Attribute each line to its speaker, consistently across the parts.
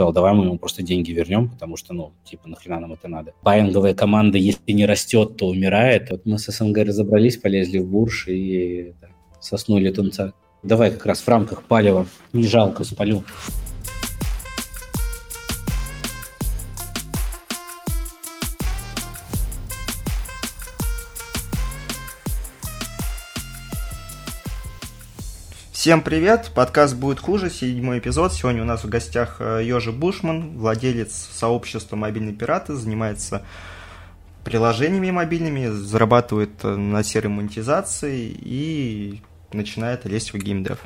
Speaker 1: сказал, давай мы ему просто деньги вернем, потому что, ну, типа, нахрена нам это надо. Байинговая команда, если не растет, то умирает. Вот мы с СНГ разобрались, полезли в бурж и да, соснули тунца. Давай как раз в рамках палева. Не жалко, спалю.
Speaker 2: Всем привет! Подкаст будет хуже, седьмой эпизод. Сегодня у нас в гостях э, Бушман, владелец сообщества «Мобильные пираты», занимается приложениями мобильными, зарабатывает э, на серой монетизации и начинает лезть в геймдев.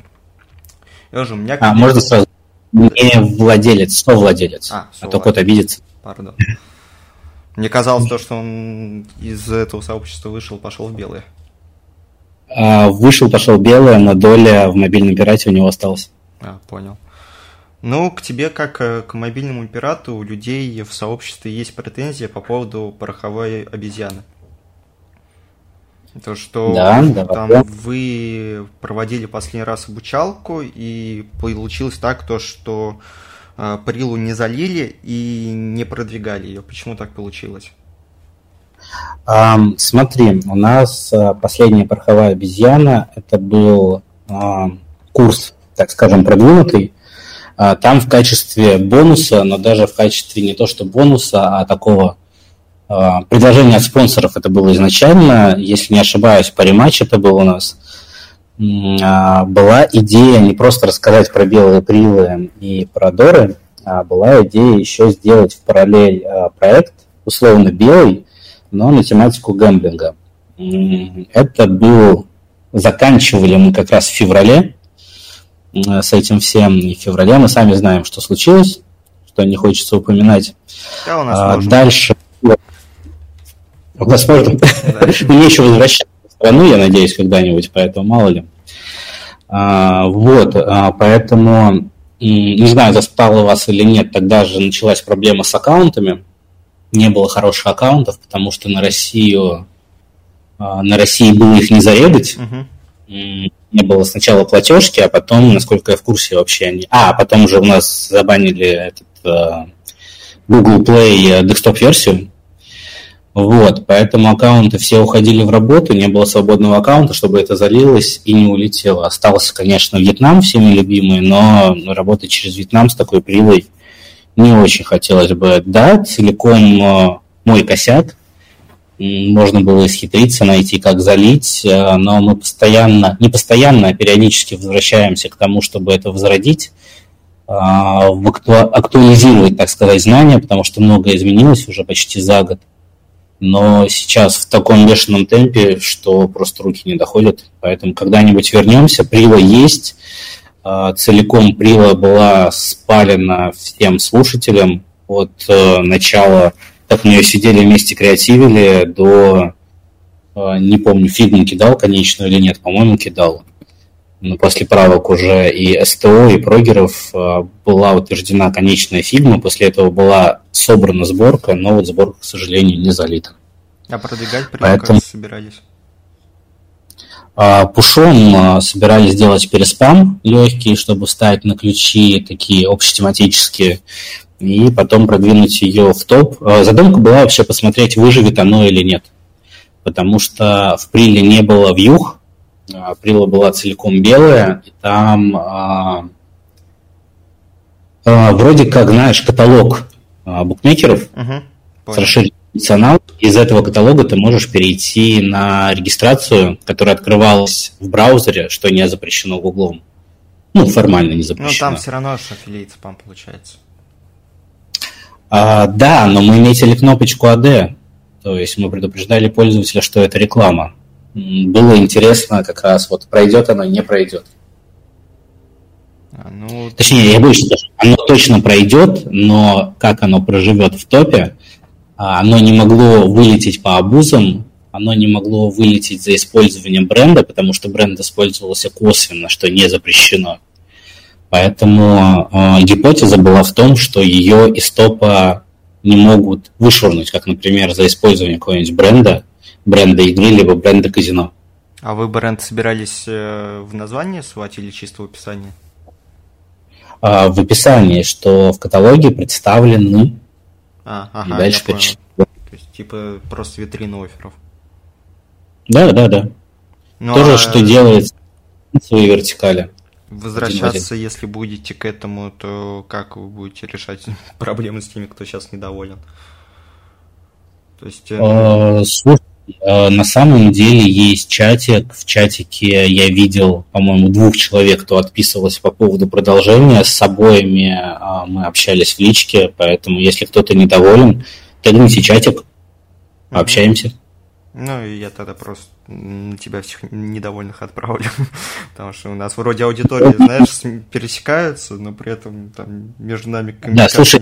Speaker 1: Йожи, у меня... А, можно сразу? Не владелец, совладелец. А, а то кот обидится.
Speaker 2: Пардон. Мне казалось то, что он из этого сообщества вышел, пошел в белое.
Speaker 1: А, вышел, пошел белое, но доля в мобильном пирате у него осталась.
Speaker 2: А, понял. Ну, к тебе, как э, к мобильному пирату, у людей в сообществе есть претензия по поводу пороховой обезьяны. То, что да, там да. вы проводили последний раз обучалку, и получилось так, то, что э, Прилу не залили и не продвигали ее. Почему так получилось?
Speaker 1: Смотри, у нас а, последняя пороховая обезьяна, это был курс, так скажем, продвинутый. А, там в качестве бонуса, но даже в качестве не то что бонуса, а такого а, предложения от спонсоров это было изначально, если не ошибаюсь, по рематч это был у нас, была идея не просто рассказать про белые прилы и про доры, а была идея еще сделать в параллель проект, условно белый, но на тематику гэмблинга. Это был... Заканчивали мы как раз в феврале с этим всем. И в феврале мы сами знаем, что случилось, что не хочется упоминать. Да, у нас а, дальше... У нас можно... Мне еще возвращаться в страну, я надеюсь, когда-нибудь, поэтому мало ли. А, вот, а, поэтому не знаю, застало вас или нет, тогда же началась проблема с аккаунтами не было хороших аккаунтов, потому что на Россию а, на России было их не зарегать. Uh-huh. Не было сначала платежки, а потом, насколько я в курсе вообще, они... А, потом уже у нас забанили этот uh, Google Play desktop-версию. Вот, поэтому аккаунты все уходили в работу, не было свободного аккаунта, чтобы это залилось и не улетело. Остался, конечно, Вьетнам всеми любимый, но работать через Вьетнам с такой прилой не очень хотелось бы. Да, целиком э, мой косяк. Можно было исхитриться, найти, как залить, э, но мы постоянно, не постоянно, а периодически возвращаемся к тому, чтобы это возродить, э, актуализировать, так сказать, знания, потому что многое изменилось уже почти за год. Но сейчас в таком бешеном темпе, что просто руки не доходят. Поэтому когда-нибудь вернемся. Прила есть, целиком прила была спалена всем слушателям от э, начала, как мы ее сидели вместе креативили, до, э, не помню, фигму кидал конечную или нет, по-моему, кидал. Но после правок уже и CTO, и прогеров э, была утверждена конечная фигма, после этого была собрана сборка, но вот сборка, к сожалению, не залита.
Speaker 2: А продвигать прилу Поэтому... собирались?
Speaker 1: А, пушом а, собирались сделать переспам легкий, чтобы вставить на ключи такие общетематические, и потом продвинуть ее в топ. А, задумка была вообще посмотреть, выживет оно или нет. Потому что в Приле не было вьюх, Прила была целиком белая, и там а, а, вроде как, знаешь, каталог букмекеров uh-huh. с расширенным функционал. Из этого каталога ты можешь перейти на регистрацию, которая открывалась в браузере, что не запрещено Гуглом. Ну, формально не запрещено.
Speaker 2: Ну, там все равно аффилиат спам получается.
Speaker 1: А, да, но мы метили кнопочку AD. То есть мы предупреждали пользователя, что это реклама. Было интересно как раз, вот пройдет оно, не пройдет. А, ну... Точнее, я больше скажу, оно точно пройдет, но как оно проживет в топе, оно не могло вылететь по обузам, оно не могло вылететь за использование бренда, потому что бренд использовался косвенно, что не запрещено. Поэтому э, гипотеза была в том, что ее из топа не могут вышвырнуть, как, например, за использование какого-нибудь бренда, бренда игры, либо бренда казино.
Speaker 2: А вы бренд собирались э, в название свать или чисто в описании?
Speaker 1: а, в описании, что в каталоге представлены.
Speaker 2: А, ага, дальше я понял. То есть, типа, просто витрина офферов.
Speaker 1: Да, да, да. Ну, То же, а... что делает свои вертикали.
Speaker 2: Возвращаться, если будете к этому, то как вы будете решать проблемы с теми, кто сейчас недоволен?
Speaker 1: То есть... Э, а, слушай, на самом деле есть чатик. В чатике я видел, по-моему, двух человек, кто отписывался по поводу продолжения. С обоими а, мы общались в личке, поэтому если кто-то недоволен, тегните чатик, пообщаемся.
Speaker 2: Ну, и я тогда просто на тебя всех недовольных отправлю. Потому что у нас вроде аудитории, знаешь, пересекаются, но при этом там между нами
Speaker 1: Да, слушай,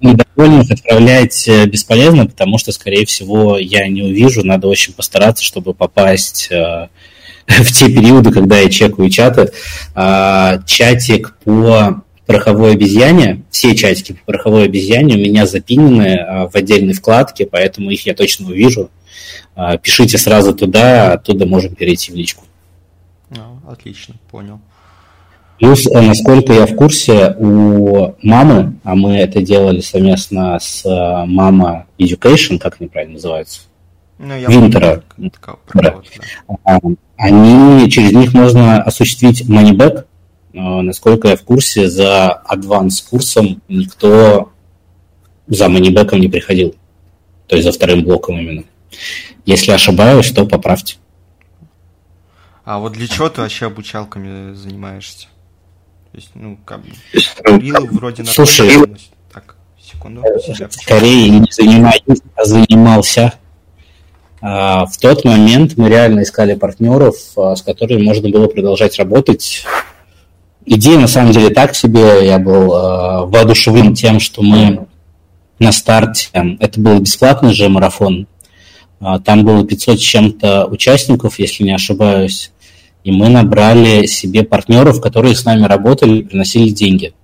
Speaker 1: недовольных отправлять э, бесполезно, потому что, скорее всего, я не увижу. Надо очень постараться, чтобы попасть э, в те периоды, когда я чекаю чаты. А, чатик по пороховой обезьяне, все чатики по пороховой обезьяне у меня запинены а, в отдельной вкладке, поэтому их я точно увижу. А, пишите сразу туда, оттуда можем перейти в личку.
Speaker 2: А, отлично, понял.
Speaker 1: Плюс, э, насколько я в курсе, у мамы, а мы это делали совместно с э, Мама Education, как они правильно называются? Ну, я Винтера. Да. А, они, через них можно осуществить money Насколько я в курсе, за адванс курсом никто за манибеком не приходил. То есть за вторым блоком именно. Если ошибаюсь, то поправьте.
Speaker 2: А вот для чего ты вообще обучалками занимаешься? То есть, ну, как бы, Рилы вроде
Speaker 1: на Слушай, так, секунду. Скорее не занимаюсь, а занимался. А, в тот момент мы реально искали партнеров, а, с которыми можно было продолжать работать. Идея на самом деле так себе. Я был а, воодушевлен тем, что мы на старте, это был бесплатный же марафон, там было 500 с чем-то участников, если не ошибаюсь. И мы набрали себе партнеров, которые с нами работали и приносили деньги.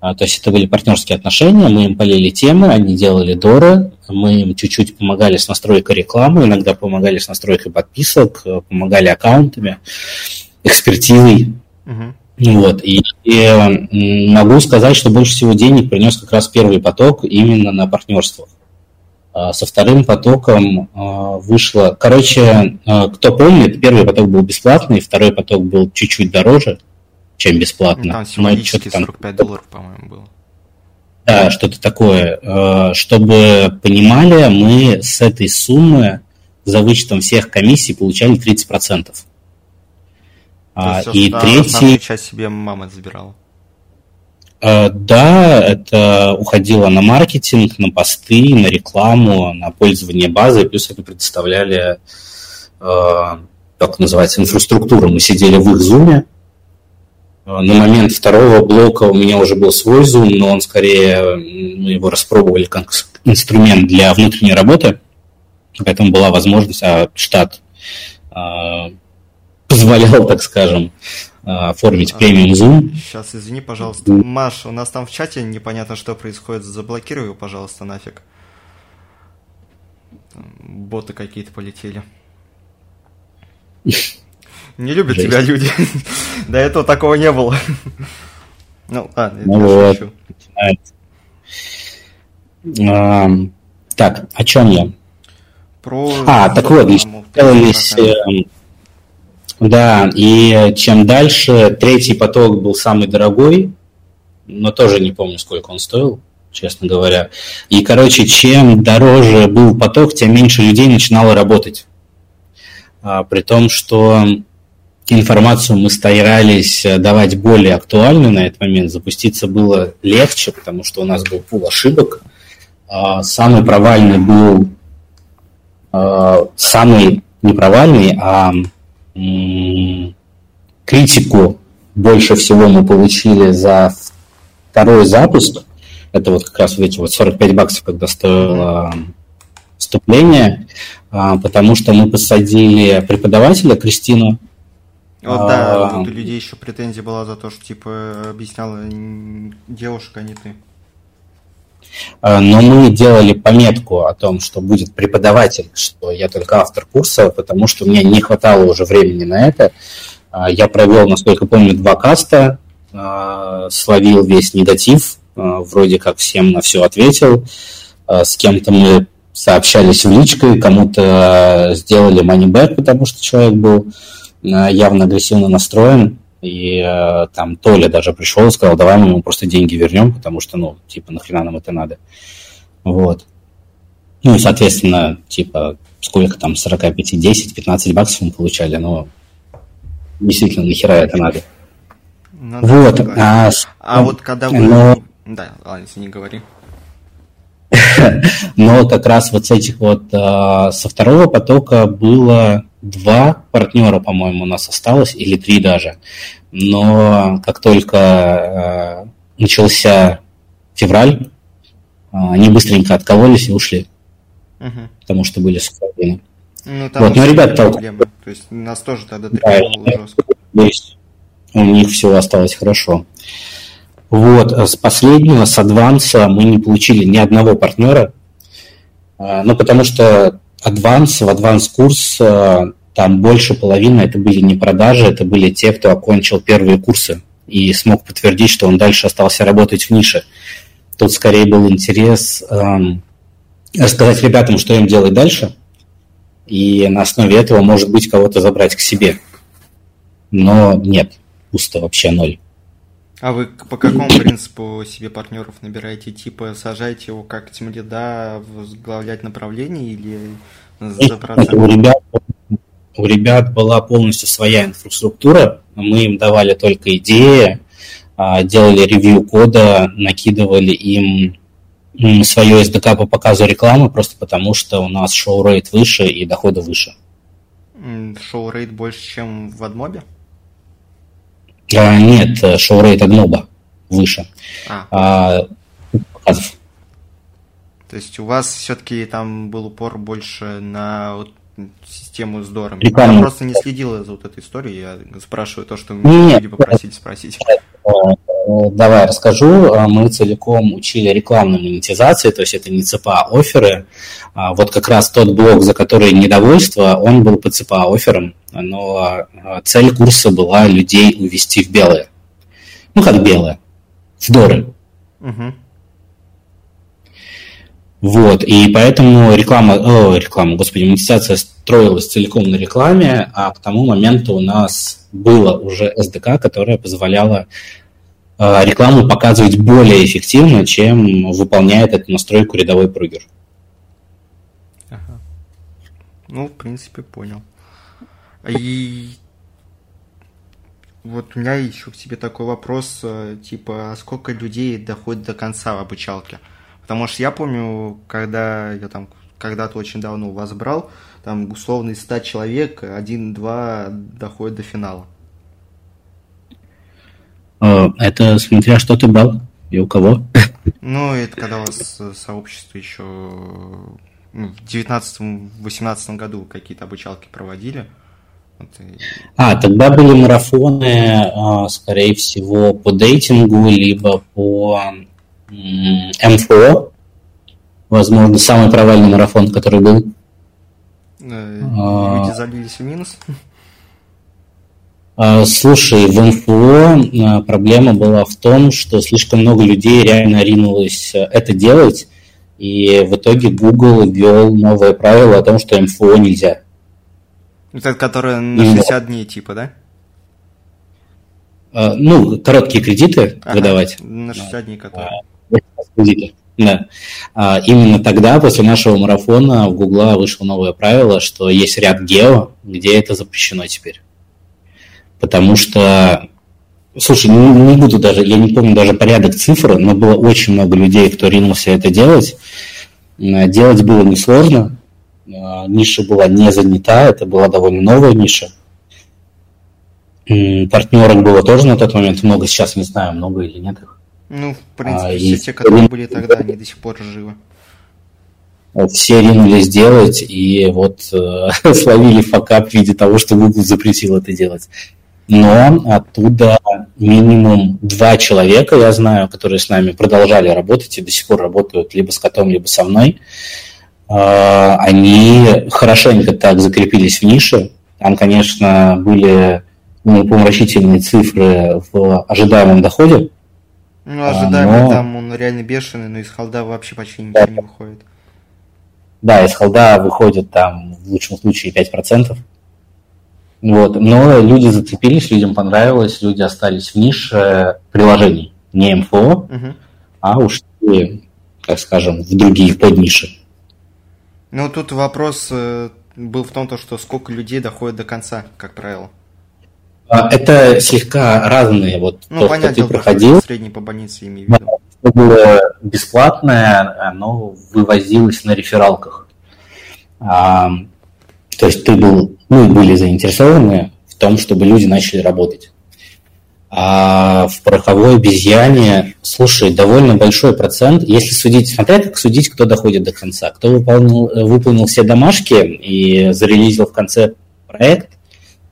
Speaker 1: А, то есть это были партнерские отношения, мы им полили темы, они делали доры, мы им чуть-чуть помогали с настройкой рекламы, иногда помогали с настройкой подписок, помогали аккаунтами, экспертизой. Uh-huh. Вот. И, и могу сказать, что больше всего денег принес как раз первый поток именно на партнерствах. А, со вторым потоком а, вышло... Короче, а, кто помнит, первый поток был бесплатный, второй поток был чуть-чуть дороже, чем бесплатно. Ну,
Speaker 2: там символически 45 там... долларов, по-моему, было.
Speaker 1: Да, что-то такое. Чтобы понимали, мы с этой суммы за вычетом всех комиссий получали 30%.
Speaker 2: То есть, и третий... часть себе мама забирала.
Speaker 1: Э, да, это уходило на маркетинг, на посты, на рекламу, на пользование базой, плюс это предоставляли, э, как называется, инфраструктуру. Мы сидели в их зуме. Э, на момент второго блока у меня уже был свой зум, но он скорее, мы его распробовали как инструмент для внутренней работы, поэтому была возможность, а штат позволял, так скажем, оформить премиум Zoom.
Speaker 2: Сейчас, извини, пожалуйста. Маш, у нас там в чате непонятно, что происходит. Заблокируй его, пожалуйста, нафиг. Боты какие-то полетели. Не любят Жесть. тебя люди. До этого такого не было.
Speaker 1: Ну, ладно, ну вот. А, так, о чем я? Про... А, так вот, сделались да, и чем дальше, третий поток был самый дорогой, но тоже не помню, сколько он стоил, честно говоря. И, короче, чем дороже был поток, тем меньше людей начинало работать. А, при том, что информацию мы старались давать более актуальную на этот момент. Запуститься было легче, потому что у нас был пул ошибок. А, самый провальный был а, самый не провальный, а критику больше всего мы получили за второй запуск. Это вот как раз вот эти вот 45 баксов, когда стоило вступление, а, потому что мы посадили преподавателя Кристину.
Speaker 2: Вот да, а, у людей еще претензия была за то, что типа объясняла девушка, а не ты.
Speaker 1: А, но мы делали пометку о том, что будет преподаватель, что я только автор курса, потому что меня не хватало уже времени на это. А, я провел, насколько помню, два каста, э, словил весь негатив, э, вроде как всем на все ответил. Э, с кем-то мы сообщались в личкой, кому-то сделали money потому что человек был э, явно агрессивно настроен. И э, там Толя даже пришел и сказал, давай мы ему просто деньги вернем, потому что, ну, типа, нахрена нам это надо. Вот. Ну и, соответственно, типа, сколько там, 45, 10, 15 баксов мы получали, но действительно, нахера это надо.
Speaker 2: Ну, да, вот. А, а вот когда вы... Но... Да, ладно, если не говори.
Speaker 1: Но как раз вот с этих вот, а, со второго потока было два партнера, по-моему, у нас осталось, или три даже. Но как только а, начался февраль, а, они быстренько откололись и ушли. Угу. Потому что были суховины.
Speaker 2: Ну, там вот, но ребят проблемы. То есть нас тоже тогда да,
Speaker 1: жестко. Есть. У них все осталось хорошо. Вот, с последнего, с адванса мы не получили ни одного партнера, а, ну, потому что адванс, в адванс курс а, там больше половины это были не продажи, это были те, кто окончил первые курсы и смог подтвердить, что он дальше остался работать в нише. Тут скорее был интерес эм, рассказать ребятам, что им делать дальше, и на основе этого, может быть, кого-то забрать к себе. Но нет, пусто вообще ноль.
Speaker 2: А вы по какому принципу себе партнеров набираете? Типа сажаете его как тимлида, возглавлять направление или
Speaker 1: за процент? У ребят, у ребят была полностью своя инфраструктура, мы им давали только идеи, а, делали ревью кода, накидывали им свое SDK по показу рекламы, просто потому что у нас show rate выше и доходы выше.
Speaker 2: Show rate больше, чем в адмобе?
Speaker 1: А, нет, э, show rate адмоба выше. А. А, показов.
Speaker 2: То есть у вас все-таки там был упор больше на вот систему с дорами. Я просто не следил за вот этой историей, я спрашиваю то, что меня люди попросили спросить.
Speaker 1: Э, давай расскажу. А, мы целиком учили рекламную монетизацию, то есть это не ЦПА оферы. А, вот как раз тот блок, за который недовольство, он был по ЦПА оферам, но а, цель курса была людей увести в белые. Ну, как белые, в доры. Угу. Вот, и поэтому реклама, о, реклама, господи, монетизация строилась целиком на рекламе, а к тому моменту у нас было уже SDK, которое позволяло э, рекламу показывать более эффективно, чем выполняет эту настройку рядовой прогер.
Speaker 2: Ага. Ну, в принципе, понял. И вот у меня еще к тебе такой вопрос, э, типа, а сколько людей доходит до конца в обучалке? Потому что я помню, когда я там когда-то очень давно у вас брал, там условно из 100 человек один-два доходят до финала.
Speaker 1: Э, это смотря что ты брал и у кого.
Speaker 2: Ну, это когда у вас сообщество еще ну, в 19-18 году какие-то обучалки проводили.
Speaker 1: Вот и... А, тогда были марафоны, а, скорее всего, по дейтингу, либо по МФО, возможно, самый провальный марафон, который был.
Speaker 2: Э, а. Люди залились в минус?
Speaker 1: А, слушай, в МФО проблема была в том, что слишком много людей реально ринулось э, это делать, и в итоге Google ввел новое правило о том, что МФО нельзя.
Speaker 2: Это которое на 60 дней типа, да?
Speaker 1: Ну, короткие кредиты ага, выдавать.
Speaker 2: На 60 дней которые.
Speaker 1: Да. А, именно тогда, после нашего марафона, в Гугла вышло новое правило, что есть ряд гео, где это запрещено теперь. Потому что, слушай, не, не буду даже, я не помню даже порядок цифр, но было очень много людей, кто ринулся это делать. Делать было несложно, а, ниша была не занята, это была довольно новая ниша. Партнеров было тоже на тот момент много, сейчас не знаю, много или нет их.
Speaker 2: Ну, в принципе, а, все те, которые были тогда, они до сих пор живы.
Speaker 1: Все ринулись делать, и вот э, словили факап в виде того, что Google запретил это делать. Но оттуда минимум два человека, я знаю, которые с нами продолжали работать и до сих пор работают либо с котом, либо со мной. Э, они хорошенько так закрепились в нише. Там, конечно, были умопомрачительные цифры в ожидаемом доходе.
Speaker 2: Ну, ожидаемый но... там он реально бешеный, но из холда вообще почти ничего да. не выходит.
Speaker 1: Да, из холда выходит там в лучшем случае 5%. Вот. Но люди зацепились, людям понравилось, люди остались в нише приложений. Не МФО, угу. а уж, так скажем, в другие подниши.
Speaker 2: Ну, тут вопрос э, был в том, что сколько людей доходит до конца, как правило.
Speaker 1: А, это слегка разные. Вот
Speaker 2: ну, то, понятно, что ты проходил. Средний по больнице имею в виду.
Speaker 1: Что было бесплатное, оно вывозилось на рефералках. А, то есть ты был, ну, были заинтересованы в том, чтобы люди начали работать. А в пороховой обезьяне, слушай, довольно большой процент, если судить, смотря как судить, кто доходит до конца, кто выполнил, выполнил все домашки и зарелизил в конце проект,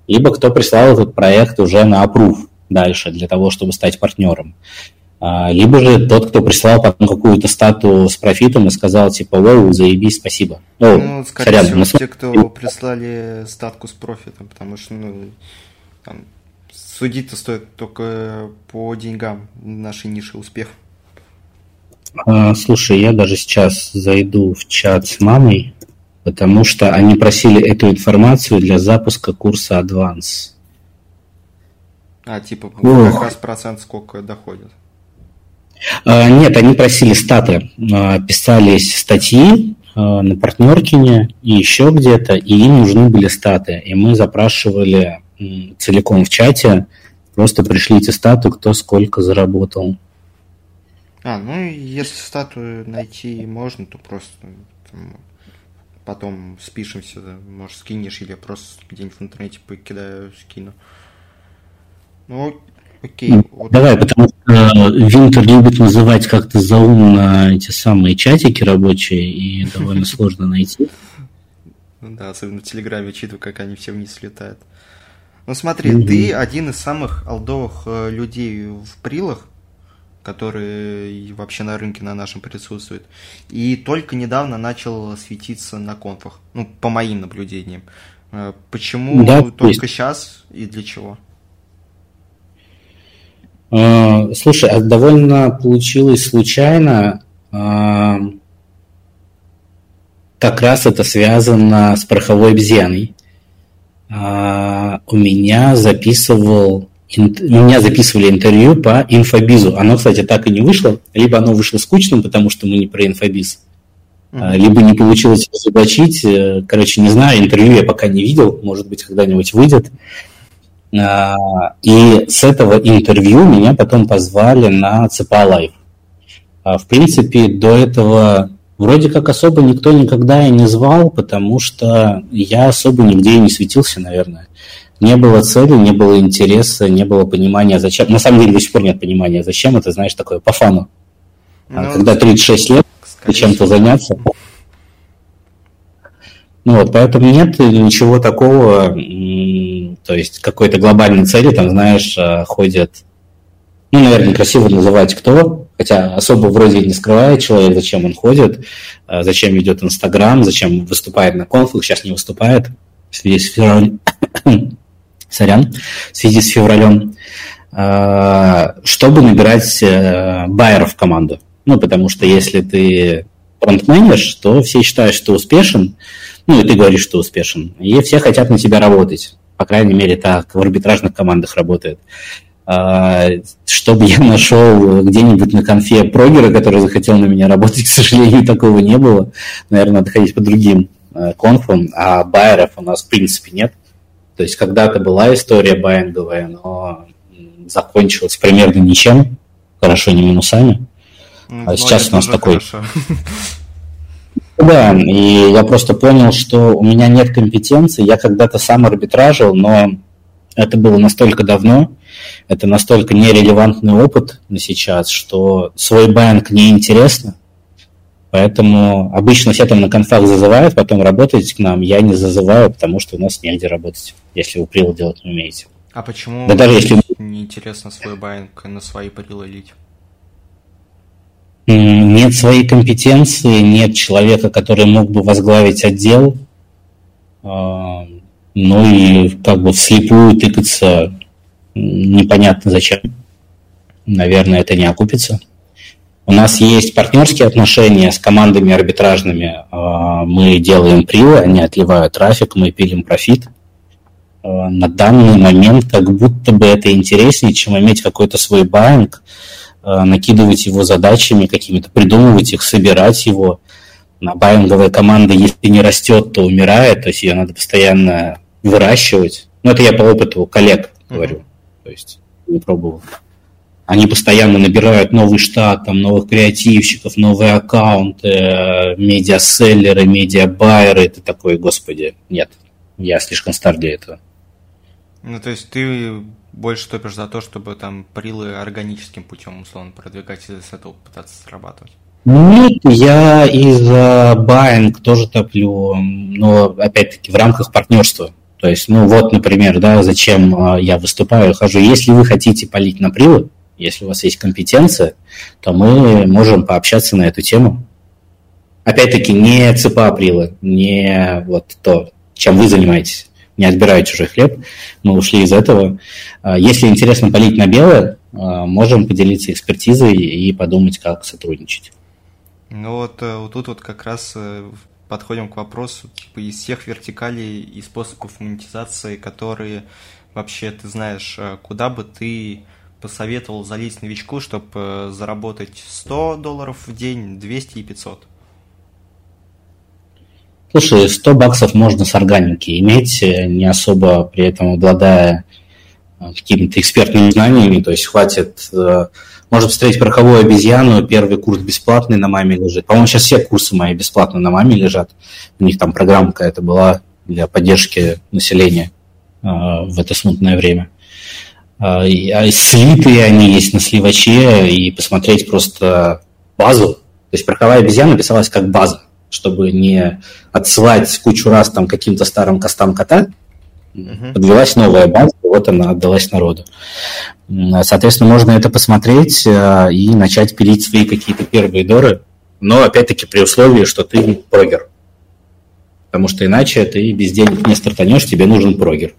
Speaker 1: либо кто прислал этот проект уже на опрув дальше для того, чтобы стать партнером. А, либо же тот, кто прислал потом какую-то стату с профитом и сказал, типа, вау, заебись, спасибо.
Speaker 2: Ну, ну скорее сорян, всего, те, кто прислали статку с профитом, потому что, ну, там, судить-то стоит только по деньгам нашей ниши успех.
Speaker 1: А, слушай, я даже сейчас зайду в чат с мамой, потому что они просили эту информацию для запуска курса Advance.
Speaker 2: А, типа, Ох. как раз процент сколько доходит?
Speaker 1: А, нет, они просили статы. А, писались статьи а, на партнеркине и еще где-то, и им нужны были статы. И мы запрашивали целиком в чате, просто пришлите стату, кто сколько заработал.
Speaker 2: А, ну если статую найти можно, то просто там, потом спишемся, да, может скинешь или просто где-нибудь в интернете покидаю, скину. Ну, окей. Ну,
Speaker 1: вот. Давай, потому что э, Винтер любит называть как-то заумно эти самые чатики рабочие, и довольно сложно найти.
Speaker 2: Да, особенно в Телеграме читаю, как они все вниз летают. Ну смотри, ты один из самых алдовых э, людей в прилах, который вообще на рынке на нашем присутствует. И только недавно начал светиться на конфах, ну, по моим наблюдениям. Э, почему да, только есть. сейчас и для чего?
Speaker 1: А, слушай, а довольно получилось случайно. А, как раз это связано с пороховой обезьяной. А, у меня записывал меня записывали интервью по инфобизу. Оно, кстати, так и не вышло. Либо оно вышло скучным, потому что мы не про инфобиз, mm-hmm. либо не получилось разоблачить. Э, короче, не знаю, интервью я пока не видел. Может быть, когда-нибудь выйдет. А, и с этого интервью меня потом позвали на ЦПА Лайв. В принципе, до этого вроде как особо никто никогда и не звал, потому что я особо нигде и не светился, наверное не было цели, не было интереса, не было понимания, зачем. На самом деле до сих пор нет понимания, зачем это, знаешь, такое по фану. А ну, Когда 36 лет, чем-то заняться. Ну вот, поэтому нет ничего такого, то есть какой-то глобальной цели, там, знаешь, а, ходят, ну, наверное, красиво называть кто, хотя особо вроде не скрывает человек, зачем он ходит, а, зачем ведет Инстаграм, зачем выступает на конфах, сейчас не выступает, в связи с сорян, в связи с февралем, э, чтобы набирать э, байеров в команду. Ну, потому что если ты фронтменишь, то все считают, что успешен, ну, и ты говоришь, что успешен, и все хотят на тебя работать. По крайней мере, так в арбитражных командах работает. Э, чтобы я нашел где-нибудь на конфе прогера, который захотел на меня работать, к сожалению, такого не было. Наверное, надо ходить по другим конфам, а байеров у нас в принципе нет. То есть когда-то была история баинговая, но закончилась примерно ничем, хорошо, не минусами. Ну, а сейчас у нас такой... Да, и я просто понял, что у меня нет компетенции. Я когда-то сам арбитражил, но это было настолько давно, это настолько нерелевантный опыт на сейчас, что свой банк неинтересно, Поэтому обычно все там на конфах зазывают, потом работаете к нам. Я не зазываю, потому что у нас негде работать, если вы прилы делать не умеете.
Speaker 2: А почему да даже если... неинтересно свой байнг на свои прилы лить?
Speaker 1: Нет своей компетенции, нет человека, который мог бы возглавить отдел. А, ну и как бы вслепую тыкаться непонятно зачем. Наверное, это не окупится. У нас есть партнерские отношения с командами арбитражными. А, мы делаем прилы, они отливают трафик, мы пилим профит. А, на данный момент как будто бы это интереснее, чем иметь какой-то свой а, накидывать его задачами какими-то, придумывать их, собирать его. На байинговая команда, если не растет, то умирает, то есть ее надо постоянно выращивать. Ну, это я по опыту коллег говорю, то есть не пробовал. Они постоянно набирают новый штат, там, новых креативщиков, новые аккаунты, э, медиаселлеры, медиабайеры. Ты такой, господи, нет, я слишком стар для этого.
Speaker 2: Ну, то есть ты больше топишь за то, чтобы там прилы органическим путем, условно, продвигать и с этого пытаться срабатывать?
Speaker 1: Нет, я и за байинг тоже топлю, но опять-таки в рамках партнерства. То есть, ну вот, например, да, зачем э, я выступаю, хожу. Если вы хотите полить на прилы, если у вас есть компетенция, то мы можем пообщаться на эту тему. Опять-таки, не ЦПА Априла, не вот то, чем вы занимаетесь, не отбираю чужой хлеб, мы ушли из этого. А, если интересно полить на белое, а, можем поделиться экспертизой и подумать, как сотрудничать.
Speaker 2: Ну вот, э, вот тут вот как раз э, подходим к вопросу типа из всех вертикалей и способов монетизации, которые вообще ты знаешь, э, куда бы ты посоветовал залезть новичку, чтобы заработать 100 долларов в день, 200 и 500?
Speaker 1: Слушай, 100 баксов можно с органики иметь, э, не особо при этом обладая э, какими-то экспертными знаниями, то есть хватит, можно встретить пороховую обезьяну, первый курс бесплатный на маме лежит. По-моему, сейчас все курсы мои бесплатно на маме лежат. У них там программа какая-то была для поддержки населения в это смутное время. А слитые они есть на сливаче, и посмотреть просто базу. То есть пороховая обезьяна писалась как база, чтобы не отсылать кучу раз там каким-то старым костам кота, uh-huh. подвелась новая база, и вот она отдалась народу. Соответственно, можно это посмотреть а, и начать пилить свои какие-то первые доры, но опять-таки при условии, что ты прогер. Потому что иначе ты без денег не стартанешь, тебе нужен прогер.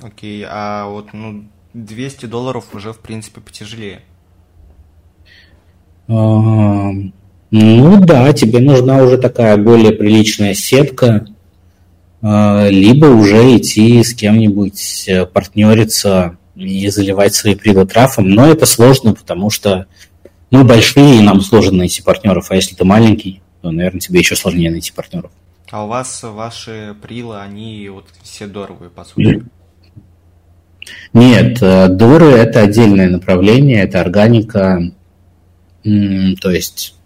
Speaker 2: Окей, а вот ну, 200 долларов уже, в принципе, потяжелее.
Speaker 1: Ну да, тебе нужна уже такая более приличная сетка, а, либо уже идти с кем-нибудь э, партнериться и заливать свои прилы трафом. Но это сложно, потому что мы большие, и нам сложно найти партнеров. А если ты маленький, то, наверное, тебе еще сложнее найти партнеров.
Speaker 2: А у вас ваши прилы, они вот все дорогие, по сути?
Speaker 1: Нет, э, дуры – это отдельное направление, это органика, то есть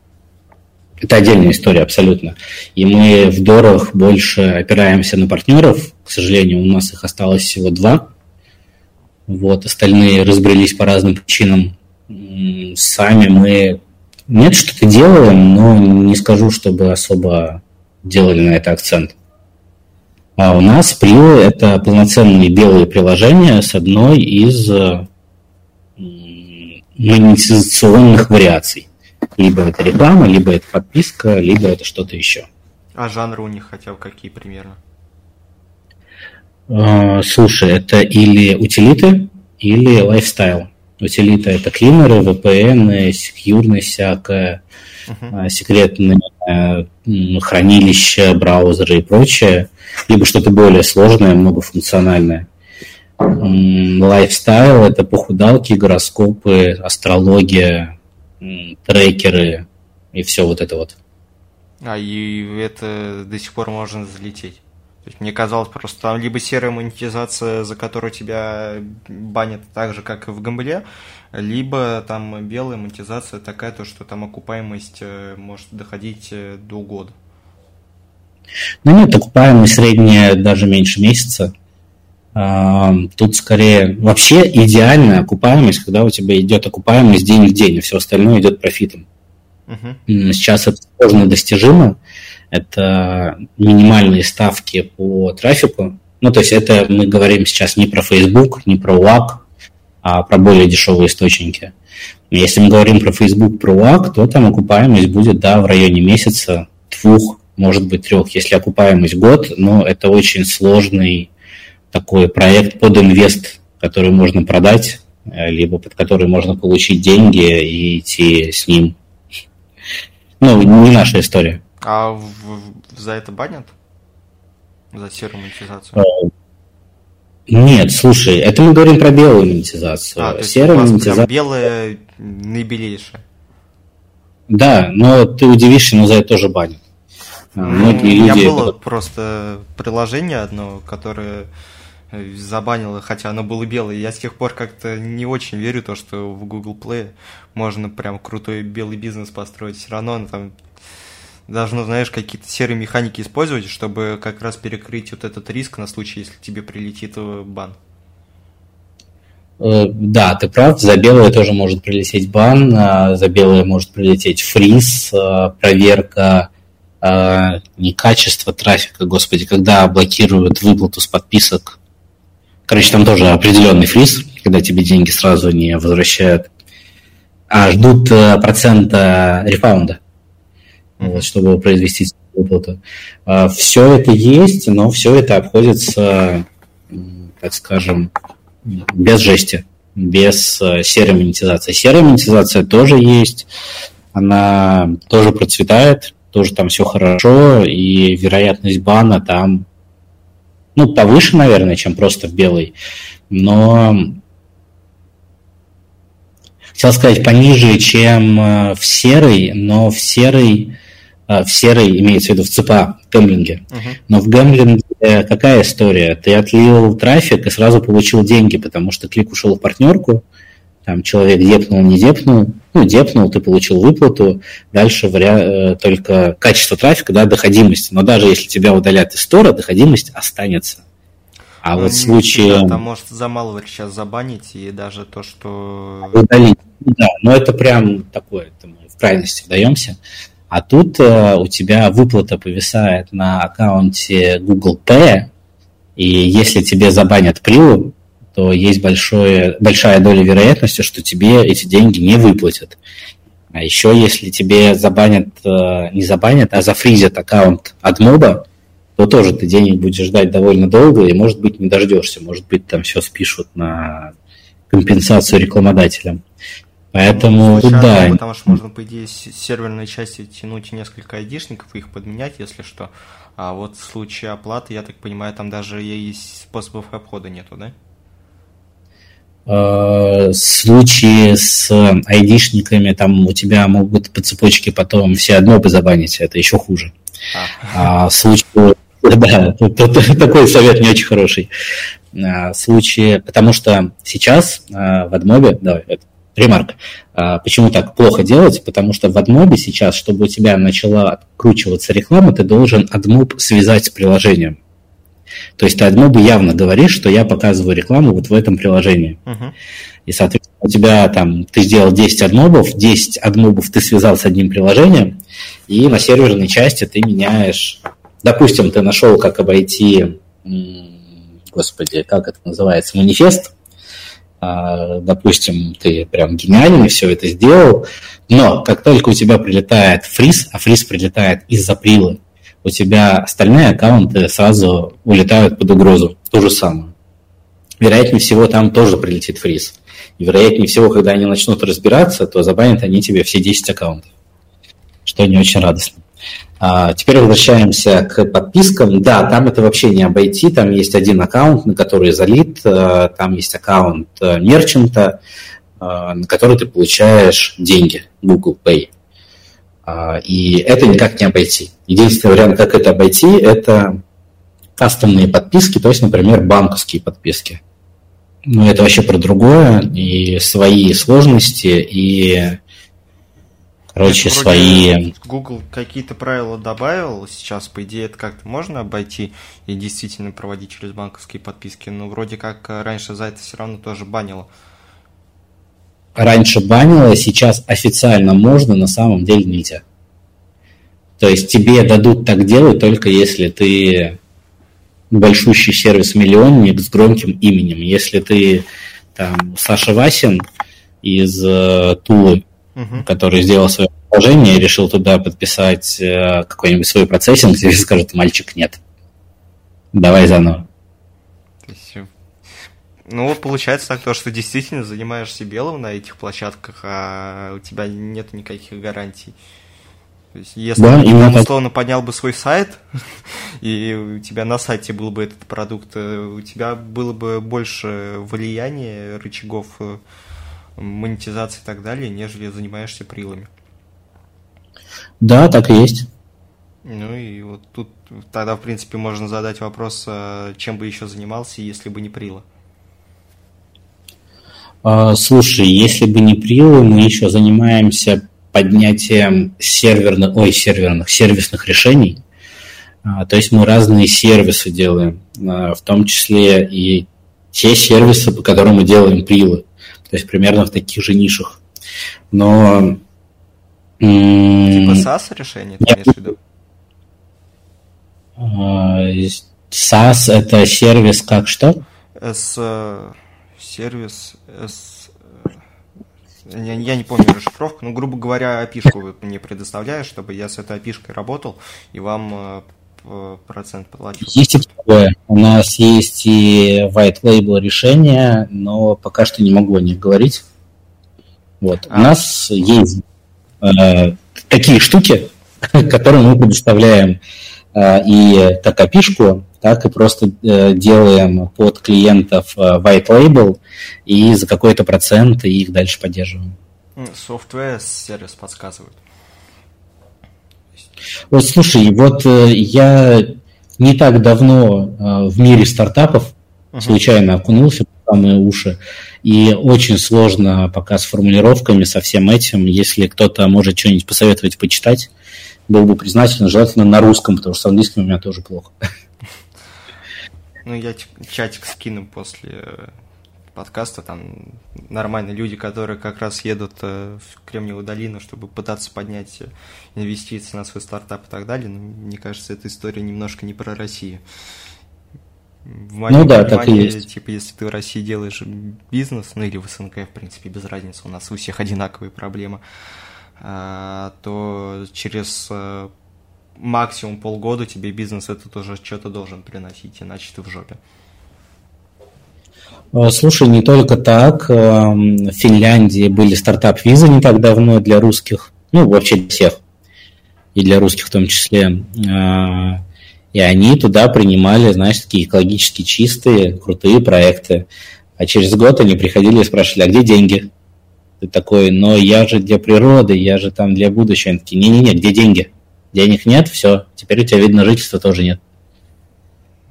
Speaker 1: это отдельная история абсолютно. И мы в Дорах больше опираемся на партнеров. К сожалению, у нас их осталось всего два. Вот, остальные разбрелись по разным причинам. Сами мы нет, что-то делаем, но не скажу, чтобы особо делали на это акцент. А у нас Prio – это полноценные белые приложения с одной из монетизационных вариаций. Либо это реклама, либо это подписка, либо это что-то еще.
Speaker 2: А жанры у них хотя бы какие примерно?
Speaker 1: А, слушай, это или утилиты, или lifestyle. Утилита – это клинеры, VPN, секьюрность всякая, uh-huh. секретные хранилища, браузеры и прочее либо что-то более сложное, многофункциональное. Lifestyle – это похудалки, гороскопы, астрология, трекеры и все вот это вот.
Speaker 2: А и это до сих пор можно залететь. То есть мне казалось просто там либо серая монетизация, за которую тебя банят так же, как и в Гамбле, либо там белая монетизация такая, то что там окупаемость э, может доходить э, до года.
Speaker 1: Ну нет, окупаемость средняя даже меньше месяца. Тут скорее вообще идеальная окупаемость, когда у тебя идет окупаемость день в день, а все остальное идет профитом. Uh-huh. Сейчас это сложно достижимо. Это минимальные ставки по трафику. Ну, то есть это мы говорим сейчас не про Facebook, не про WAC, а про более дешевые источники. Если мы говорим про Facebook, про WAC, то там окупаемость будет, да, в районе месяца, двух, может быть трех, если окупаемость год, но это очень сложный такой проект под инвест который можно продать, э, либо под который можно получить деньги и идти с ним. Ну, не наша история.
Speaker 2: А в, за это банят? За серую монетизацию?
Speaker 1: Э, нет, слушай, это мы говорим про белую монетизацию.
Speaker 2: А, то есть Серая монетизация... белая наибелейшая.
Speaker 1: Да, но ты удивишься, но за это тоже банят.
Speaker 2: Ну, Многие у меня люди... было просто приложение одно, которое забанило, хотя оно было белое. Я с тех пор как-то не очень верю то, что в Google Play можно прям крутой белый бизнес построить. Все равно оно там должно, знаешь, какие-то серые механики использовать, чтобы как раз перекрыть вот этот риск на случай, если тебе прилетит бан.
Speaker 1: Э, да, ты прав, за белое тоже может прилететь бан, а за белое может прилететь фриз, э, проверка э, не качества трафика, господи, когда блокируют выплату с подписок. Короче, там тоже определенный фриз, когда тебе деньги сразу не возвращают, а ждут процента рефаунда вот, чтобы произвести выплату. А, все это есть, но все это обходится, так скажем, без жести, без э, серой монетизации. Серая монетизация тоже есть, она тоже процветает, тоже там все хорошо, и вероятность бана там, ну, повыше, наверное, чем просто в белой, но хотел сказать пониже, чем э, в серой, но в серой а, в серой, имеется в виду в ЦПА, гэмблинге. Uh-huh. Но в гэмблинге какая история? Ты отлил трафик и сразу получил деньги, потому что клик ушел в партнерку, там человек депнул, не депнул, ну, депнул, ты получил выплату, дальше вариа... Э, только качество трафика, да, доходимость. Но даже если тебя удалят из стора, доходимость останется. А ну, вот в случае...
Speaker 2: Там может замалывать сейчас забанить, и даже то, что...
Speaker 1: Удалить, да, но это прям такое, это мы в крайности вдаемся. А тут э, у тебя выплата повисает на аккаунте Google Pay, и если тебе забанят прилу, то есть большое, большая доля вероятности, что тебе эти деньги не выплатят. А еще если тебе забанят, э, не забанят, а зафризят аккаунт от моба, то тоже ты денег будешь ждать довольно долго и, может быть, не дождешься. Может быть, там все спишут на компенсацию рекламодателям. Поэтому, ну, да.
Speaker 2: Потому что можно, по идее, с серверной части тянуть несколько айдишников и их подменять, если что. А вот в случае оплаты, я так понимаю, там даже есть способов обхода нету, да?
Speaker 1: Э, случае с айдишниками там у тебя могут по цепочке потом все одно бы забанить, это еще хуже. А, а да, такой совет не очень хороший. А, потому что сейчас а, в адмобе, давай, это ремарк. А, почему так плохо делать? Потому что в AdMob сейчас, чтобы у тебя начала откручиваться реклама, ты должен AdMob связать с приложением. То есть ты AdMob явно говоришь, что я показываю рекламу вот в этом приложении. Uh-huh. И, соответственно, у тебя там, ты сделал 10 адмобов, 10 адмобов ты связал с одним приложением, и на серверной части ты меняешь... Допустим, ты нашел, как обойти, господи, как это называется, манифест, а, допустим, ты прям гениальный, все это сделал, но как только у тебя прилетает фриз, а фриз прилетает из-за прилы, у тебя остальные аккаунты сразу улетают под угрозу. То же самое. Вероятнее всего, там тоже прилетит фриз. И вероятнее всего, когда они начнут разбираться, то забанят они тебе все 10 аккаунтов. Что не очень радостно. А, теперь возвращаемся к подпискам. Да, там это вообще не обойти. Там есть один аккаунт, на который залит. Э, там есть аккаунт э, мерчанта, э, на который ты получаешь деньги Google Pay. А, и это никак не обойти. Единственный вариант, как это обойти, это кастомные подписки, то есть, например, банковские подписки. Но это вообще про другое, и свои сложности, и короче, Нет, свои...
Speaker 2: Google какие-то правила добавил, сейчас, по идее, это как-то можно обойти и действительно проводить через банковские подписки, но вроде как э, раньше за это все равно тоже банило.
Speaker 1: Раньше банило, сейчас официально можно, на самом деле нельзя. То есть тебе дадут так делать только если ты большущий сервис-миллионник с громким именем. Если ты там Саша Васин из э, Тулы, угу. который сделал свое приложение и решил туда подписать э, какой-нибудь свой процессинг, тебе скажут, мальчик, нет. Давай заново.
Speaker 2: Ну, вот получается так, то, что действительно занимаешься белым на этих площадках, а у тебя нет никаких гарантий. То есть, если да, ты, там, условно, поднял бы свой сайт, и у тебя на сайте был бы этот продукт, э, у тебя было бы больше влияния, рычагов э, монетизации и так далее, нежели занимаешься прилами.
Speaker 1: Да, так и есть.
Speaker 2: Ну и вот тут тогда, в принципе, можно задать вопрос, а чем бы еще занимался, если бы не прила.
Speaker 1: А, слушай, если бы не прилы, мы еще занимаемся поднятием серверных, ой, серверных, сервисных решений. А, то есть мы разные сервисы делаем, а, в том числе и те сервисы, по которым мы делаем прилы. То есть примерно в таких же нишах. Но...
Speaker 2: Типа SaaS решение, ты имеешь в виду?
Speaker 1: SaaS это сервис как что?
Speaker 2: S, э, сервис S я, я не помню расшифровку, но, грубо говоря, опишку вы мне предоставляешь, чтобы я с этой опишкой работал, и вам э, процент плачу.
Speaker 1: Есть и такое. У нас есть и white label решения, но пока что не могу о них говорить. Вот. А. У нас есть э, такие штуки, которые мы предоставляем э, и как опишку, так и просто э, делаем под клиентов э, white label и за какой-то процент их дальше поддерживаем.
Speaker 2: Software сервис подсказывает.
Speaker 1: Вот слушай, вот э, я не так давно в мире стартапов uh-huh. случайно окунулся в самые уши, и очень сложно пока с формулировками, со всем этим. Если кто-то может что-нибудь посоветовать почитать, был бы признателен, желательно на русском, потому что с английским у меня тоже плохо.
Speaker 2: Ну, я чатик скину после э, подкаста, там нормальные люди, которые как раз едут э, в Кремниевую долину, чтобы пытаться поднять э, инвестиции на свой стартап и так далее. Но мне кажется, эта история немножко не про Россию. В моем ну да, так и есть. Типа, если ты в России делаешь бизнес, ну или в СНГ, в принципе, без разницы, у нас у всех одинаковые проблемы, а, то через максимум полгода тебе бизнес этот уже что-то должен приносить, иначе ты в жопе.
Speaker 1: Э, слушай, не только так. Эм, в Финляндии были стартап-визы не так давно для русских, ну, вообще для всех, и для русских в том числе. Э, и они туда принимали, знаешь, такие экологически чистые, крутые проекты. А через год они приходили и спрашивали, а где деньги? Ты такой, но я же для природы, я же там для будущего. Они такие, не-не-не, где деньги? Денег нет, все, теперь у тебя вид на жительство тоже нет.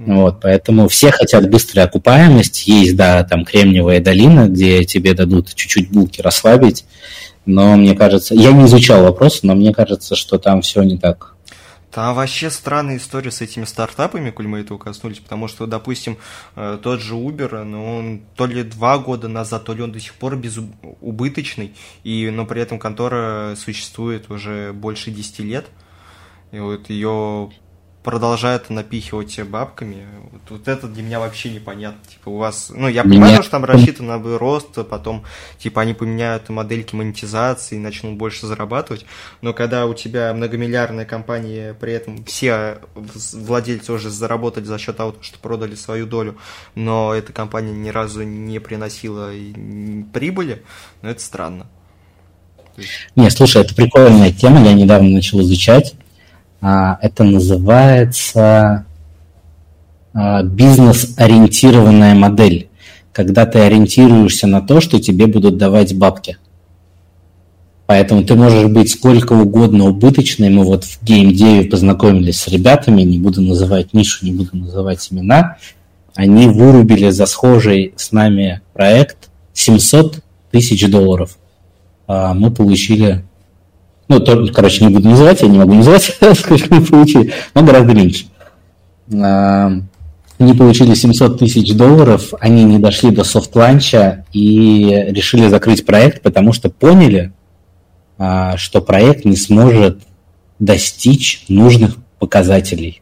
Speaker 1: Вот, поэтому все хотят быстрой окупаемость. Есть, да, там Кремниевая долина, где тебе дадут чуть-чуть булки расслабить. Но мне кажется, я не изучал вопрос, но мне кажется, что там все не так.
Speaker 2: Там вообще странная история с этими стартапами, коль мы этого коснулись, потому что, допустим, э, тот же Uber, ну, он то ли два года назад, то ли он до сих пор безубыточный, и, но при этом контора существует уже больше 10 лет – и вот ее продолжают напихивать бабками. Вот, вот это для меня вообще непонятно. Типа у вас, ну я понимаю, меня... что там рассчитано на рост, а потом типа они поменяют модельки монетизации и начнут больше зарабатывать. Но когда у тебя многомиллиардная компания, при этом все владельцы уже заработали за счет того, что продали свою долю, но эта компания ни разу не приносила прибыли, ну это странно.
Speaker 1: Не, слушай, это прикольная тема, я недавно начал изучать. А, это называется а, бизнес-ориентированная модель, когда ты ориентируешься на то, что тебе будут давать бабки. Поэтому ты можешь быть сколько угодно убыточным. Мы вот в геймдеве познакомились с ребятами, не буду называть нишу, не буду называть имена. Они вырубили за схожий с нами проект 700 тысяч долларов. А мы получили ну, то, короче, не буду называть, я не могу называть, сколько мы получили, но гораздо меньше. А, они получили 700 тысяч долларов, они не дошли до софт-ланча и решили закрыть проект, потому что поняли, а, что проект не сможет достичь нужных показателей.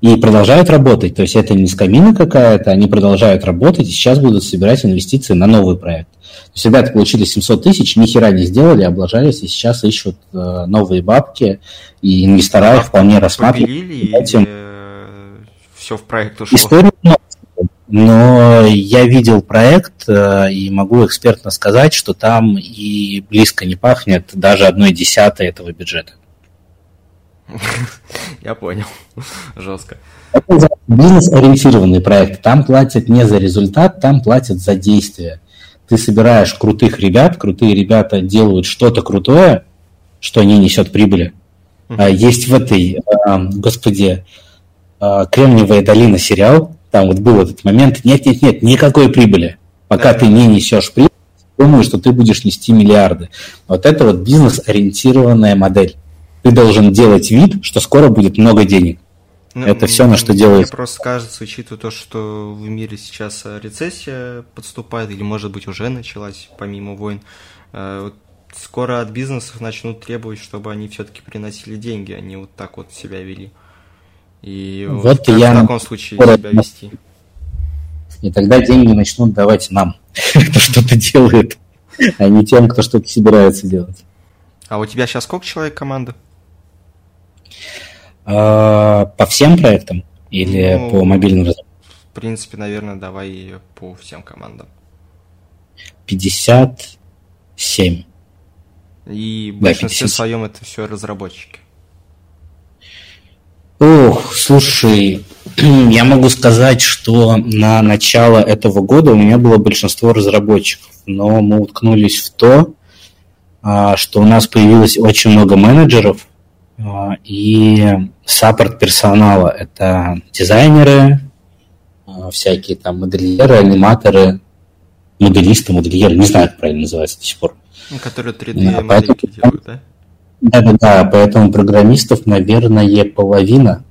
Speaker 1: И продолжают работать, то есть это не скамина какая-то, они продолжают работать и сейчас будут собирать инвестиции на новый проект. То есть ребята получили 700 тысяч, ни хера не сделали, облажались, и сейчас ищут э, новые бабки, и инвестора их вполне рассматривают.
Speaker 2: Этим... Э, все в проект ушло.
Speaker 1: История но я видел проект э, и могу экспертно сказать, что там и близко не пахнет даже одной десятой этого бюджета.
Speaker 2: Я понял. Жестко.
Speaker 1: Бизнес-ориентированный проект. Там платят не за результат, там платят за действие. Ты собираешь крутых ребят, крутые ребята делают что-то крутое, что не несет прибыли. Mm-hmm. Есть в этой, а, господи, а, Кремниевая долина сериал, там вот был этот момент, нет-нет-нет, никакой прибыли. Пока да. ты не несешь прибыль, думаю, что ты будешь нести миллиарды. Вот это вот бизнес-ориентированная модель. Ты должен делать вид, что скоро будет много денег. Ну, это все, на что делают.
Speaker 2: Мне просто кажется, учитывая то, что в мире сейчас рецессия подступает, или, может быть, уже началась, помимо войн, э, скоро от бизнесов начнут требовать, чтобы они все-таки приносили деньги, а не вот так вот себя вели. И
Speaker 1: вот как я
Speaker 2: в таком случае себя вести.
Speaker 1: И тогда деньги начнут давать нам, кто что-то делает, а не тем, кто что-то собирается делать.
Speaker 2: А у тебя сейчас сколько человек команда?
Speaker 1: А, по всем проектам или ну, по мобильным?
Speaker 2: В принципе, наверное, давай по всем командам.
Speaker 1: 57.
Speaker 2: И в большинстве да, своем это все разработчики.
Speaker 1: Ох, слушай, я могу сказать, что на начало этого года у меня было большинство разработчиков, но мы уткнулись в то, а, что у нас появилось очень много менеджеров и саппорт персонала. Это дизайнеры, а, всякие там модельеры, аниматоры, моделисты, модельеры, не знаю, как правильно называется до сих пор.
Speaker 2: Ну, которые 3D-модельки делают, да?
Speaker 1: Да-да-да, поэтому программистов, наверное, половина.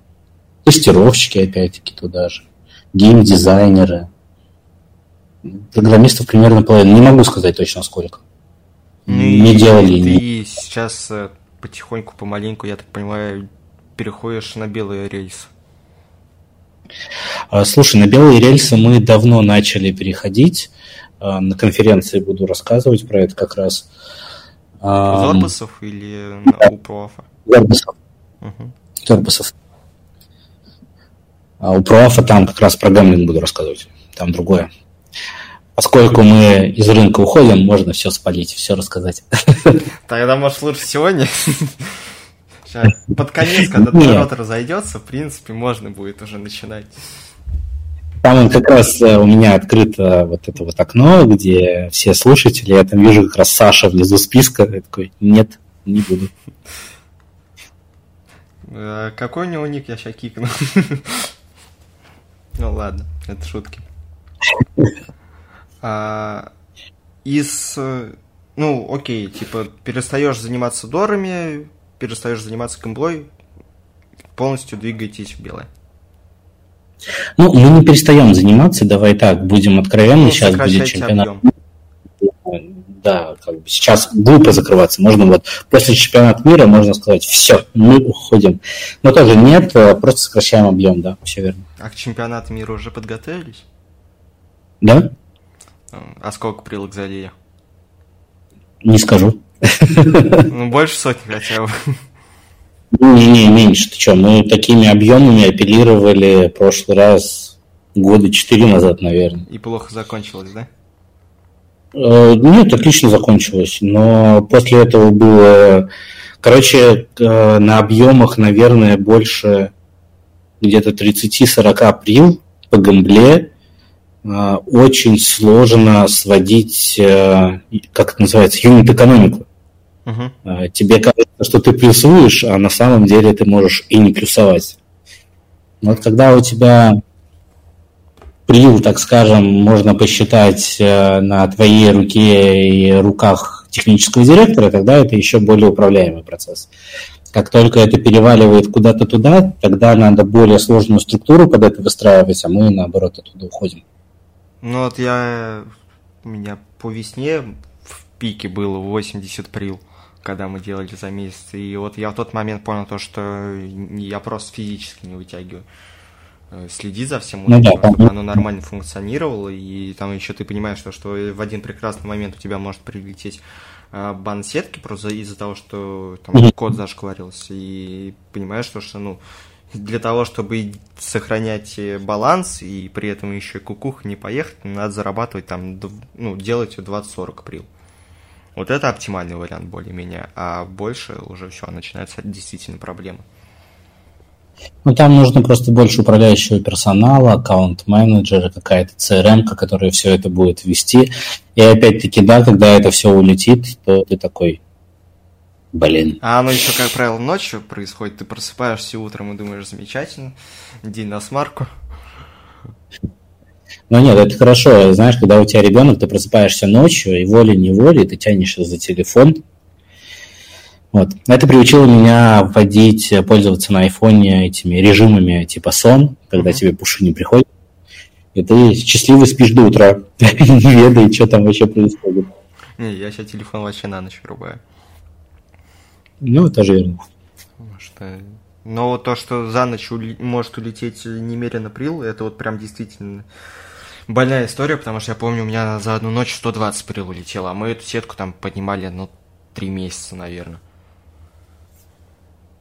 Speaker 1: Тестировщики, опять-таки, туда же. Гейм-дизайнеры. Программистов примерно половина. Не могу сказать точно сколько.
Speaker 2: Ну, не и делали. Не... сейчас э, потихоньку, помаленьку, я так понимаю, переходишь на белые рельсы.
Speaker 1: А, слушай, на белые рельсы мы давно начали переходить. А, на конференции буду рассказывать про это как раз.
Speaker 2: Зорбасов um, или да. у Проафа?
Speaker 1: Зорбасов. Угу. Зорбасов. А у Проафа там как раз про гамлинг буду рассказывать. Там другое. Поскольку мы из рынка уходим, можно все спалить, все рассказать.
Speaker 2: Тогда, может, лучше сегодня? Под конец, когда народ разойдется, в принципе, можно будет уже начинать.
Speaker 1: Там как раз э, у меня открыто вот это вот окно, где все слушатели, я там вижу как раз Саша внизу списка, я такой, нет, не буду.
Speaker 2: Э, какой у него ник, я сейчас кикну. Ну ладно, это шутки. А, из, ну, окей, типа, перестаешь заниматься дорами, перестаешь заниматься комблой, полностью двигаетесь в белое.
Speaker 1: Ну, мы не перестаем заниматься, давай так, будем откровенны, ну, сейчас будет чемпионат. Объем. Да, как бы сейчас глупо закрываться. Можно вот после чемпионата мира можно сказать, все, мы уходим. Но тоже нет, а просто сокращаем объем, да, все верно.
Speaker 2: А к чемпионату мира уже подготовились?
Speaker 1: Да.
Speaker 2: А сколько прилог залили?
Speaker 1: Не скажу.
Speaker 2: Ну, больше сотни хотя бы.
Speaker 1: Не-не, меньше. Ты что, мы такими объемами апеллировали в прошлый раз года четыре назад, наверное.
Speaker 2: И плохо закончилось, да?
Speaker 1: Э, нет, отлично закончилось. Но после этого было... Короче, э, на объемах, наверное, больше где-то 30-40 април по гамбле очень сложно сводить, как это называется, юнит-экономику. Uh-huh. Тебе кажется, что ты плюсуешь, а на самом деле ты можешь и не плюсовать. Вот когда у тебя прил, так скажем, можно посчитать э, на твоей руке и руках технического директора, тогда это еще более управляемый процесс. Как только это переваливает куда-то туда, тогда надо более сложную структуру под это выстраивать, а мы, наоборот, оттуда уходим.
Speaker 2: Ну вот я... У меня по весне в пике было 80 прил когда мы делали за месяц. И вот я в тот момент понял то, что я просто физически не вытягиваю. Э, следи за всем, ну, да, чтобы оно нормально функционировало, и там еще ты понимаешь, что, что в один прекрасный момент у тебя может прилететь э, бан сетки просто из-за того, что там код зашкварился, и понимаешь, что, что ну, для того, чтобы сохранять баланс и при этом еще кукух не поехать, надо зарабатывать там, ну, делать 20-40 прил. Вот это оптимальный вариант более-менее, а больше уже все, начинается действительно проблема.
Speaker 1: Ну, там нужно просто больше управляющего персонала, аккаунт-менеджера, какая-то CRM, которая все это будет вести. И опять-таки, да, когда это все улетит, то ты такой, блин.
Speaker 2: А оно еще, как правило, ночью происходит. Ты просыпаешься утром и думаешь, замечательно, день на смарку.
Speaker 1: Ну нет, это хорошо. Знаешь, когда у тебя ребенок, ты просыпаешься ночью, и волей-неволей ты тянешься за телефон. Вот. Это приучило меня вводить, пользоваться на айфоне этими режимами типа сон, когда mm-hmm. тебе пуши не приходят. И ты счастливо спишь до утра, не ведая, что там вообще происходит.
Speaker 2: Не, я сейчас телефон вообще на ночь вырубаю.
Speaker 1: Ну, тоже верно.
Speaker 2: Что... Но то, что за ночь ули... может улететь немерено прил, это вот прям действительно больная история, потому что я помню, у меня за одну ночь 120 прил улетело, а мы эту сетку там поднимали, ну, три месяца, наверное.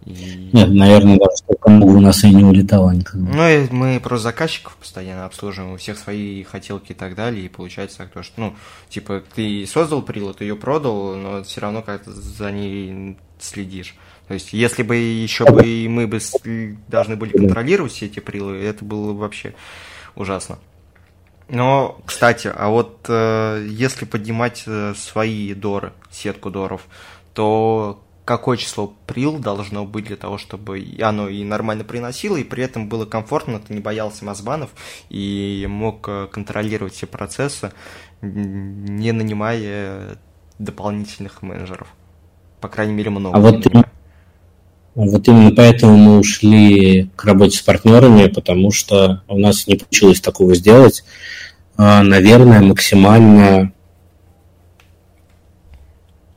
Speaker 1: И... Нет, наверное, даже столько много у нас и не улетало никогда.
Speaker 2: Ну, и мы просто заказчиков постоянно обслуживаем, у всех свои хотелки и так далее, и получается так, то, что, ну, типа, ты создал прилад, ты ее продал, но все равно как-то за ней следишь. То есть, если бы еще бы мы бы должны были контролировать все эти прилы, это было бы вообще ужасно. Но, кстати, а вот э, если поднимать э, свои доры, сетку доров, то какое число прил должно быть для того, чтобы оно и нормально приносило, и при этом было комфортно, ты не боялся мазбанов и мог э, контролировать все процессы, не нанимая дополнительных менеджеров. По крайней мере, много.
Speaker 1: А вот, вот именно поэтому мы ушли к работе с партнерами, потому что у нас не получилось такого сделать. А, наверное, максимально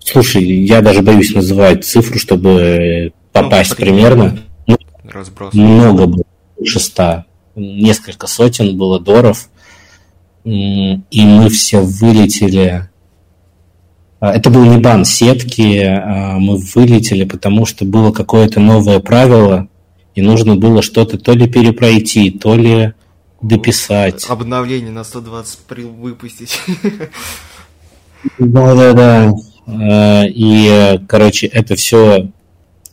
Speaker 1: Слушай, я даже боюсь называть цифру, чтобы попасть ну, примерно. Ну, Разброс. Много было, больше ста. Несколько сотен было доров. И мы все вылетели. А, это был не бан сетки, а мы вылетели, потому что было какое-то новое правило, и нужно было что-то то ли перепройти, то ли дописать.
Speaker 2: Обновление на 120 выпустить.
Speaker 1: Да-да-да. Э, и, короче, это все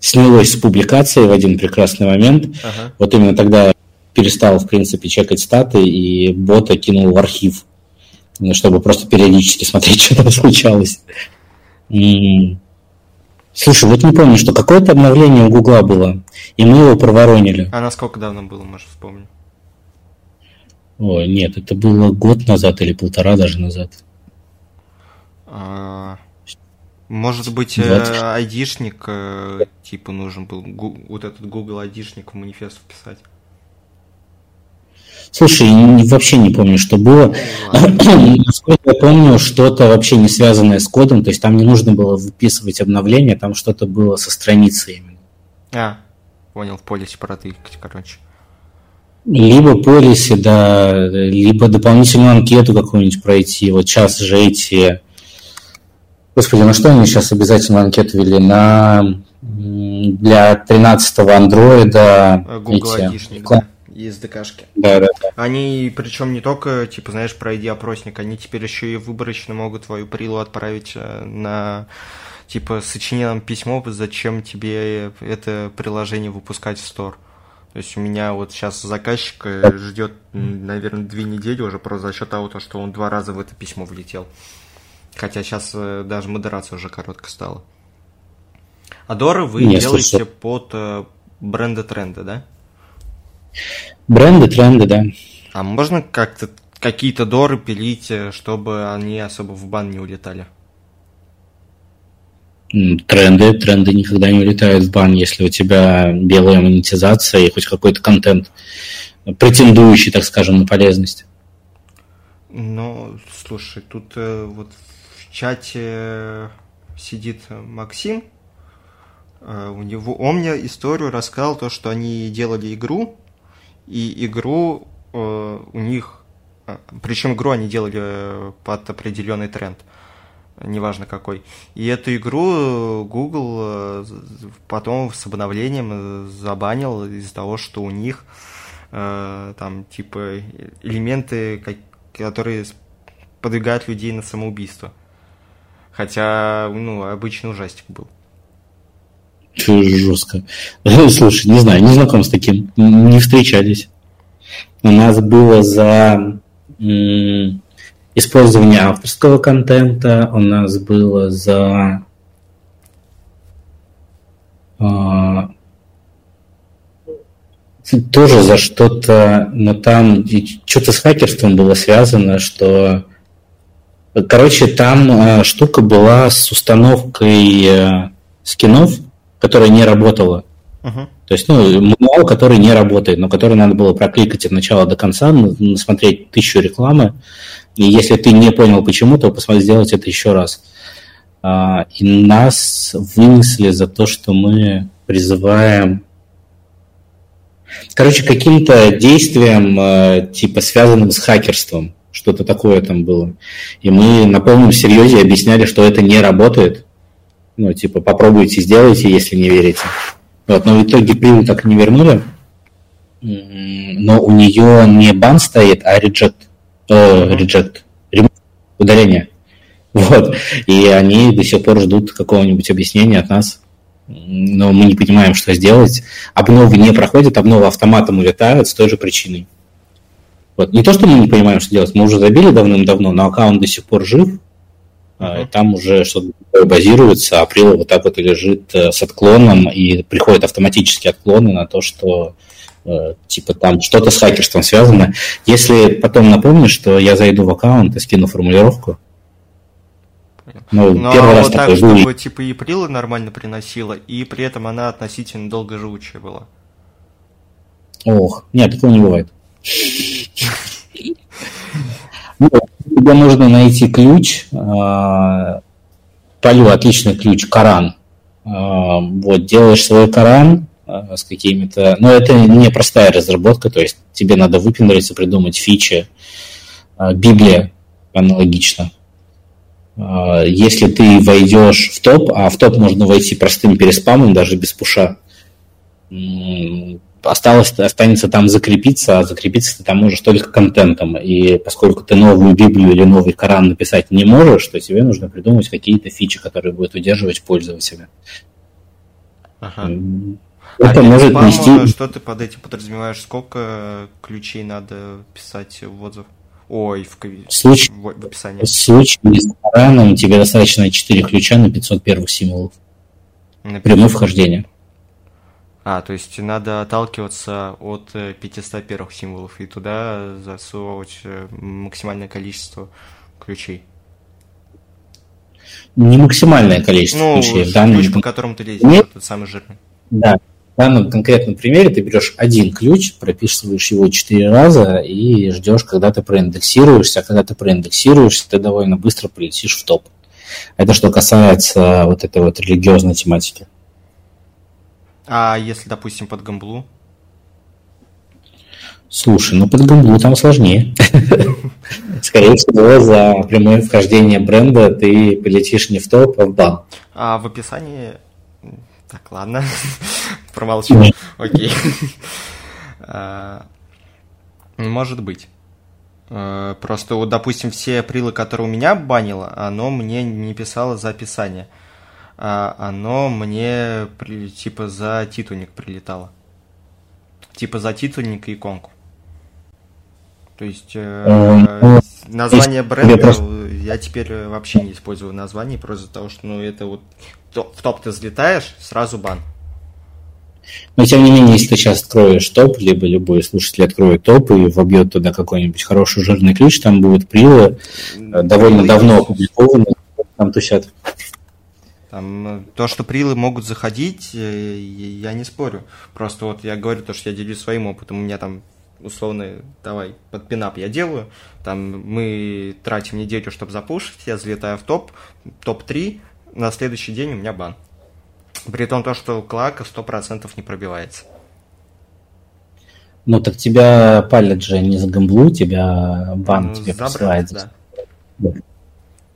Speaker 1: снялось с публикации в один прекрасный момент. Ага. Вот именно тогда перестал, в принципе, чекать статы, и бота кинул в архив, чтобы просто периодически смотреть, что там случалось. И... Слушай, вот не помню, что какое-то обновление у Гугла было, и мы его проворонили.
Speaker 2: А насколько давно было, может, вспомню?
Speaker 1: О, нет, это было год назад или полтора даже назад.
Speaker 2: А, может быть, вот. Э, айдишник, э, типа, нужен был, вот этот Google айдишник в манифест вписать.
Speaker 1: Слушай, вообще не помню, что было. Насколько я помню, что-то вообще не связанное с кодом, то есть там не нужно было выписывать обновление, там что-то было со страницей именно.
Speaker 2: А, понял, в полисе протыкать, короче.
Speaker 1: Либо полисе, да, либо дополнительную анкету какую-нибудь пройти. Вот сейчас же эти Господи, на что они сейчас обязательно анкету вели? На для 13-го андроида.
Speaker 2: Google эти, да, SDK-шки.
Speaker 1: Да, да, да.
Speaker 2: Они, причем не только, типа, знаешь, пройди опросник, они теперь еще и выборочно могут твою прилу отправить э, на типа сочини нам письмо, зачем тебе это приложение выпускать в стор. То есть у меня вот сейчас заказчик э, ждет, наверное, две недели уже просто за счет того, что он два раза в это письмо влетел. Хотя сейчас э, даже модерация уже коротко стала. А Доры вы Не, делаете слушай. под бренды тренды, да?
Speaker 1: Бренды тренды, да.
Speaker 2: А можно как-то какие-то Доры пилить, э, чтобы они особо в бан не улетали?
Speaker 1: Тренды, тренды никогда не улетают в бан, если у тебя белая монетизация и хоть какой-то контент, претендующий, так скажем, на полезность.
Speaker 2: Ну, слушай, тут э, вот чате сидит Максим, э, у него, он мне историю рассказал, то, что они делали игру, и игру э, у них, э, причем игру они делали под определенный тренд. неважно какой. И эту игру Google э, потом с обновлением забанил из-за того, что у них э, там типа элементы, которые подвигают людей на самоубийство. Хотя, ну, обычный ужастик был.
Speaker 1: Жестко. Слушай, не знаю, не знаком с таким. Не встречались. У нас было за использование авторского контента, у нас было за а, тоже за что-то, но там что-то с хакерством было связано, что Короче, там э, штука была с установкой э, скинов, которая не работала. Uh-huh. То есть, ну, мануал, который не работает, но который надо было прокликать от начала до конца, смотреть тысячу рекламы. И если ты не понял почему, то посмотри, сделать это еще раз. А, и нас вынесли за то, что мы призываем Короче, каким-то действием, э, типа, связанным с хакерством что-то такое там было. И мы на полном серьезе объясняли, что это не работает. Ну, типа, попробуйте, сделайте, если не верите. Вот, но в итоге Прилу так и не вернули. Но у нее не бан стоит, а reject. Э, reject. Удаление. Вот. И они до сих пор ждут какого-нибудь объяснения от нас. Но мы не понимаем, что сделать. Обновы не проходят, обновы автоматом улетают с той же причиной. Вот. Не то, что мы не понимаем, что делать, мы уже забили давным-давно, но аккаунт до сих пор жив, uh-huh. там уже что-то базируется, а April вот так вот и лежит э, с отклоном, и приходят автоматические отклоны на то, что э, типа там что-то с хакерством связано. Если потом напомнишь, что я зайду в аккаунт и скину формулировку,
Speaker 2: ну, ну первый а раз вот так, чтобы типа и прилы нормально приносила, и при этом она относительно долгоживучая была.
Speaker 1: Ох, нет, такого не бывает. Тебе нужно найти ключ, полю отличный ключ, Коран. А, вот, делаешь свой Коран а, с какими-то... Но это не простая разработка, то есть тебе надо выпендриться, придумать фичи. Библия аналогично. Если ты войдешь в топ, а в топ можно войти простым переспамом, даже без пуша, осталось, останется там закрепиться, а закрепиться ты там можешь только контентом. И поскольку ты новую Библию или новый Коран написать не можешь, то тебе нужно придумать какие-то фичи, которые будут удерживать пользователя.
Speaker 2: Ага. Это а может спама, нести... Что ты под этим подразумеваешь? Сколько ключей надо писать в отзыв? Ой, в,
Speaker 1: случай, в, в описании. В случае с Кораном тебе достаточно 4 ключа на 500 первых символов. На Прямое вхождение.
Speaker 2: А, то есть надо отталкиваться от 500 э, первых символов и туда засовывать э, максимальное количество ключей.
Speaker 1: Не максимальное количество ну, ключей.
Speaker 2: В данном... ключ, по которому ты лезешь, Нет. тот самый жирный.
Speaker 1: Да. В данном конкретном примере ты берешь один ключ, прописываешь его четыре раза и ждешь, когда ты проиндексируешься. А когда ты проиндексируешься, ты довольно быстро полетишь в топ. Это что касается вот этой вот религиозной тематики.
Speaker 2: А если, допустим, под гамблу?
Speaker 1: Слушай, ну под гамблу там сложнее. Скорее всего, за прямое вхождение бренда ты полетишь не в топ, а в бан.
Speaker 2: А в описании... Так, ладно. Промолчу. Окей. А, может быть. А, просто вот, допустим, все прилы, которые у меня банило, оно мне не писало за описание оно мне типа за титульник прилетало. Типа за титульник и иконку. То есть э, название бренда я теперь вообще не использую название, просто потому что ну это вот в топ ты взлетаешь, сразу бан.
Speaker 1: Но тем не менее, если ты сейчас откроешь топ, либо любой слушатель откроет топ и вобьет туда какой-нибудь хороший жирный ключ, там будут прилы, э, довольно давно опубликованные, там тусят.
Speaker 2: Там, э, то, что прилы могут заходить, э, я не спорю. Просто вот я говорю то, что я делюсь своим опытом. У меня там условно, давай, под пинап я делаю, там мы тратим неделю, чтобы запушить, я залетаю в топ, топ-3, на следующий день у меня бан. При том, то, что клака 100% не пробивается.
Speaker 1: Ну, так тебя палят же не за гамблу, тебя бан ну, тебе забрать, посылает. Да.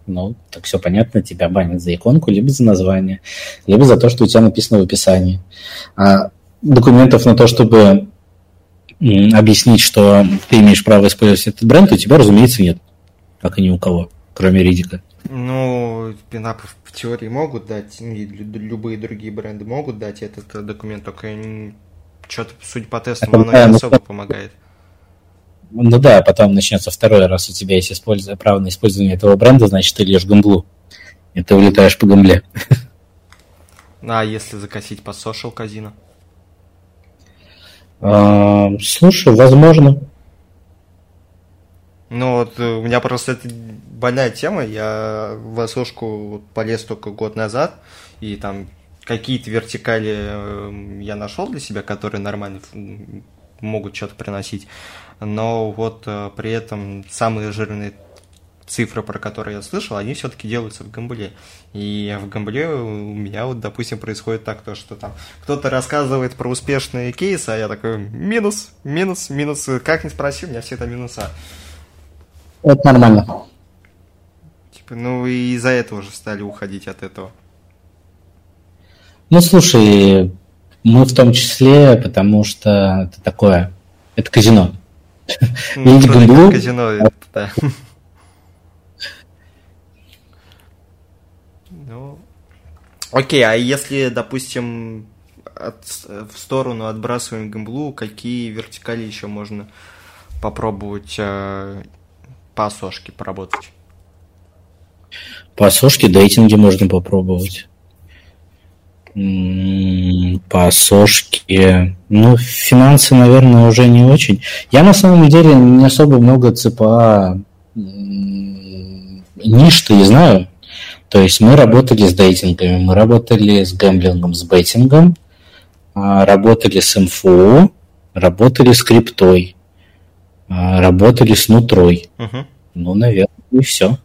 Speaker 1: Ну, так все понятно, тебя банят за иконку, либо за название, либо за то, что у тебя написано в описании. А документов на то, чтобы объяснить, что ты имеешь право использовать этот бренд, у тебя, разумеется, нет. Как и ни у кого, кроме Ридика.
Speaker 2: Ну, пинапы в теории могут дать, и любые другие бренды могут дать этот э, документ, только что-то, судя по тестам, оно не особо помогает.
Speaker 1: Ну да, потом начнется второй раз у тебя есть использ... право на использование этого бренда, значит, ты лишь гамблу. И ты улетаешь по гамбле.
Speaker 2: А если закосить по social казино?
Speaker 1: А, слушай, возможно.
Speaker 2: Ну вот э, у меня просто это больная тема. Я в осошку полез только год назад, и там какие-то вертикали э, я нашел для себя, которые нормально могут что-то приносить. Но вот э, при этом самые жирные цифры, про которые я слышал, они все-таки делаются в Гамбле. И в Гамбле у меня вот, допустим, происходит так, то, что там кто-то рассказывает про успешные кейсы, а я такой, минус, минус, минус. Как ни спроси, у меня все это минуса.
Speaker 1: Это нормально.
Speaker 2: Типа, ну и из-за этого уже стали уходить от этого.
Speaker 1: Ну, слушай, мы в том числе, потому что это такое, это казино.
Speaker 2: Ну, Гамблу, казино, это, да. Окей, а если, допустим, от, в сторону отбрасываем гамблу, какие вертикали еще можно попробовать э, по сошке поработать?
Speaker 1: По сошке дейтинге можно попробовать. По сошке... Ну, финансы, наверное, уже не очень. Я на самом деле не особо много ЦПА ниш-то и знаю. То есть мы работали с дейтингами, мы работали с гэмблингом, с бейтингом, а, работали с МФО, работали с криптой, а, работали с нутрой. Угу. Ну, наверное, и все.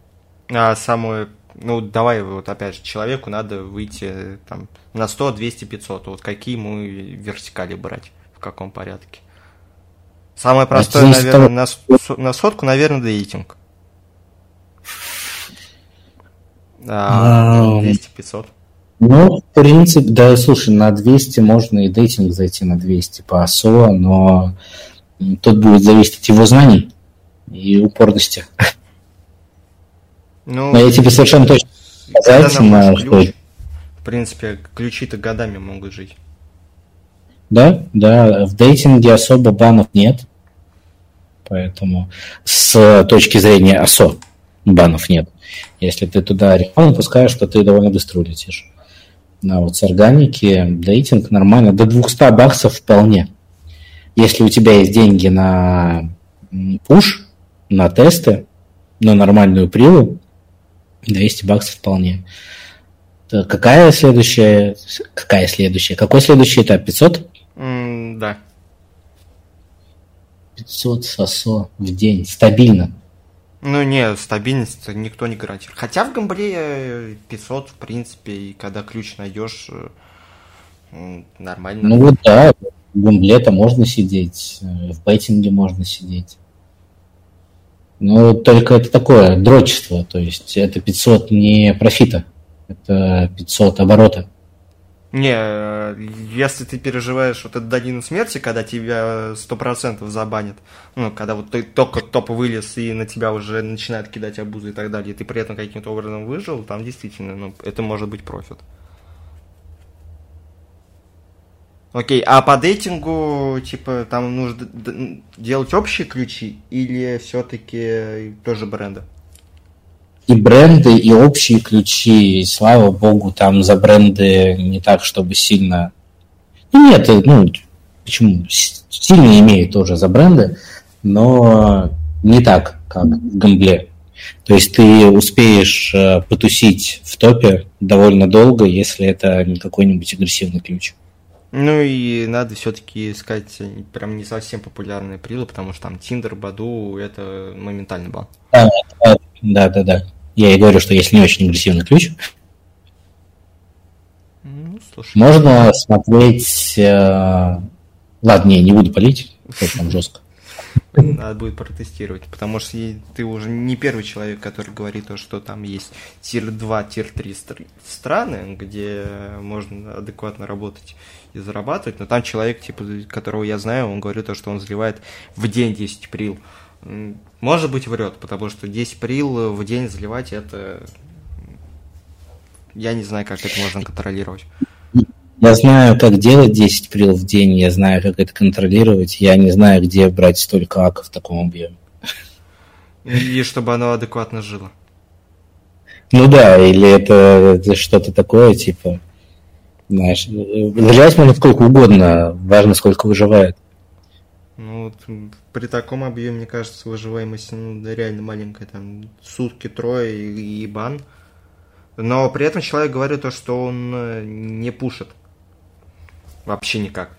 Speaker 2: А самую, ну, давай вот опять же, человеку надо выйти там на 100, 200, 500. Вот какие ему вертикали брать, в каком порядке? Самое простое, наверное, на, на сотку, наверное, дейтинг. А 200-500?
Speaker 1: Ну, в принципе, да, слушай, на 200 можно и дейтинг зайти на 200 по АСО, но тут будет зависеть от его знаний и упорности. Ну, но я тебе совершенно точно
Speaker 2: сказать, на ключ, В принципе, ключи-то годами могут жить.
Speaker 1: Да, да, в дейтинге особо банов нет, поэтому с точки зрения АСО банов нет. Если ты туда рекламу пускаешь, то ты довольно быстро улетишь. А вот с органики дейтинг нормально. До 200 баксов вполне. Если у тебя есть деньги на пуш, на тесты, на нормальную прилу, 200 баксов вполне. Какая следующая? Какая следующая? Какой следующий этап? 500?
Speaker 2: Mm, да.
Speaker 1: 500 сосо в день. Стабильно.
Speaker 2: Ну не, стабильность никто не гарантирует. Хотя в Гамбле 500, в принципе, и когда ключ найдешь, э, нормально.
Speaker 1: Ну вот да, в Гамбле-то можно сидеть, э, в бейтинге можно сидеть. Ну, только это такое дрочество, то есть это 500 не профита, это 500 оборота.
Speaker 2: Не, если ты переживаешь вот эту долину смерти, когда тебя сто процентов забанят, ну, когда вот ты только топ вылез и на тебя уже начинают кидать обузы и так далее, и ты при этом каким-то образом выжил, там действительно, ну, это может быть профит. Окей, а по дейтингу, типа, там нужно делать общие ключи или все-таки тоже бренды?
Speaker 1: И бренды, и общие ключи. И, слава богу, там за бренды не так, чтобы сильно... Ну, нет, ну, почему? Сильно имеют тоже за бренды, но не так, как в Гамбле. То есть ты успеешь э, потусить в топе довольно долго, если это не какой-нибудь агрессивный ключ.
Speaker 2: Ну и надо все-таки искать прям не совсем популярные прилы, потому что там Tinder, Badoo это моментальный бан.
Speaker 1: Да, да, да. Я и говорю, что если не очень агрессивный ключ, ну, слушай. можно смотреть... Э... Ладно, не, не буду палить, это там жестко.
Speaker 2: надо будет протестировать, потому что ты уже не первый человек, который говорит то, что там есть tier-2, tier-3 страны, где можно адекватно работать и зарабатывать, но там человек, типа, которого я знаю, он говорит то, что он заливает в день 10 прил. Может быть, врет, потому что 10 прил в день заливать это... Я не знаю, как это можно контролировать.
Speaker 1: Я знаю, как делать 10 прил в день, я знаю, как это контролировать, я не знаю, где брать столько аков в таком объеме.
Speaker 2: И чтобы оно адекватно жило.
Speaker 1: Ну да, или это, это что-то такое, типа, знаешь, заливать можно сколько угодно, важно, сколько выживает.
Speaker 2: Ну, вот, при таком объеме, мне кажется, выживаемость ну, реально маленькая, там, сутки, трое и, и бан. Но при этом человек говорит то, что он э, не пушит. Вообще никак.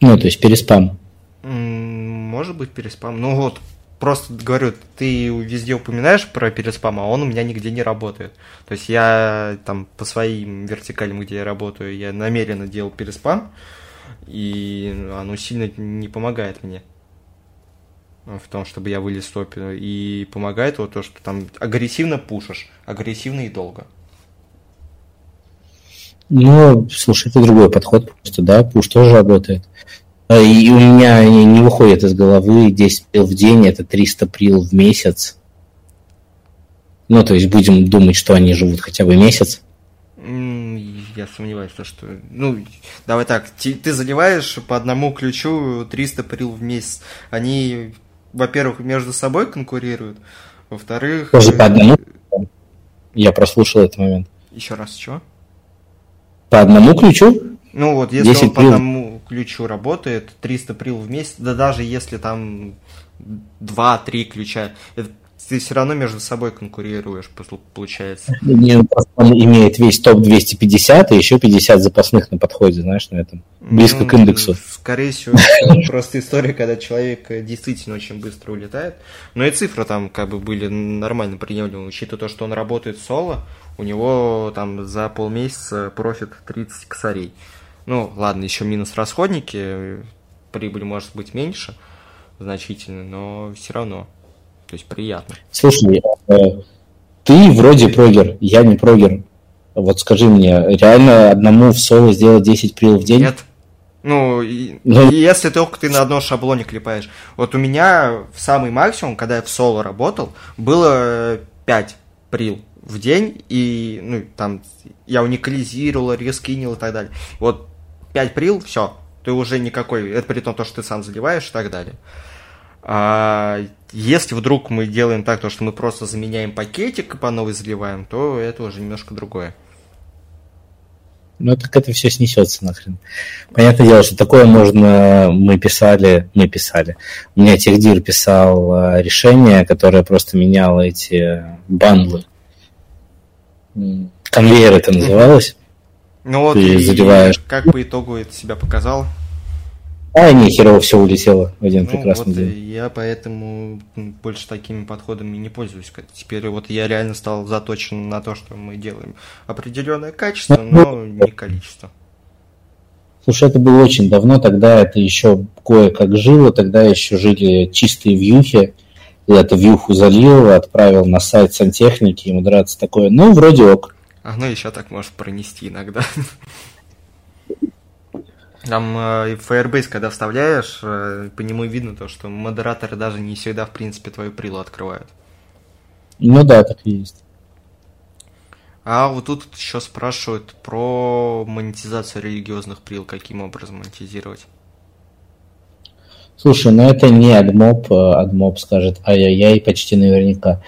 Speaker 1: Ну, то есть переспам.
Speaker 2: Может быть, переспам. Ну вот, просто говорю, ты везде упоминаешь про переспам, а он у меня нигде не работает. То есть я там по своим вертикалям, где я работаю, я намеренно делал переспам, и оно сильно не помогает мне в том, чтобы я вылез в топе. И помогает вот то, что там агрессивно пушишь, агрессивно и долго.
Speaker 1: Ну, слушай, это другой подход просто, да, пуш тоже работает. А, и у меня не выходит из головы 10 прил в день, это 300 прил в месяц. Ну, то есть будем думать, что они живут хотя бы месяц.
Speaker 2: Я сомневаюсь, что... Ну, давай так, ты, ты заливаешь по одному ключу 300 прил в месяц. Они, во-первых, между собой конкурируют, во-вторых...
Speaker 1: Тоже по одному? Я прослушал этот момент.
Speaker 2: Еще раз, чего?
Speaker 1: По одному ключу?
Speaker 2: Ну вот, если он по одному ключу работает, 300 прил в месяц, да даже если там 2-3 ключа, это ты все равно между собой конкурируешь, получается.
Speaker 1: Не, он имеет весь топ 250 и еще 50 запасных на подходе, знаешь, на этом. Близко ну, к индексу.
Speaker 2: Скорее всего, просто история, когда человек действительно очень быстро улетает. Но и цифры там как бы были нормально приемлемы, учитывая то, что он работает соло, у него там за полмесяца профит 30 косарей. Ну, ладно, еще минус расходники, прибыль может быть меньше значительно, но все равно. То есть приятно.
Speaker 1: Слушай, э, ты вроде прогер, я не прогер. Вот скажи мне, реально одному в соло сделать 10 прил в день?
Speaker 2: Нет. Ну, ну, если только ты на одном шаблоне клепаешь. Вот у меня в самый максимум, когда я в соло работал, было 5 прил в день, и, ну, там, я уникализировал, рескинил и так далее. Вот 5 прил, все, ты уже никакой, это при том, то, что ты сам заливаешь и так далее. А если вдруг мы делаем так, то, что мы просто заменяем пакетик и по новой заливаем, то это уже немножко другое.
Speaker 1: Ну, так это все снесется нахрен. Понятное дело, что такое можно... Мы писали... Мы писали. У меня техдир писал а, решение, которое просто меняло эти бандлы. Конвейер это называлось.
Speaker 2: Ну вот, Ты и заливаешь... как по итогу это себя показал?
Speaker 1: А, не, херово все улетело в один ну, прекрасный вот день.
Speaker 2: Я поэтому больше такими подходами не пользуюсь. Теперь вот я реально стал заточен на то, что мы делаем определенное качество, ну, но не количество.
Speaker 1: Слушай, это было очень давно, тогда это еще кое-как жило, тогда еще жили чистые вьюхи. Я эту вьюху залил, отправил на сайт сантехники, ему драться такое, ну, вроде ок.
Speaker 2: А ну еще так можешь пронести иногда. Там э, Firebase, когда вставляешь, э, по нему видно то, что модераторы даже не всегда, в принципе, твою прилу открывают.
Speaker 1: Ну да, так и есть.
Speaker 2: А вот тут еще спрашивают про монетизацию религиозных прил, каким образом монетизировать.
Speaker 1: Слушай, ну это не AdMob, AdMob скажет ай-яй-яй почти наверняка.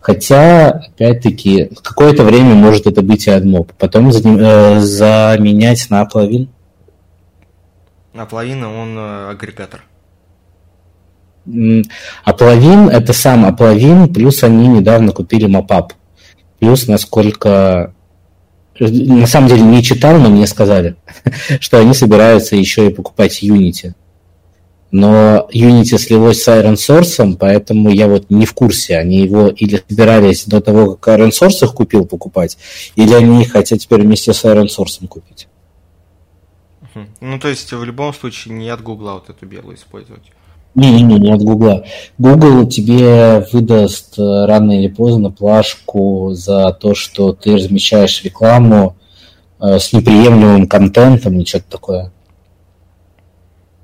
Speaker 1: Хотя, опять-таки, какое-то время может это быть и AdMob. Потом э, заменять на Applavin.
Speaker 2: А половина он э, агрегатор.
Speaker 1: Аплавин это сам Аплавин, плюс они недавно купили Мапап. Плюс, насколько... На самом деле не читал, но мне сказали, что они собираются еще и покупать Unity. Но Unity слилось с Iron Source, поэтому я вот не в курсе. Они его или собирались до того, как Iron Source их купил покупать, или они хотят теперь вместе с Iron Source купить.
Speaker 2: Ну, то есть, в любом случае, не от Гугла вот эту белую использовать.
Speaker 1: Не-не-не, не от Гугла. Google тебе выдаст э, рано или поздно плашку за то, что ты размещаешь рекламу э, с неприемлемым контентом и что-то такое.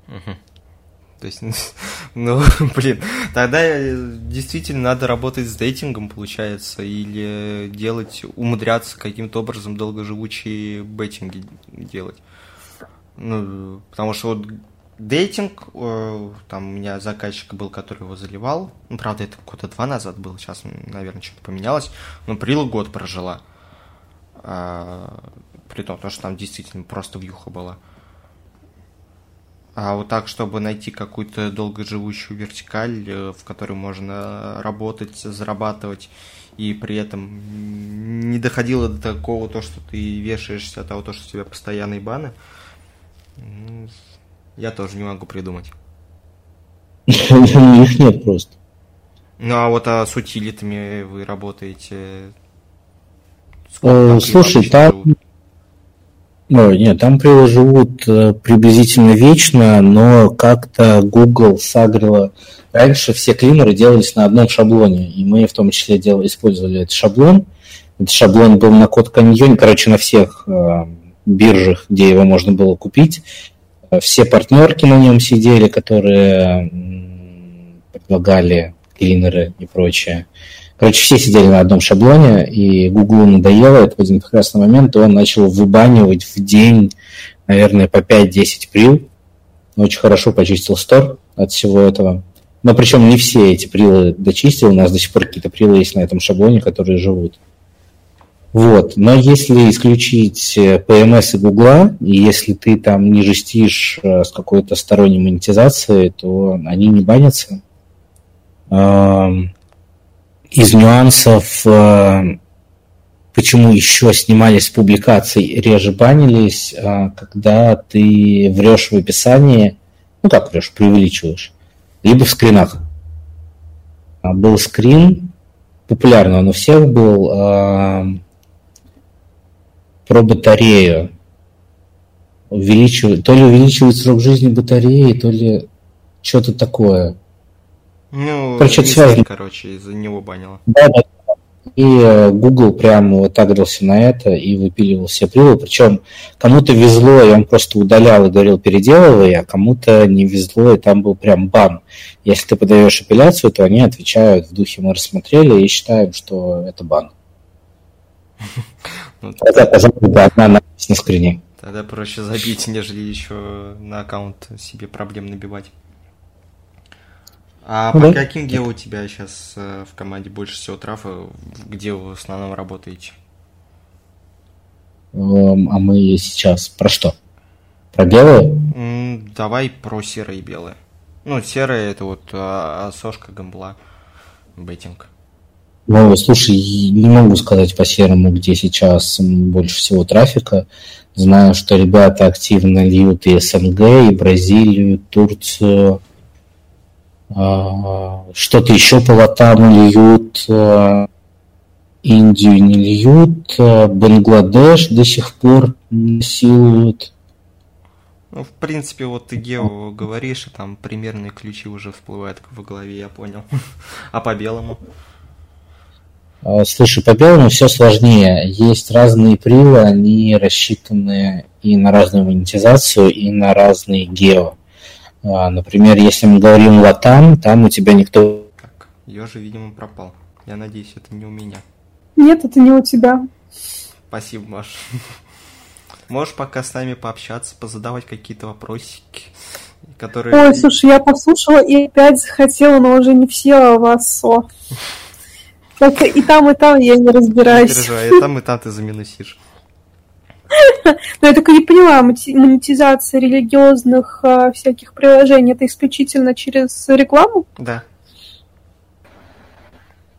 Speaker 2: Угу. То есть, ну, блин, тогда действительно надо работать с дейтингом, получается, или делать, умудряться каким-то образом долгоживучие беттинги делать. Ну, потому что вот дейтинг, э, там у меня заказчик был, который его заливал, ну, правда, это года два назад было, сейчас, наверное, что-то поменялось, но Прила год прожила, а, при том, что там действительно просто вьюха была. А вот так, чтобы найти какую-то долгоживущую вертикаль, э, в которой можно работать, зарабатывать, и при этом не доходило до такого, то, что ты вешаешься от того, то, что у тебя постоянные баны, я тоже не могу придумать.
Speaker 1: Их нет просто.
Speaker 2: Ну, а вот а с утилитами вы работаете?
Speaker 1: Э, слушай, там... Ой, нет, там прилы живут э, приблизительно вечно, но как-то Google сагрила... Раньше все клинеры делались на одном шаблоне, и мы в том числе дел... использовали этот шаблон. Этот шаблон был на код каньоне, короче, на всех э, биржах, где его можно было купить. Все партнерки на нем сидели, которые предлагали клинеры и прочее. Короче, все сидели на одном шаблоне, и Гуглу надоело это в один прекрасный момент, и он начал выбанивать в день, наверное, по 5-10 прил. Очень хорошо почистил стор от всего этого. Но причем не все эти прилы дочистил, у нас до сих пор какие-то прилы есть на этом шаблоне, которые живут. Вот. Но если исключить PMS э, и Гугла, и если ты там не жестишь э, с какой-то сторонней монетизацией, то они не банятся. Из нюансов, э, почему еще снимались публикации, реже банились, когда ты врешь в описании, ну как врешь, преувеличиваешь, либо в скринах. Был скрин, популярный он у всех был, про батарею. Увеличивает, то ли увеличивает срок жизни батареи, то ли что-то такое.
Speaker 2: Ну, короче, это связано. короче, из-за него банило.
Speaker 1: Да, да. И э, Google прям вот агрился на это и выпиливал все прилы. Причем кому-то везло, и он просто удалял и говорил переделывай, а кому-то не везло, и там был прям бан. Если ты подаешь апелляцию, то они отвечают в духе мы рассмотрели и считаем, что это бан. Ну, Хотя, пожалуй, да, одна надпись на скрине.
Speaker 2: Тогда проще забить, нежели еще на аккаунт себе проблем набивать. А ну, по да. каким гео у тебя сейчас э, в команде больше всего трафа? Где вы в основном работаете?
Speaker 1: А мы сейчас про что? Про белые?
Speaker 2: Давай про серые и белые. Ну, серые это вот а, сошка, гамбла, беттинг.
Speaker 1: Ну, слушай, не могу сказать по серому, где сейчас больше всего трафика. Знаю, что ребята активно льют и СНГ, и Бразилию, и Турцию. А, что-то еще по латам льют. А, Индию не льют. А, Бангладеш до сих пор насилуют.
Speaker 2: Ну, в принципе, вот ты Гео говоришь, и там примерные ключи уже всплывают в голове, я понял. А по белому?
Speaker 1: А, слушай, по белому все сложнее. Есть разные прилы, они рассчитаны и на разную монетизацию, и на разные гео. А, например, если мы говорим латам, там у тебя никто...
Speaker 2: Так, Ёжи, видимо, пропал. Я надеюсь, это не у меня.
Speaker 3: Нет, это не у тебя.
Speaker 2: Спасибо, Маш. Можешь пока с нами пообщаться, позадавать какие-то вопросики, которые...
Speaker 3: Ой, слушай, я послушала и опять захотела, но уже не все вас. Так и там, и там я не разбираюсь. Не
Speaker 2: переживай, и там, и там ты заминусишь.
Speaker 3: Но я только не поняла, монетизация религиозных а, всяких приложений это исключительно через рекламу?
Speaker 2: Да.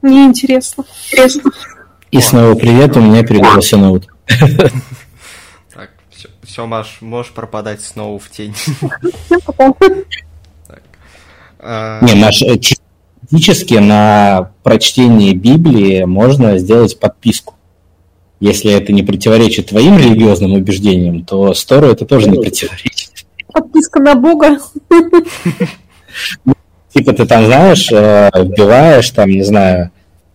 Speaker 3: Мне интересно. Интересно.
Speaker 1: И снова привет, у меня перегрелся ноут.
Speaker 2: Так, все, все, Маш, можешь пропадать снова в тень.
Speaker 1: Не, Маш, э, Фактически на прочтение Библии можно сделать подписку. Если это не противоречит твоим религиозным убеждениям, то Стору это тоже не противоречит.
Speaker 3: Подписка на Бога.
Speaker 1: Типа ты там, знаешь, э, вбиваешь, там, не знаю,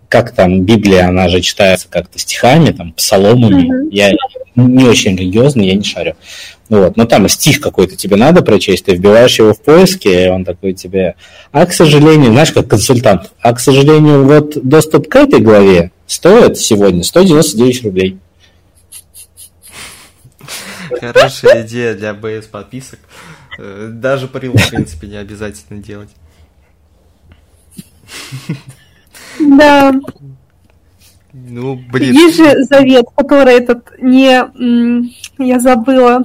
Speaker 1: как там Библия, она же читается как-то стихами, там, псаломами. Mm-hmm. Я не очень религиозный, я не шарю. Вот. Но там стих какой-то тебе надо прочесть, ты вбиваешь его в поиске, и он такой тебе... А, к сожалению, знаешь, как консультант, а, к сожалению, вот доступ к этой главе стоит сегодня 199 рублей.
Speaker 2: Хорошая идея для БС подписок. Э, даже парил, в принципе, не обязательно делать.
Speaker 3: Да.
Speaker 2: Ну, блин.
Speaker 3: Есть же завет, который этот не... Я забыла.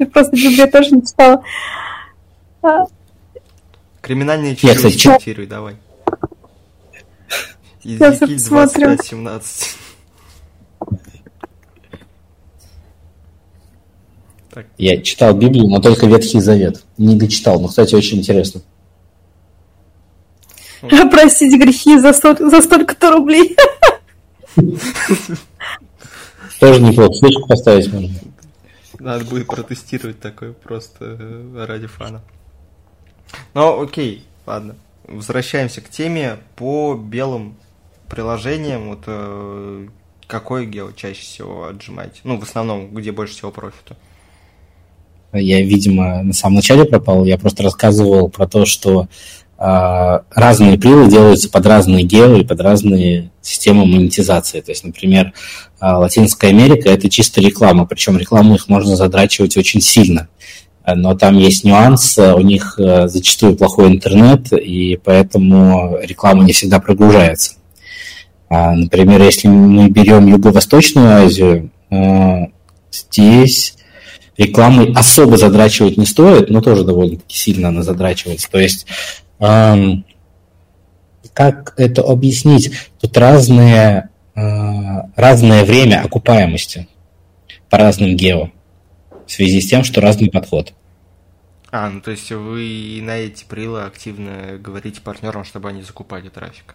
Speaker 3: Я просто Библию тоже не читала. А.
Speaker 2: Криминальные числа цитируй, давай.
Speaker 3: Иезекииль 25,
Speaker 2: 17.
Speaker 1: Так. Я читал Библию, но только Ветхий Завет. Не дочитал, но, кстати, очень интересно.
Speaker 3: Простить грехи за, столь, за столько-то рублей.
Speaker 1: Тоже неплохо. Свечку поставить можно.
Speaker 2: Надо будет протестировать такое просто э, ради фана. Ну, окей, ладно. Возвращаемся к теме по белым приложениям. Вот э, какой гео чаще всего отжимаете? Ну, в основном, где больше всего профита?
Speaker 1: Я, видимо, на самом начале пропал. Я просто рассказывал про то, что разные прилы делаются под разные гео и под разные системы монетизации. То есть, например, э, Латинская Америка – это чисто реклама, причем рекламу их можно задрачивать очень сильно. Но там есть нюанс, у них э, зачастую плохой интернет, и поэтому реклама не всегда прогружается. А, например, если мы берем Юго-Восточную Азию, э, здесь рекламой особо задрачивать не стоит, но тоже довольно-таки сильно она задрачивается. То есть, как это объяснить? Тут разные, э, разное время окупаемости по разным гео в связи с тем, что разный подход.
Speaker 2: А, ну то есть вы на эти прилы активно говорите партнерам, чтобы они закупали трафик?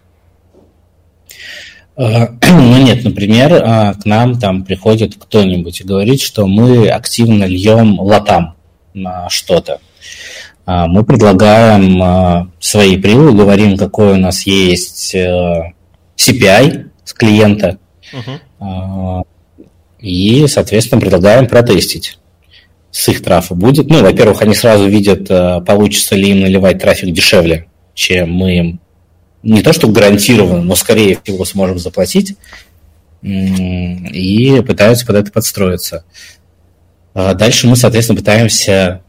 Speaker 1: Э, ну нет, например, э, к нам там приходит кто-нибудь и говорит, что мы активно льем лотам на что-то. Э, мы предлагаем свои прилы, говорим, какой у нас есть CPI с клиента, uh-huh. и, соответственно, предлагаем протестить с их трафа будет. Ну, во-первых, они сразу видят, получится ли им наливать трафик дешевле, чем мы им не то что гарантированно, но скорее всего сможем заплатить, и пытаются под это подстроиться. А дальше мы, соответственно, пытаемся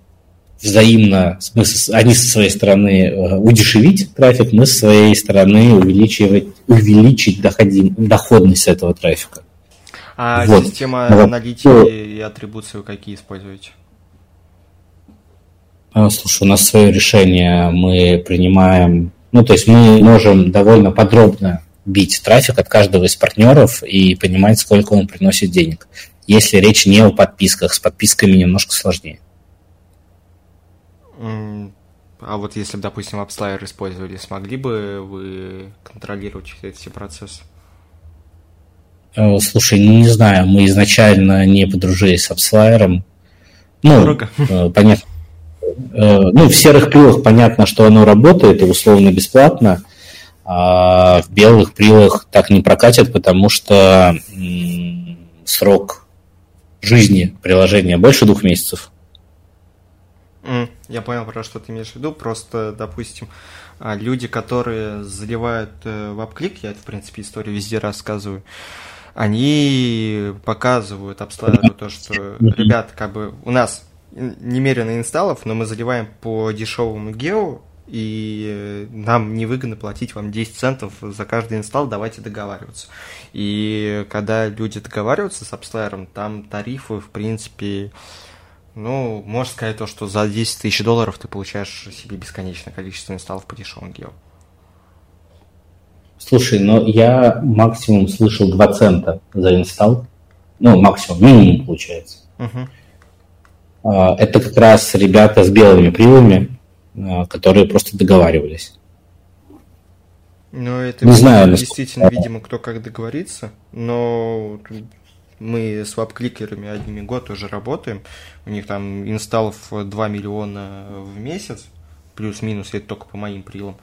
Speaker 1: взаимно, мы, они со своей стороны э, удешевить трафик, мы со своей стороны увеличивать, увеличить доходим, доходность этого трафика.
Speaker 2: А вот. система вот. аналитики и атрибуции вы какие используете?
Speaker 1: А, слушай, у нас свое решение мы принимаем ну, то есть мы можем довольно подробно бить трафик от каждого из партнеров и понимать, сколько он приносит денег. Если речь не о подписках, с подписками немножко сложнее.
Speaker 2: А вот если бы, допустим, AppsLayer использовали, смогли бы вы контролировать эти все процессы?
Speaker 1: Э, слушай, ну не знаю, мы изначально не подружились с AppsLayer. Ну, Дорого. Э, понятно, Э, ну, в серых прилах понятно, что оно работает и условно бесплатно, а в белых прилах так не прокатит, потому что срок жизни приложения больше двух месяцев.
Speaker 2: Я понял, про что ты имеешь в виду. Просто, допустим, а, люди, которые заливают э, в апклик, я в принципе, историю везде рассказываю, они показывают обследованию то, что, ребят, как бы у нас немерено инсталлов, но мы заливаем по дешевому гео, и нам невыгодно платить вам 10 центов за каждый инсталл, давайте договариваться. И когда люди договариваются с апслайером, там тарифы, в принципе, ну, можно сказать то, что за 10 тысяч долларов ты получаешь себе бесконечное количество инсталлов по дешевому гео.
Speaker 1: Слушай, но я максимум слышал 2 цента за инсталл. Ну, максимум, минимум получается. А, это как раз ребята с белыми прилами, а, которые просто договаривались.
Speaker 2: Ну, это не знаю, действительно, видимо, кто как договорится, но мы с веб-кликерами одними год уже работаем, у них там инсталлов 2 миллиона в месяц, плюс-минус, это только по моим прилам.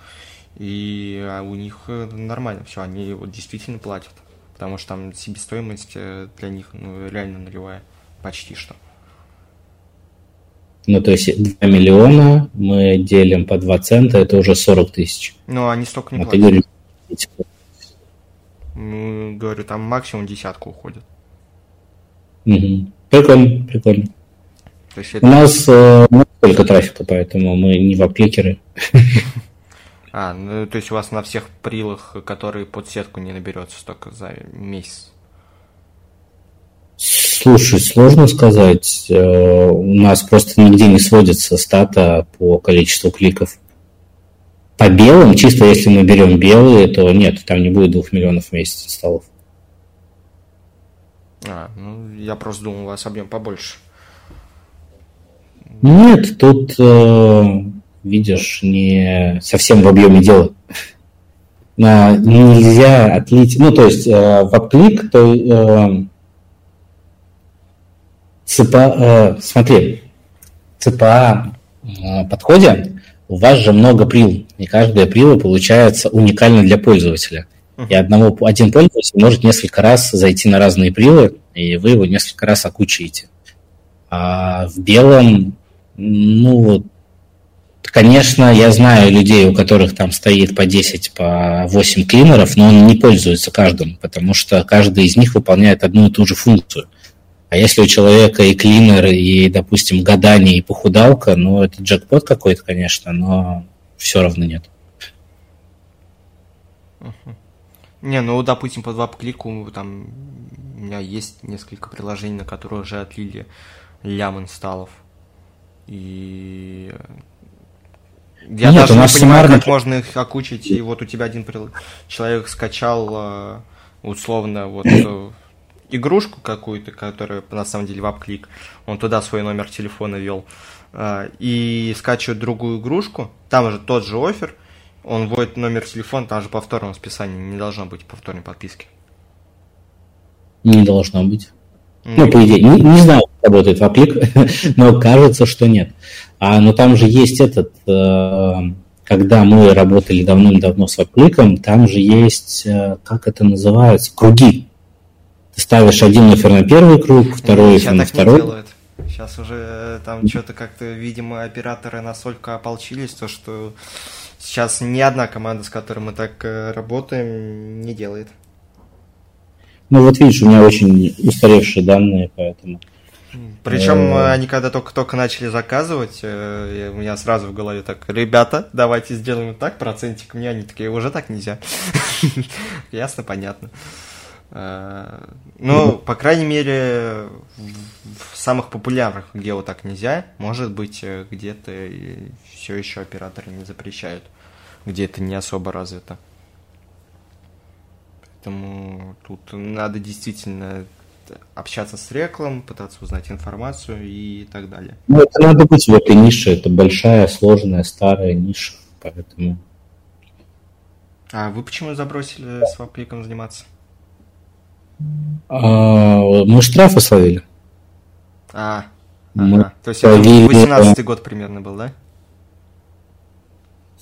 Speaker 2: И а у них э, нормально все, они вот действительно платят. Потому что там себестоимость э, для них ну, реально нулевая. Почти что.
Speaker 1: Ну, то есть 2 миллиона мы делим по 2 цента, это уже 40 тысяч.
Speaker 2: Ну, они столько не
Speaker 1: вот платят.
Speaker 2: Ну, говорю, там максимум десятку уходит.
Speaker 1: Угу. Прикольно, прикольно.
Speaker 2: То есть
Speaker 1: это... У нас э, только трафика, поэтому мы не вапликеры.
Speaker 2: А, ну то есть у вас на всех прилах, которые под сетку не наберется столько за месяц?
Speaker 1: Слушай, сложно сказать. Э, у нас просто нигде не сводится стата по количеству кликов. По белым, чисто если мы берем белые, то нет, там не будет двух миллионов в месяц инсталлов.
Speaker 2: А, ну я просто думал, у вас объем побольше.
Speaker 1: Нет, тут, э, видишь, не совсем в объеме дела. А, нельзя отлить, ну, то есть э, в апклик, то э, ЦПА, э, смотри, ЦПА э, подходе у вас же много прил, и каждая прила получается уникально для пользователя. И одного, один пользователь может несколько раз зайти на разные прилы, и вы его несколько раз окучаете. А в белом ну, вот, конечно, я знаю людей, у которых там стоит по 10, по 8 клинеров, но он не пользуется каждым, потому что каждый из них выполняет одну и ту же функцию. А если у человека и клинер, и, допустим, гадание, и похудалка, ну, это джекпот какой-то, конечно, но все равно нет.
Speaker 2: Не, ну, допустим, по WAP-click у, там, у меня есть несколько приложений, на которые уже отлили лям инсталлов. И я Нет, даже у нас не понимаю, суммарно... как можно их окучить, и вот у тебя один человек скачал э, условно вот э, игрушку какую-то, которая на самом деле WAP-click, он туда свой номер телефона ввел, э, и скачивает другую игрушку, там же тот же офер, он вводит номер телефона, там же повторного списания, не должно быть повторной подписки.
Speaker 1: Не должно быть. Ну, по идее, не, не знаю, как работает ваплик, но кажется, что нет. А, но там же есть этот, э, когда мы работали давным-давно с вапликом, там же есть, э, как это называется, круги. Ты ставишь один эфир на первый круг, второй эфир на второй. делают.
Speaker 2: Сейчас уже э, там что-то как-то, видимо, операторы настолько ополчились, то что сейчас ни одна команда, с которой мы так работаем, не делает.
Speaker 1: Ну вот видишь, у меня очень устаревшие данные, поэтому...
Speaker 2: Причем э, они когда только-только начали заказывать, э, у меня сразу в голове так, ребята, давайте сделаем так, процентик мне, они такие, уже так нельзя. Ясно, понятно. Э, ну, по крайней мере, в самых популярных, где вот так нельзя, может быть, где-то все еще операторы не запрещают, где это не особо развито. Поэтому тут надо действительно общаться с реклом, пытаться узнать информацию и так далее.
Speaker 1: Ну, это надо быть в этой нише. Это большая, сложная, старая ниша. Поэтому...
Speaker 2: А вы почему забросили с вапликом заниматься?
Speaker 1: А, мы штрафы словили.
Speaker 2: А, мы ага. то есть это 18 год примерно был, да?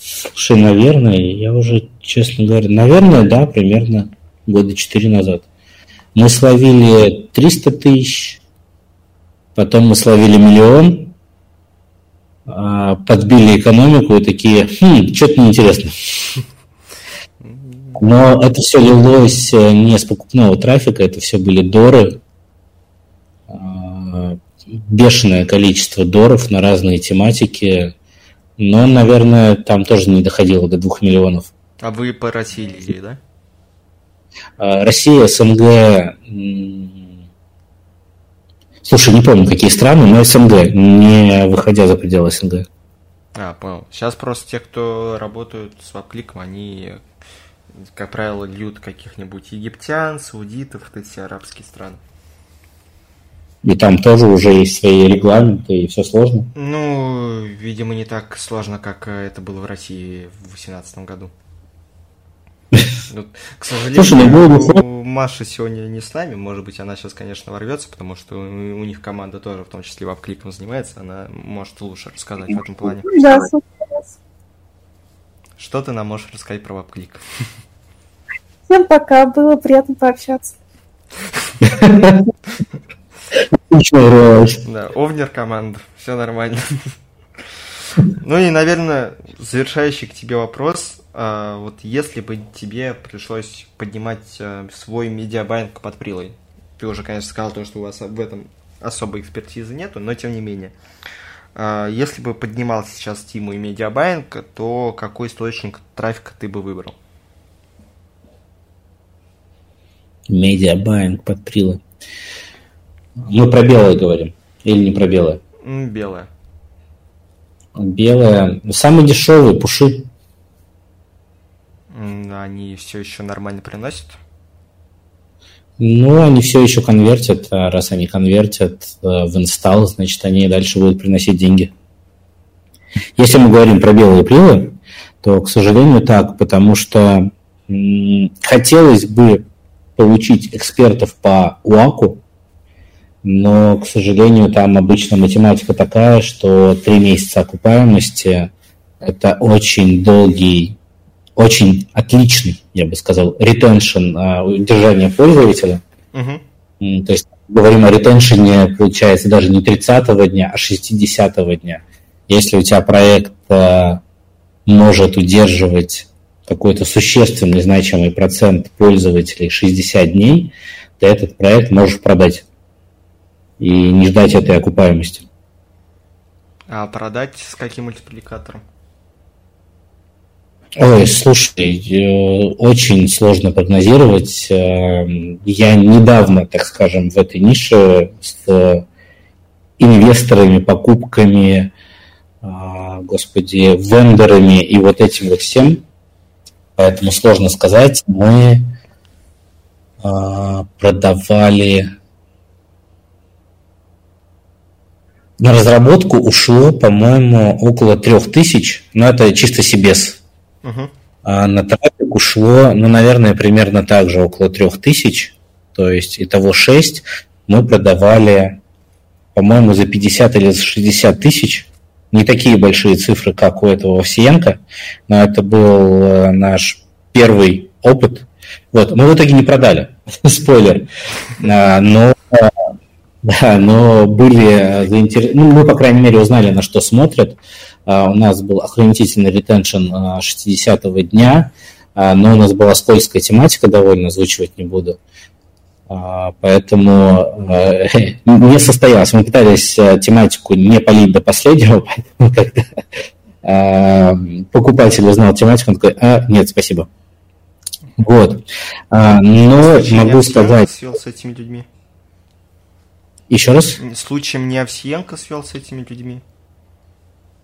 Speaker 1: Слушай, наверное, я уже, честно говоря, наверное, да, примерно года 4 назад. Мы словили 300 тысяч, потом мы словили миллион, а, подбили экономику и такие, хм, что-то неинтересно. Но это все лилось э, не с покупного трафика, это все были доры, а, бешеное количество доров на разные тематики, но, наверное, там тоже не доходило до двух миллионов.
Speaker 2: А вы по России да?
Speaker 1: А, Россия, СНГ, слушай, не помню, какие страны, но СНГ, не выходя за пределы СНГ.
Speaker 2: А, понял. Сейчас просто те, кто работают с вапликом, они, как правило, льют каких-нибудь египтян, саудитов, эти арабские страны.
Speaker 1: И там тоже уже есть свои регламенты, и все сложно?
Speaker 2: Ну, видимо, не так сложно, как это было в России в 2018 году. Ну, к сожалению, Слушай, ну, Маша сегодня не с нами, может быть, она сейчас, конечно, ворвется, потому что у них команда тоже, в том числе, веб-кликом занимается, она может лучше рассказать в этом плане. Да, Что ты нам можешь рассказать про веб-клик?
Speaker 3: Всем пока, было приятно пообщаться.
Speaker 2: Да, овнер команда, все нормально. Ну и, наверное, завершающий к тебе вопрос. А, вот если бы тебе пришлось поднимать а, свой медиабайнг под прилой, ты уже, конечно, сказал то, что у вас в этом особой экспертизы нету, но тем не менее. А, если бы поднимал сейчас тиму и media buying, то какой источник трафика ты бы выбрал?
Speaker 1: Media buying под прилой. Мы про белое говорим или не про белое?
Speaker 2: Белое.
Speaker 1: Белое. Самый дешевый, пуши.
Speaker 2: Они все еще нормально приносят?
Speaker 1: Ну, они все еще конвертят, а раз они конвертят э, в инсталл, значит, они дальше будут приносить деньги. Если мы говорим про белые прилы, то, к сожалению, так, потому что хотелось бы получить экспертов по УАКу, но, к сожалению, там обычно математика такая, что три месяца окупаемости – это очень долгий, очень отличный, я бы сказал, ретеншн а, удержания пользователя. Uh-huh. То есть говорим о ретеншене, получается, даже не 30-го дня, а 60-го дня. Если у тебя проект а, может удерживать какой-то существенный значимый процент пользователей 60 дней, то этот проект можешь продать и не ждать этой окупаемости.
Speaker 2: А продать с каким мультипликатором?
Speaker 1: Ой, слушай, э, очень сложно прогнозировать. Э, я недавно, так скажем, в этой нише с инвесторами, покупками, э, господи, вендорами и вот этим вот всем. Поэтому сложно сказать. Мы продавали на разработку ушло, по-моему, около трех тысяч, но это чисто Сибес. Uh-huh. А на трафик ушло, ну, наверное, примерно так же, около трех тысяч, то есть итого 6. Мы продавали, по-моему, за 50 или за 60 тысяч. Не такие большие цифры, как у этого Овсиенко, но это был э, наш первый опыт. Вот, мы в итоге не продали, спойлер, а, но да, но были заинтересованы, ну, мы, по крайней мере, узнали, на что смотрят. А, у нас был охранительный ретеншн 60-го дня, а, но у нас была скользкая тематика довольно, озвучивать не буду. А, поэтому не состоялось. Мы пытались тематику не полить до последнего, поэтому когда покупатель узнал тематику, он такой, а, нет, спасибо. Вот. Но могу сказать...
Speaker 2: с этими людьми?
Speaker 1: Еще раз?
Speaker 2: Случаем не Овсиенко свел с этими людьми?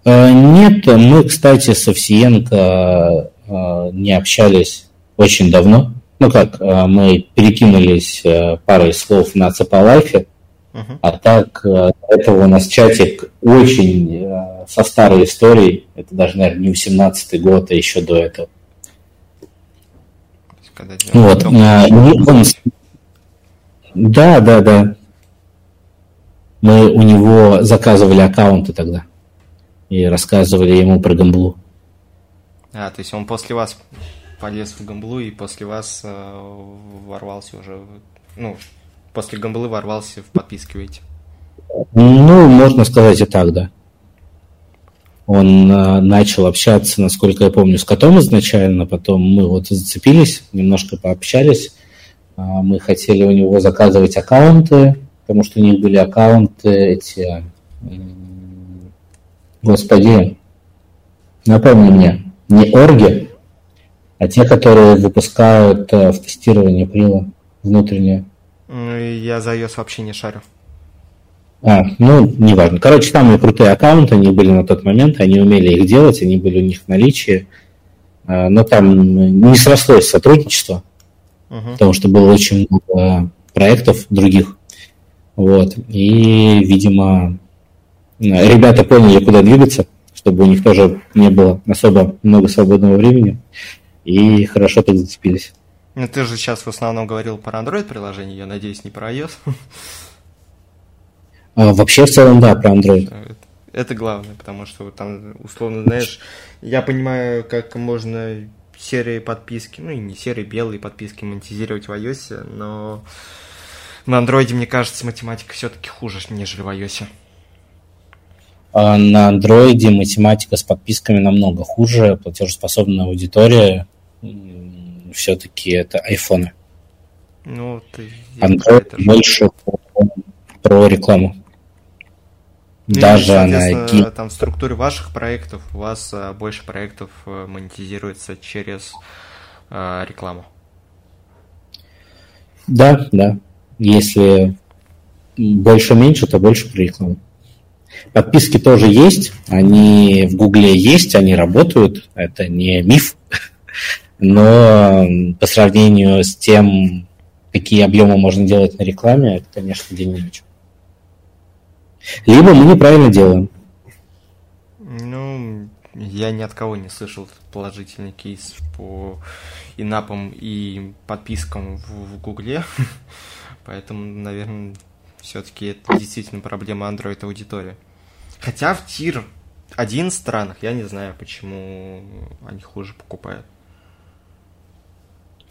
Speaker 1: Э, нет, мы, кстати, с Овсиенко э, не общались очень давно. Ну как, э, мы перекинулись парой слов на Цепалайфе, uh-huh. а так, этого у нас чатик очень со старой историей. Это даже, наверное, не 18-й год, а еще до этого. вот. Он... Да, да, да. Мы у него заказывали аккаунты тогда и рассказывали ему про гамблу.
Speaker 2: А, то есть он после вас полез в гамблу и после вас э, ворвался уже, ну, после гамблы ворвался в подписки эти.
Speaker 1: Ну, можно сказать и так, да. Он э, начал общаться, насколько я помню, с котом изначально, потом мы вот зацепились, немножко пообщались. Э, мы хотели у него заказывать аккаунты, потому что у них были аккаунты эти, господи, напомни мне, не орги, а те, которые выпускают э, в тестировании прила внутреннее.
Speaker 2: Ну, я за iOS вообще не шарю.
Speaker 1: А, ну, неважно. Короче, там крутые аккаунты, они были на тот момент, они умели их делать, они были у них в наличии, а, но там не срослось сотрудничество, uh-huh. потому что было очень много проектов других, вот. И, видимо, ребята поняли, куда двигаться, чтобы у них тоже не было особо много свободного времени. и хорошо так зацепились.
Speaker 2: Ну, ты же сейчас в основном говорил про Android-приложение, я надеюсь, не про iOS.
Speaker 1: А, вообще, в целом, да, про Android.
Speaker 2: Это главное, потому что там, условно, знаешь, я понимаю, как можно серые подписки, ну и не серые, белые подписки монетизировать в iOS, но на андроиде, мне кажется, математика все-таки хуже, нежели в iOS.
Speaker 1: А на андроиде математика с подписками намного хуже, платежеспособная аудитория все-таки это айфоны.
Speaker 2: Ну, ты...
Speaker 1: Android больше про, про рекламу.
Speaker 2: Ну, Даже на там в структуре ваших проектов у вас а, больше проектов а, монетизируется через а, рекламу.
Speaker 1: Да, да. Если больше-меньше, то больше про рекламу. Подписки тоже есть, они в Гугле есть, они работают, это не миф, но по сравнению с тем, какие объемы можно делать на рекламе, это, конечно, день ночь. Либо мы неправильно делаем.
Speaker 2: Ну, я ни от кого не слышал положительный кейс по инапам и подпискам в Гугле. Поэтому, наверное, все-таки это действительно проблема Android аудитории. Хотя в тир один странах я не знаю, почему они хуже покупают.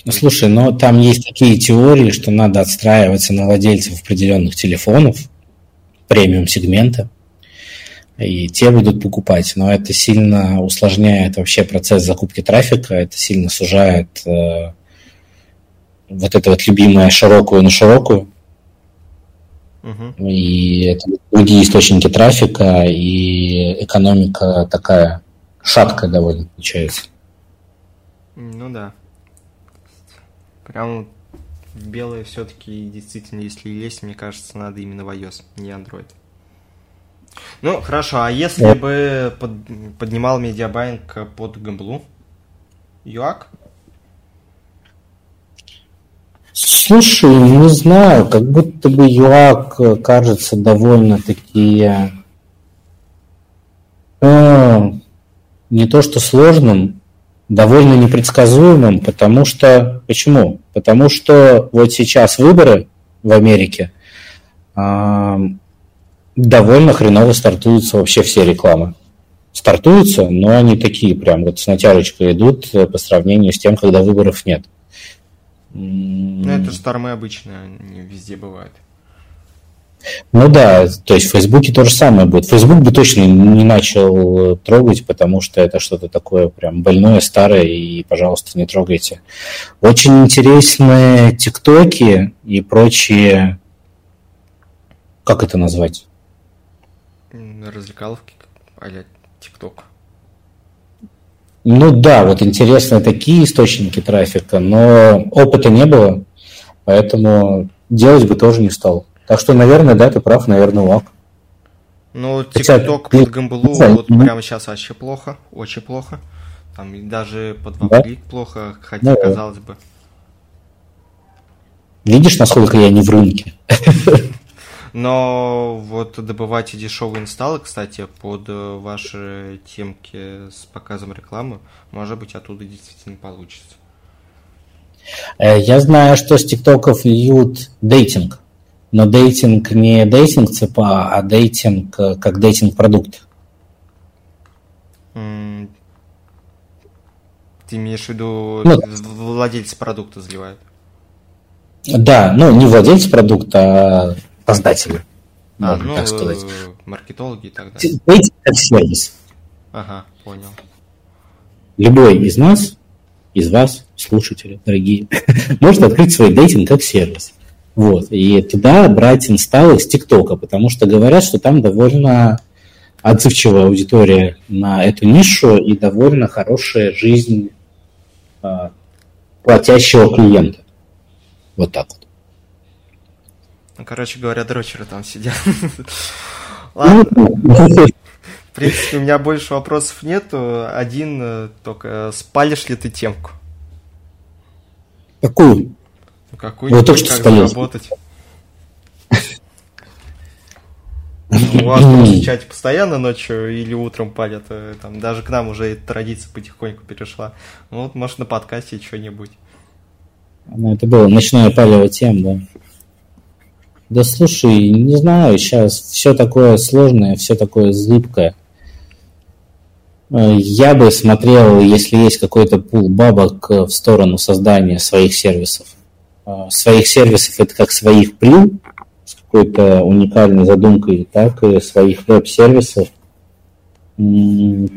Speaker 1: Ну, слушай, но там есть такие теории, что надо отстраиваться на владельцев определенных телефонов, премиум сегмента, и те будут покупать. Но это сильно усложняет вообще процесс закупки трафика, это сильно сужает э, вот это вот любимое широкую на широкую. Угу. И это другие источники трафика, и экономика такая шаткая довольно получается.
Speaker 2: Ну да. Прям белые все-таки действительно, если есть, мне кажется, надо именно в iOS, не Android. Ну, хорошо, а если бы под, поднимал медиабайнг под гамблу? ЮАК?
Speaker 1: Слушай, не знаю, как будто бы ЮАК кажется довольно-таки э, не то что сложным, довольно непредсказуемым, потому что... Почему? Потому что вот сейчас выборы в Америке э, довольно хреново стартуются вообще все рекламы. Стартуются, но они такие прям вот с натяжечкой идут по сравнению с тем, когда выборов нет.
Speaker 2: Ну, это же тормы обычно, они везде бывают.
Speaker 1: Ну да, то есть в Фейсбуке то же самое будет. Фейсбук бы точно не начал э, трогать, потому что это что-то такое прям больное, старое, и, пожалуйста, не трогайте. Очень интересные тиктоки и прочие... Как это назвать?
Speaker 2: Развлекаловки, а тикток.
Speaker 1: Ну да, вот интересные такие источники трафика, но опыта не было, поэтому делать бы тоже не стал. Так что, наверное, да, ты прав, наверное, лак.
Speaker 2: Ну, ТикТок под Гамбулу вот прямо сейчас вообще плохо, очень плохо. Там даже под да? плохо, хотя ну, казалось бы.
Speaker 1: Видишь, насколько я не в рынке?
Speaker 2: Но вот добывать дешевые инсталлы, кстати, под э, ваши темки с показом рекламы, может быть, оттуда действительно получится.
Speaker 1: Э, я знаю, что с тиктоков льют дейтинг но дейтинг не дейтинг ЦПА, а дейтинг э, как дейтинг-продукт.
Speaker 2: Ты имеешь в виду ну, владельцы продукта заливают?
Speaker 1: Да, ну не владельцы продукта, а создатели.
Speaker 2: А, ну, так сказать. маркетологи и так далее. Дейтинг
Speaker 1: как сервис.
Speaker 2: Ага, понял.
Speaker 1: Любой из нас, из вас, слушатели, дорогие, может открыть свой дейтинг как сервис. Вот. И туда брать инсталлы с ТикТока, потому что говорят, что там довольно отзывчивая аудитория на эту нишу и довольно хорошая жизнь а, платящего клиента. Вот так вот.
Speaker 2: Ну, короче говоря, дрочеры там сидят. Ладно. В принципе, у меня больше вопросов нету. Один э, только, спалишь ли ты темку?
Speaker 1: Какую?
Speaker 2: Ну, то, что как заработать?
Speaker 1: Ну,
Speaker 2: у вас в чате постоянно ночью или утром палят, э, там даже к нам уже эта традиция потихоньку перешла. Ну вот, может, на подкасте что-нибудь.
Speaker 1: Ну, это было ночное палево тем, да. Да слушай, не знаю, сейчас все такое сложное, все такое зыбкое. Э, я бы смотрел, если есть какой-то пул бабок в сторону создания своих сервисов. Э, своих сервисов это как своих прил с какой-то уникальной задумкой, так и своих веб-сервисов.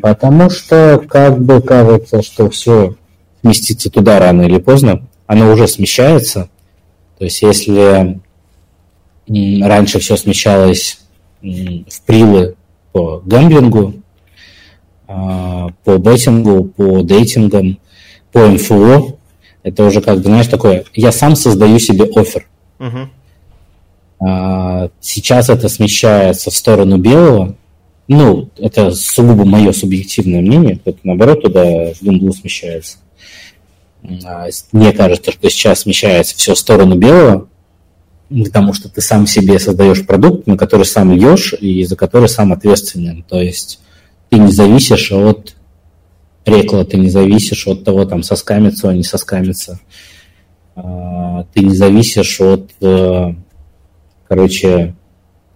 Speaker 1: Потому что как бы кажется, что все сместится туда рано или поздно, оно уже смещается. То есть если раньше все смещалось в прилы по гамблингу, а, по беттингу, по дейтингам, по МФО. Это уже как бы, знаешь, такое, я сам создаю себе офер. Uh-huh. Сейчас это смещается в сторону белого. Ну, это сугубо мое субъективное мнение, это наоборот туда в Думблу смещается. А, мне кажется, что сейчас смещается все в сторону белого, потому что ты сам себе создаешь продукт, на который сам льешь и за который сам ответственен. То есть ты не зависишь от рекла, ты не зависишь от того, там, соскамится он, не соскамится. А, ты не зависишь от, э, короче,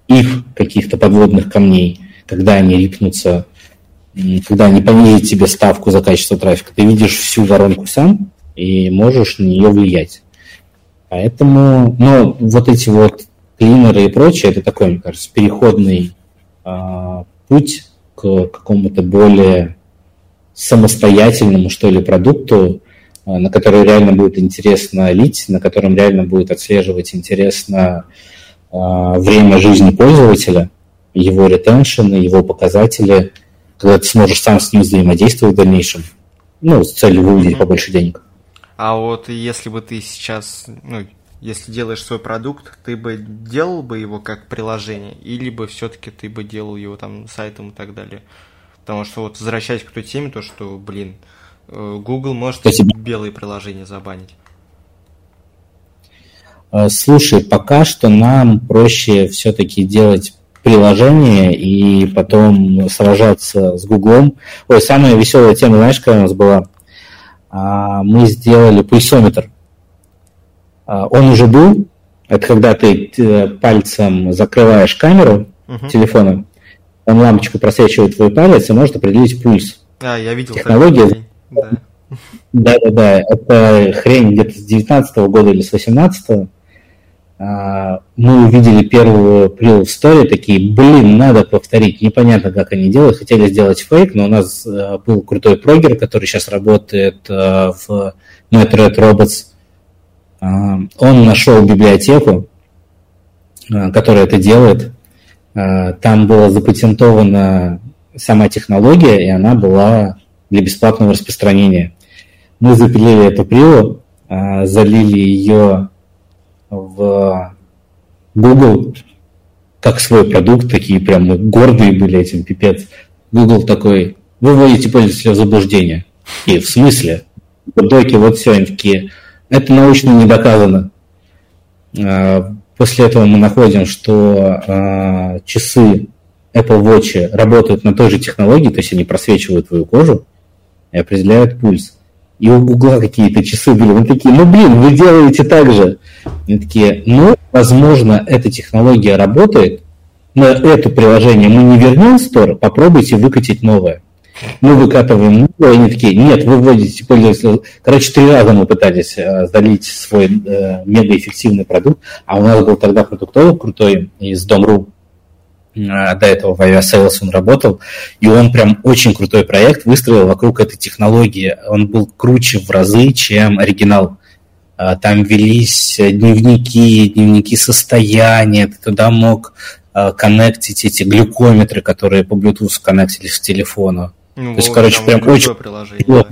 Speaker 1: их каких-то подводных камней, когда они рипнутся, когда они понизят тебе ставку за качество трафика. Ты видишь всю воронку сам и можешь на нее влиять. Поэтому, ну, вот эти вот клинеры и прочее, это такой, мне кажется, переходный э, путь к какому-то более самостоятельному, что ли, продукту, э, на который реально будет интересно лить, на котором реально будет отслеживать интересно э, время жизни пользователя, его ретеншн, его показатели, когда ты сможешь сам с ним взаимодействовать в дальнейшем, ну, с целью выводить побольше денег.
Speaker 2: А вот если бы ты сейчас, ну, если делаешь свой продукт, ты бы делал бы его как приложение, или бы все-таки ты бы делал его там сайтом и так далее? Потому что вот возвращаясь к той теме, то что, блин, э, Google может Спасибо. белые приложения забанить.
Speaker 1: Э, слушай, пока что нам проще все-таки делать приложение и потом сражаться с Гуглом. Ой, самая веселая тема, знаешь, какая у нас была? А, мы сделали пульсометр. А, он уже был. Это когда ты э, пальцем закрываешь камеру uh-huh. телефона, он лампочку просвечивает твой палец и может определить пульс.
Speaker 2: А, я видел.
Speaker 1: Технология. Да. Да, да, да. Это хрень где-то с 19 года или с 18 а, Мы увидели первую в сторе, такие, блин, надо повторить. Непонятно, как они делают. Хотели сделать фейк, но у нас э, был крутой прогер, который сейчас работает э, в Metroid Robots а, он нашел библиотеку, а, которая это делает. А, там была запатентована сама технология, и она была для бесплатного распространения. Мы запилили эту прилу, залили ее в Google как свой продукт, такие прям мы гордые были этим, пипец. Google такой, вы вводите пользователя в заблуждение. И в смысле? В вот все, они такие, это научно не доказано. А, после этого мы находим, что а, часы Apple Watch работают на той же технологии, то есть они просвечивают твою кожу и определяют пульс. И у Гугла какие-то часы были. Мы такие, ну блин, вы делаете так же. Они такие, ну, возможно, эта технология работает, но это приложение мы не вернем в стор, попробуйте выкатить новое мы выкатываем и они такие, нет, вы вводите пользователя. Короче, три раза мы пытались э, залить свой э, мегаэффективный продукт, а у нас был тогда продуктолог крутой из Дом.ру, э, до этого в Aviasales он работал, и он прям очень крутой проект выстроил вокруг этой технологии. Он был круче в разы, чем оригинал. Э, там велись дневники, дневники состояния, ты туда мог э, коннектить эти глюкометры, которые по Bluetooth коннектились к телефону. Ну, То есть, короче, прям очень... Приложение,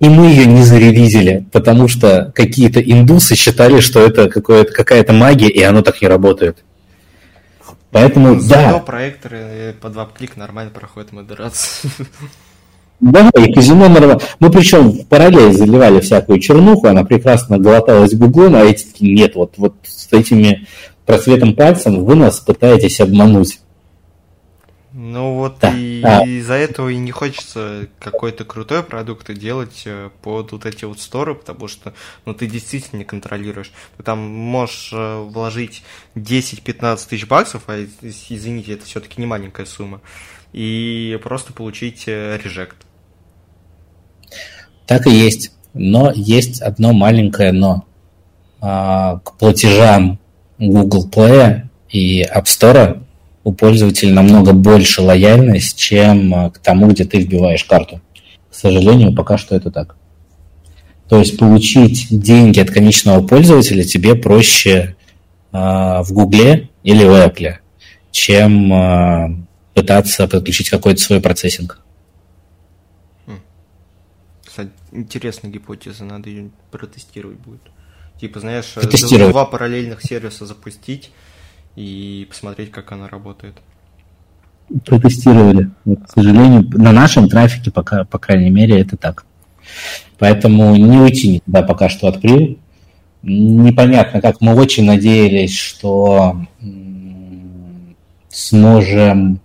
Speaker 1: И мы ее не зарелизили, потому что какие-то индусы считали, что это какая-то магия, и оно так не работает. Поэтому, ну, да.
Speaker 2: проекторы под WAP-click нормально проходят модерацию.
Speaker 1: Да, и казино нормально. Мы причем в параллель заливали всякую чернуху, она прекрасно глоталась гуглом, а эти такие, нет, вот, вот с этими просветом пальцем вы нас пытаетесь обмануть.
Speaker 2: Ну вот да. и а. из-за этого и не хочется какой-то крутой продукт делать э, под вот эти вот сторы, потому что ну, ты действительно не контролируешь. Ты там можешь э, вложить 10-15 тысяч баксов, а извините, это все-таки не маленькая сумма, и просто получить э, режект.
Speaker 1: Так и есть. Но есть одно маленькое но. А, к платежам Google Play и App Store у пользователя намного больше лояльность, чем а, к тому, где ты вбиваешь карту. К сожалению, пока что это так. То есть получить деньги от конечного пользователя тебе проще э, в Гугле или в Apple, чем э, пытаться подключить какой-то свой процессинг.
Speaker 2: Кстати, интересная гипотеза, надо ее протестировать будет. Типа, знаешь, два параллельных сервиса запустить, и посмотреть, как она работает.
Speaker 1: Протестировали. Вот, к сожалению, на нашем трафике, пока, по крайней мере, это так. Поэтому не уйти никуда пока что от Pril. Непонятно, как мы очень надеялись, что сможем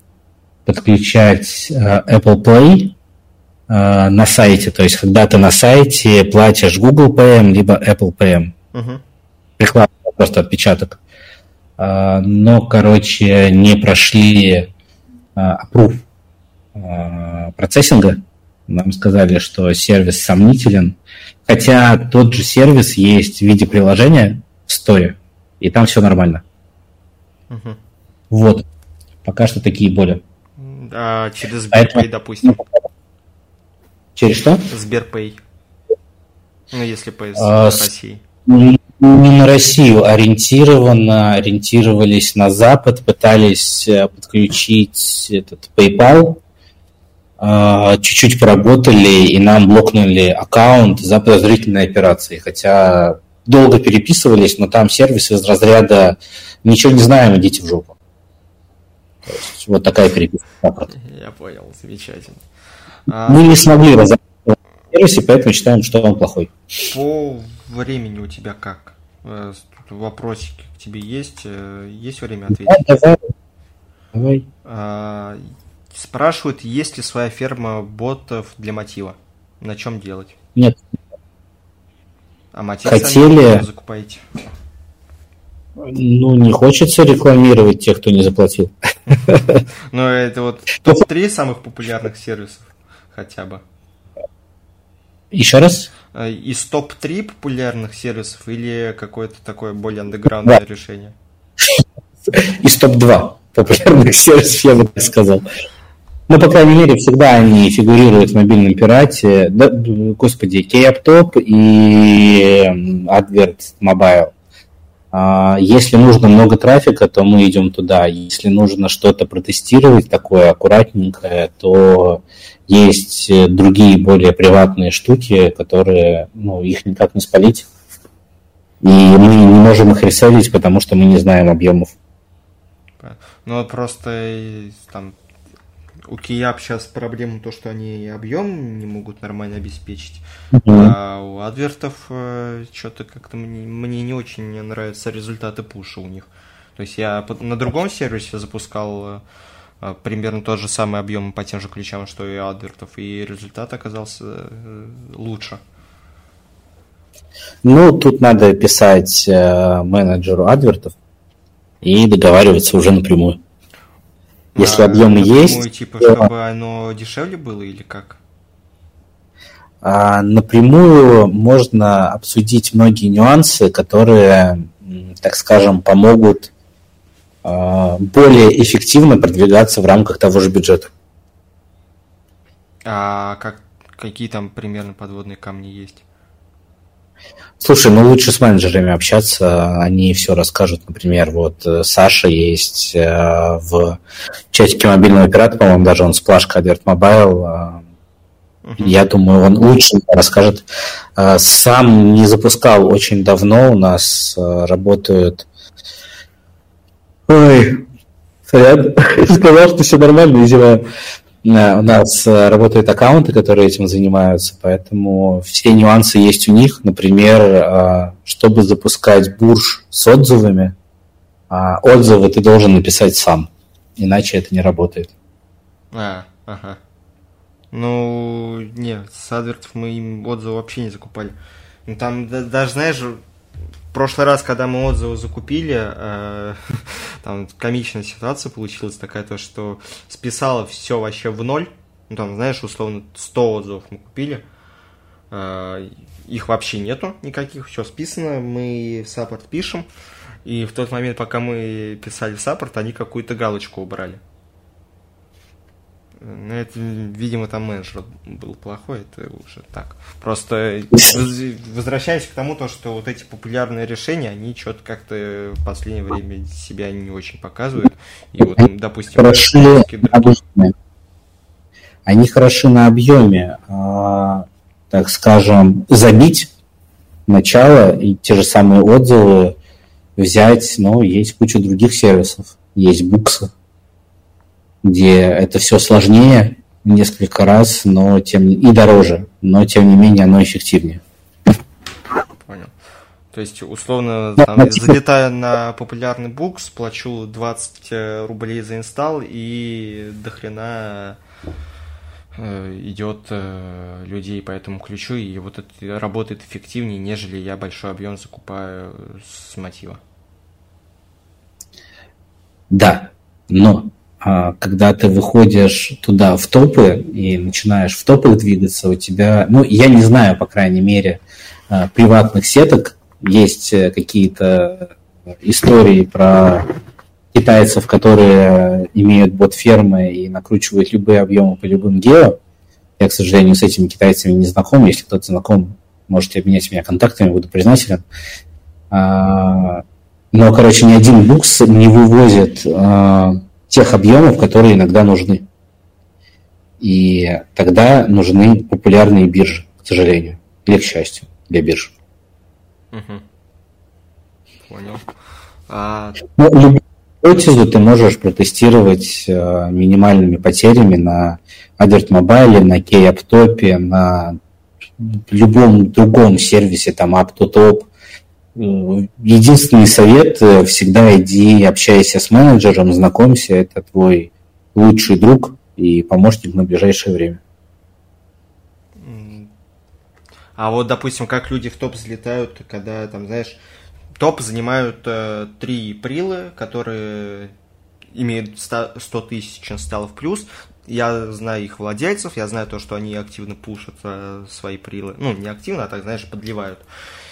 Speaker 1: подключать э, Apple Play э, на сайте. То есть, когда ты на сайте платишь Google PM, либо Apple PM. Угу. Прикладываешь просто отпечаток. А, но, короче, не прошли опруф а, процессинга. Нам сказали, что сервис сомнителен. Хотя тот же сервис есть в виде приложения в сторе, и там все нормально. Угу. Вот. Пока что такие боли.
Speaker 2: А через Сберпэй, допустим.
Speaker 1: Через что?
Speaker 2: Сберпэй. Ну, если по а, России
Speaker 1: не на Россию ориентированно, ориентировались на Запад, пытались э, подключить этот PayPal, а, чуть-чуть поработали, и нам блокнули аккаунт за подозрительные операции. Хотя долго переписывались, но там сервис из разряда «ничего не знаем, идите в жопу». То есть вот такая переписка.
Speaker 2: Я понял, замечательно.
Speaker 1: Мы не смогли разобраться в сервисе, поэтому считаем, что он плохой.
Speaker 2: По времени у тебя как? Э, тут вопросики к тебе есть. Э, есть время ответить? Да, давай. давай. А, спрашивают, есть ли своя ферма ботов для мотива? На чем делать?
Speaker 1: Нет.
Speaker 2: А мотив
Speaker 1: Хотели...
Speaker 2: закупаете?
Speaker 1: Ну, не хочется рекламировать тех, кто не заплатил.
Speaker 2: Ну, это вот топ-3 самых популярных сервисов хотя бы.
Speaker 1: Еще раз?
Speaker 2: Э, из топ-3 популярных сервисов или какое-то такое более андеграундное да. решение?
Speaker 1: Из топ-2 популярных сервисов, я бы так сказал. Ну, по крайней мере, всегда они фигурируют в мобильном пирате. Да, господи, KAptop и Advert Mobile. А, если нужно много трафика, то мы идем туда. Если нужно что-то протестировать такое аккуратненькое, то есть э, другие более приватные штуки, которые, ну, их никак не спалить. И мы не можем их ресellить, потому что мы не знаем объемов.
Speaker 2: Ну, просто там у Кияб сейчас проблема то, что они объем не могут нормально обеспечить. Mm-hmm. А у адвертов э, что-то как-то мне, мне не очень нравятся результаты пуша у них. То есть я на другом сервисе запускал а, примерно тот же самый объем по тем же ключам, что и адвертов, и результат оказался э, лучше.
Speaker 1: Ну, тут надо писать э, менеджеру адвертов и договариваться уже напрямую. Если а, объемы есть...
Speaker 2: Типа, то... чтобы оно дешевле было или как?
Speaker 1: А, напрямую можно обсудить многие нюансы, которые, так скажем, помогут а, более эффективно продвигаться в рамках того же бюджета.
Speaker 2: А как, какие там примерно подводные камни есть?
Speaker 1: Слушай, ну лучше с менеджерами общаться, они все расскажут. Например, вот э, Саша есть э, в чатике мобильного оператора, по-моему, даже он с плашкой Advert Mobile. Uh-huh. Я думаю, он лучше расскажет. Сам не запускал очень давно, у нас работают Ой, сорян, сказал, что все нормально, видимо, у нас э, работают аккаунты, которые этим занимаются, поэтому все нюансы есть у них. Например, э, чтобы запускать бурж с отзывами, А отзывы ты должен написать сам, иначе это не работает.
Speaker 2: А, ага. Ну, не, с адвертов мы им отзывы вообще не закупали. Ну, там даже, знаешь, в прошлый раз, когда мы отзывы закупили, э, там комичная ситуация получилась такая, то, что списало все вообще в ноль. Ну, там, знаешь, условно, 100 отзывов мы купили. Э, их вообще нету никаких, все списано, мы в саппорт пишем. И в тот момент, пока мы писали в саппорт, они какую-то галочку убрали. Ну, это, видимо, там менеджер был плохой, это уже так. Просто возвращаясь к тому, то, что вот эти популярные решения, они что-то как-то в последнее время себя не очень показывают. И вот, допустим,
Speaker 1: хороши на. Они хороши на объеме, а, так скажем, забить начало и те же самые отзывы взять, но есть куча других сервисов. Есть буксы, где это все сложнее несколько раз, но тем и дороже, но тем не менее оно эффективнее.
Speaker 2: Понял. То есть, условно, там, да, залетая на популярный букс, плачу 20 э, рублей за инсталл, и дохрена э, идет э, людей по этому ключу, и вот это работает эффективнее, нежели я большой объем закупаю с мотива.
Speaker 1: Да, но когда ты выходишь туда в топы и начинаешь в топах двигаться, у тебя, ну, я не знаю, по крайней мере, а, приватных сеток, есть э, какие-то истории про китайцев, которые имеют бот-фермы и накручивают любые объемы по любым гео. Я, к сожалению, с этими китайцами не знаком. Если кто-то знаком, можете обменять меня контактами, буду признателен. А, но, короче, ни один букс не вывозит тех объемов, которые иногда нужны. И тогда нужны популярные биржи, к сожалению, или к счастью для бирж. Угу.
Speaker 2: Понял. А...
Speaker 1: Ну, любую гипотезу ты можешь протестировать э, минимальными потерями на Advert Mobile, на KeyAppTop, на любом другом сервисе, там AppTotop, Единственный совет э, – всегда иди, общайся с менеджером, знакомься, это твой лучший друг и помощник на ближайшее время.
Speaker 2: А вот, допустим, как люди в топ взлетают, когда, там, знаешь, топ занимают э, три прилы, которые имеют 100 тысяч инсталлов плюс. Я знаю их владельцев, я знаю то, что они активно пушат э, свои прилы. Ну, не активно, а так, знаешь, подливают. Э,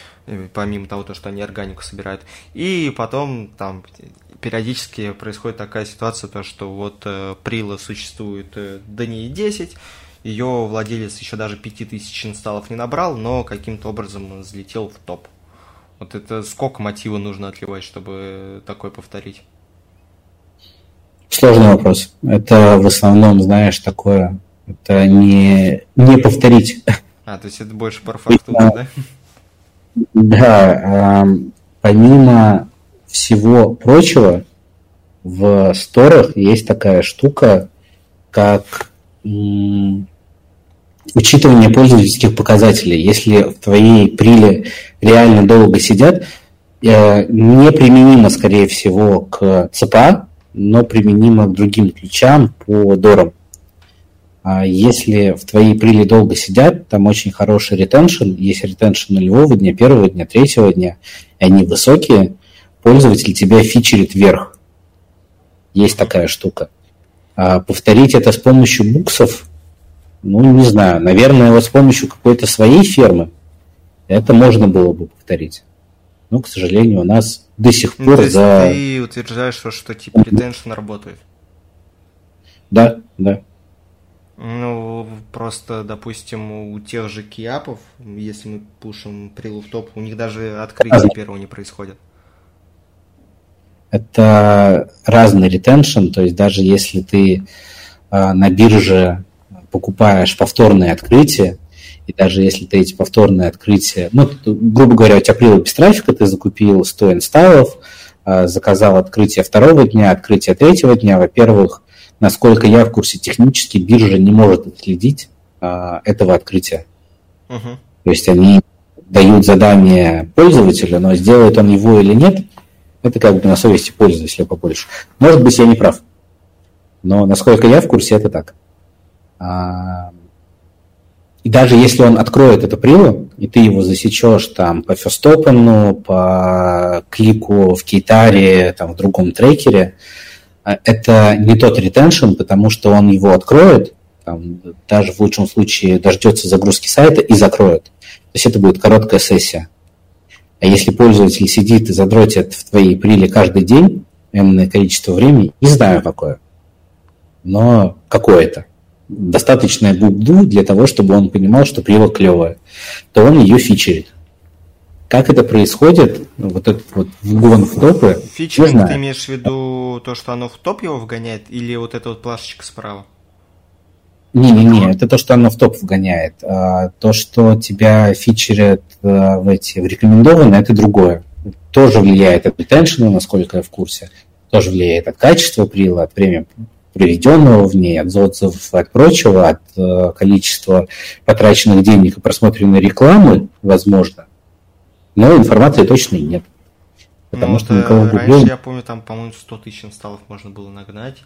Speaker 2: помимо того, то, что они органику собирают. И потом там периодически происходит такая ситуация, то, что вот э, Прила существует э, DNI 10, ее владелец еще даже 5000 инсталлов не набрал, но каким-то образом взлетел в топ. Вот это сколько мотива нужно отливать, чтобы такое повторить?
Speaker 1: Сложный вопрос. Это в основном, знаешь, такое, это не, не повторить.
Speaker 2: А, то есть это больше про фактуру, да?
Speaker 1: Да, помимо всего прочего, в сторах есть такая штука, как учитывание пользовательских показателей. Если в твоей приле реально долго сидят, э, неприменимо, скорее всего, к ЦПА, но применимо к другим ключам по дорам. А если в твоей приле долго сидят, там очень хороший ретеншн, есть ретеншн нулевого дня, первого дня, третьего дня, и они высокие, пользователь тебя фичерит вверх. Есть такая штука. А повторить это с помощью буксов, ну, не знаю, наверное, вот с помощью какой-то своей фермы это можно было бы повторить. Но, к сожалению, у нас до сих ну, пор то
Speaker 2: есть за... ты утверждаешь, что, что типа ретеншн работает?
Speaker 1: Да, да.
Speaker 2: Ну, просто, допустим, у тех же киапов, если мы пушим прилу в топ, у них даже открытие первого не происходит.
Speaker 1: Это разный ретеншн, то есть даже если ты э, на бирже покупаешь повторные открытия, и даже если ты эти повторные открытия, ну, грубо говоря, у тебя прила без трафика, ты закупил 100 инсталлов, э, заказал открытие второго дня, открытие третьего дня, во-первых, насколько я в курсе, технически биржа не может отследить а, этого открытия. Uh-huh. То есть они дают задание пользователю, но сделает он его или нет, Это как бы на совести пользователя побольше. Может быть, я не прав. Но насколько я в курсе, это так. А, и даже если он откроет это прилу, и ты его засечешь там по ферстопену, по клику в кейтаре, там в другом трекере, а, это не тот ретеншн, потому что он его откроет, там, даже в лучшем случае дождется загрузки сайта и закроет. То есть это будет короткая сессия. А если пользователь сидит и задротит в твоей приле каждый день, энное количество времени, не знаю какое, но какое-то, достаточное губду для того, чтобы он понимал, что прила клевая, то он ее фичерит. Как это происходит, вот этот вот вгон в топы,
Speaker 2: Фичеринг ты имеешь в виду то, что оно в топ его вгоняет, или вот эта вот плашечка справа?
Speaker 1: Не-не-не, это то, что оно в топ вгоняет. А то, что тебя фичерят а, в эти в рекомендованные, это другое. Тоже влияет от ретеншена, насколько я в курсе. Тоже влияет от качества прила, от время проведенного в ней, от отзывов, от прочего, от э, количества потраченных денег и просмотренной рекламы, возможно. Но информации точно нет.
Speaker 2: Потому ну, что никого раньше, я помню, там, по-моему, 100 тысяч инсталлов можно было нагнать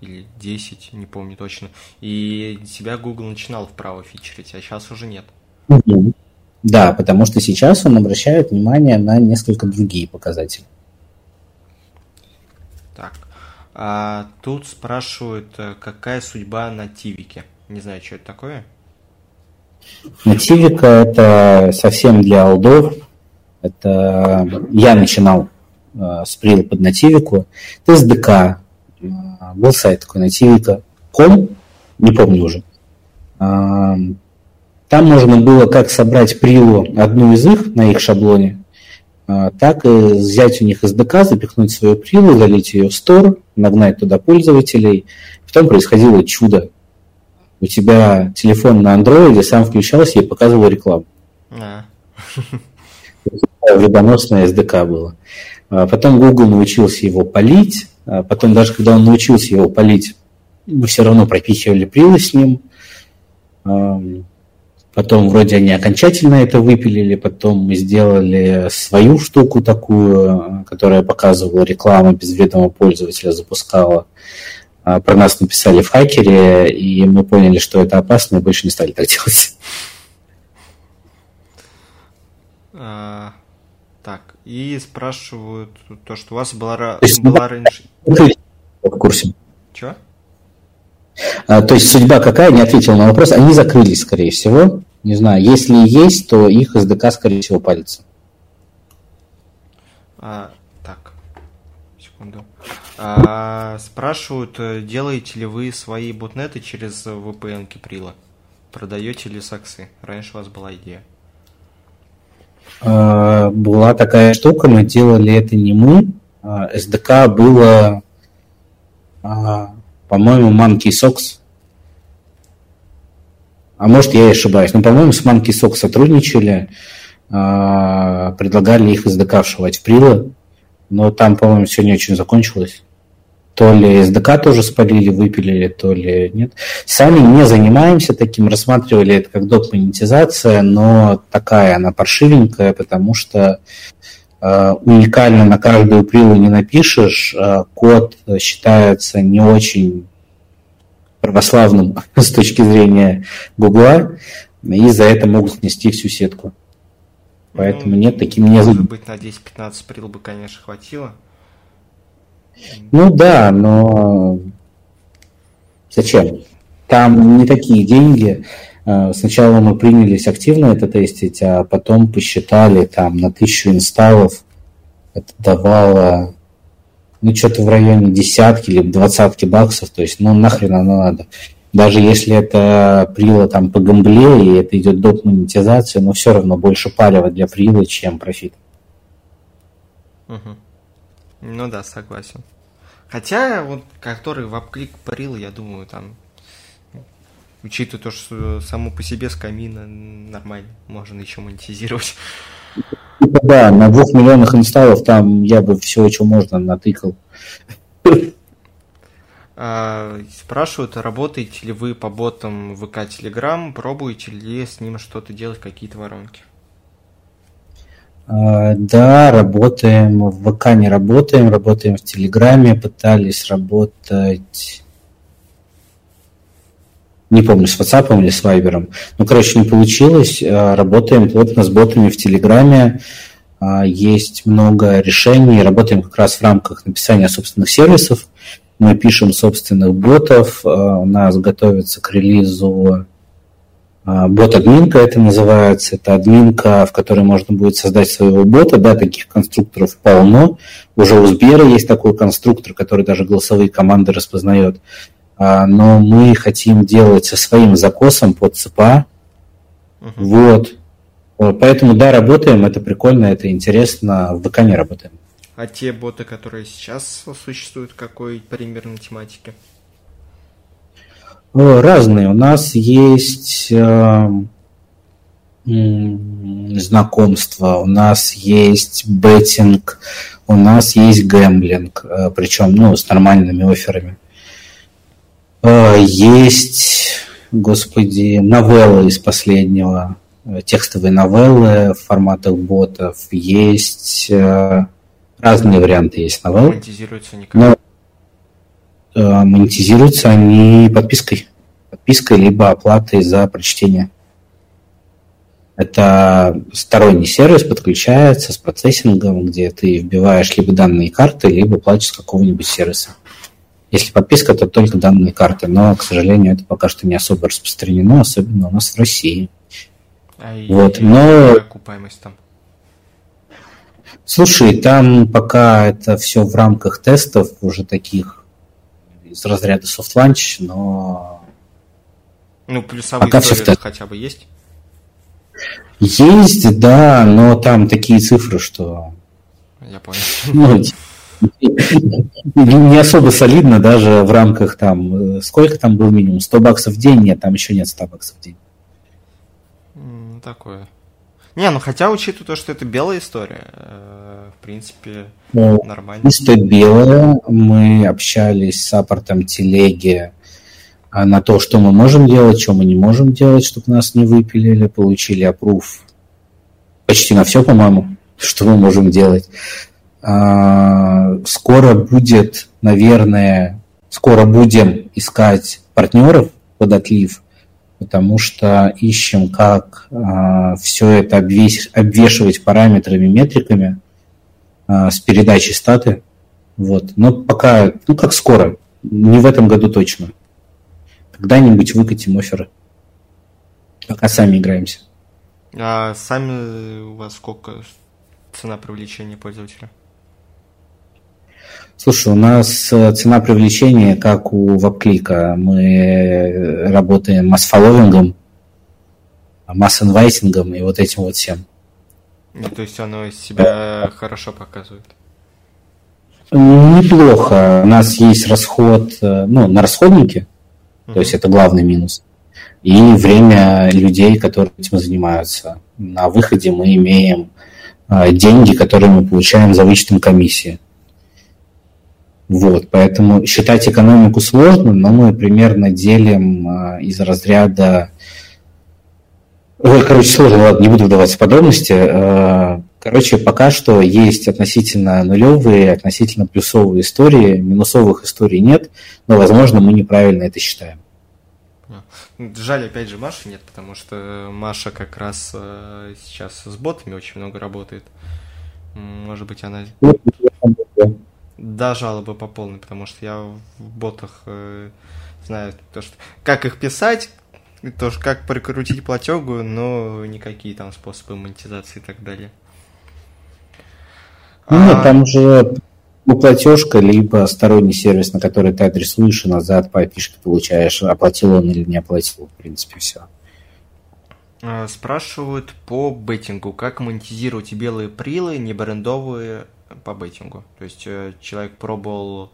Speaker 2: или 10, не помню точно. И себя Google начинал вправо фичерить, а сейчас уже нет.
Speaker 1: Да, потому что сейчас он обращает внимание на несколько другие показатели.
Speaker 2: Так. А тут спрашивают, э, какая судьба на Тивике. Не знаю, что это такое.
Speaker 1: Нативика это совсем для алдов. Это я начинал э, с прила под нативику. Это SDK, а, был сайт такой nativika.com, не помню уже. А, там можно было как собрать прилу одну из их на их шаблоне, так и взять у них SDK, запихнуть свою прилу, залить ее в стор, нагнать туда пользователей. Потом происходило чудо. У тебя телефон на андроиде сам включался и показывал рекламу. А. Вредоносное SDK было. Потом Google научился его полить, а потом, даже когда он научился его полить, мы все равно пропихивали прилы с ним. Потом вроде они окончательно это выпилили, потом мы сделали свою штуку такую, которая показывала рекламу без ведома пользователя, запускала. А, про нас написали в хакере, и мы поняли, что это опасно, и больше не стали так делать.
Speaker 2: А, так, и спрашивают то, что у вас была, то есть, была раньше...
Speaker 1: В курсе.
Speaker 2: Чего?
Speaker 1: А, то есть судьба какая, не ответил на вопрос. Они закрылись, скорее всего. Не знаю, если есть, то их SDK, скорее всего, палится.
Speaker 2: А, так, секунду. А, спрашивают, э, делаете ли вы свои ботнеты через VPN Киприла? Продаете ли саксы? Раньше у вас была идея.
Speaker 1: А, была такая штука, мы делали это не мы. А, было, а, по-моему, Monkey Socks. А может, я и ошибаюсь. Но, по-моему, с Monkey Socks сотрудничали, предлагали их SDK вшивать в прилы. Но там, по-моему, все не очень закончилось то ли SDK тоже спалили, выпилили, то ли нет. Сами не занимаемся таким, рассматривали это как доп. монетизация, но такая она паршивенькая, потому что э, уникально на каждую прилу не напишешь, э, код считается не очень православным с точки зрения Гугла, и за это могут снести всю сетку. Поэтому ну, нет, таким не...
Speaker 2: Может быть, на 10-15 прил бы, конечно, хватило.
Speaker 1: Ну да, но зачем? Там не такие деньги. А, сначала мы принялись активно это тестить, а потом посчитали там на тысячу инсталлов. Это давало ну, что-то в районе десятки или двадцатки баксов. То есть, ну, нахрен оно надо. Даже если это прила там по гамбле, и это идет доп. монетизация, но все равно больше палева для прила, чем профит.
Speaker 2: Угу. Ну да, согласен. Хотя, вот, который в апклик парил, я думаю, там, учитывая то, что само по себе с камина нормально, можно еще монетизировать.
Speaker 1: Да, на двух миллионах инсталлов там я бы все, что можно, натыкал.
Speaker 2: А, спрашивают, работаете ли вы по ботам ВК Telegram, пробуете ли с ним что-то делать, какие-то воронки?
Speaker 1: А, да, работаем. В ВК не работаем, работаем в Телеграме. Пытались работать... Не помню, с WhatsApp или с Viber. Ну, короче, не получилось. А, работаем плотно с ботами в Телеграме. А, есть много решений. Работаем как раз в рамках написания собственных сервисов. Мы пишем собственных ботов. У нас готовится к релизу бот-админка это называется. Это админка, в которой можно будет создать своего бота. Да, таких конструкторов полно. Уже у Сбера есть такой конструктор, который даже голосовые команды распознает. А, но мы хотим делать со своим закосом под ЦПА. Uh-huh. Вот. Поэтому, да, работаем, это прикольно, это интересно, в ВК не работаем.
Speaker 2: А те боты, которые сейчас существуют, какой примерно тематики?
Speaker 1: Разные. У нас есть э, знакомства, у нас есть беттинг, у нас есть гэмблинг, э, причем ну, с нормальными офферами. Э, есть, господи, новеллы из последнего, текстовые новеллы в форматах ботов, есть разные варианты есть новелл. Монетизируются никак. Но Э, монетизируются они подпиской. Подпиской либо оплатой за прочтение. Это сторонний сервис подключается с процессингом, где ты вбиваешь либо данные карты, либо платишь с какого-нибудь сервиса. Если подписка, то только данные карты, но, к сожалению, это пока что не особо распространено, особенно у нас в России.
Speaker 2: А вот, и но... окупаемость там?
Speaker 1: Слушай, там пока это все в рамках тестов уже таких из разряда soft launch, но...
Speaker 2: Ну, плюсовые Пока все в... хотя бы есть?
Speaker 1: Есть, да, но там такие цифры, что...
Speaker 2: Я понял. Ну,
Speaker 1: не особо солидно даже в рамках там... Э, сколько там был минимум? 100 баксов в день? Нет, там еще нет 100 баксов в день.
Speaker 2: Такое. Не, ну хотя, учитывая то, что это белая история, э, в принципе, ну, нормально.
Speaker 1: Чисто белая. Мы общались с саппортом телеги а, на то, что мы можем делать, что мы не можем делать, чтобы нас не выпилили. Получили опруф почти на все, по-моему, что мы можем делать. А, скоро будет, наверное, скоро будем искать партнеров под отлив потому что ищем, как э, все это обвес, обвешивать параметрами, метриками э, с передачей статы. Вот. Но пока, ну как скоро, не в этом году точно. Когда-нибудь выкатим оферы. Пока сами играемся.
Speaker 2: А сами у вас сколько цена привлечения пользователя?
Speaker 1: Слушай, у нас э, цена привлечения, как у веб-клика. Мы работаем масс-фолловингом, масс-инвайтингом и вот этим вот всем.
Speaker 2: Ну, то есть оно себя хорошо показывает?
Speaker 1: Неплохо. У нас есть расход, э, ну, на расходники, uh-huh. то есть это главный минус. И время людей, которые этим занимаются. На выходе мы имеем э, деньги, которые мы получаем за вычетом комиссии. Вот, поэтому считать экономику сложно, но мы примерно делим а, из разряда... Ой, короче, сложно, ладно, не буду вдаваться в подробности. А, короче, пока что есть относительно нулевые, относительно плюсовые истории, минусовых историй нет, но, возможно, мы неправильно это считаем.
Speaker 2: Жаль, опять же, Маши нет, потому что Маша как раз э, сейчас с ботами очень много работает. Может быть, она... Да, жалобы по полной, потому что я в ботах э, знаю то, что как их писать, то, как прикрутить платегу, но никакие там способы монетизации и так далее.
Speaker 1: Ну, а... там же платежка, либо сторонний сервис, на который ты адресуешь, и назад по опишке получаешь, оплатил он или не оплатил, в принципе, все.
Speaker 2: А, спрашивают по беттингу, как монетизировать белые прилы, не брендовые по беттингу. То есть э, человек пробовал...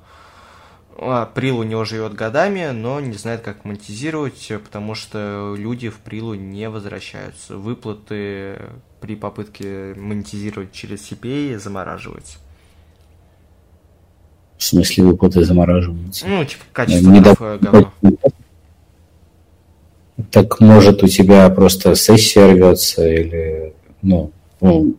Speaker 2: А, Прил у него живет годами, но не знает, как монетизировать, потому что люди в Прилу не возвращаются. Выплаты при попытке монетизировать через CPA замораживаются.
Speaker 1: В смысле выплаты замораживаются?
Speaker 2: Ну, типа качество не говно.
Speaker 1: Так может у тебя просто сессия рвется или ну, ну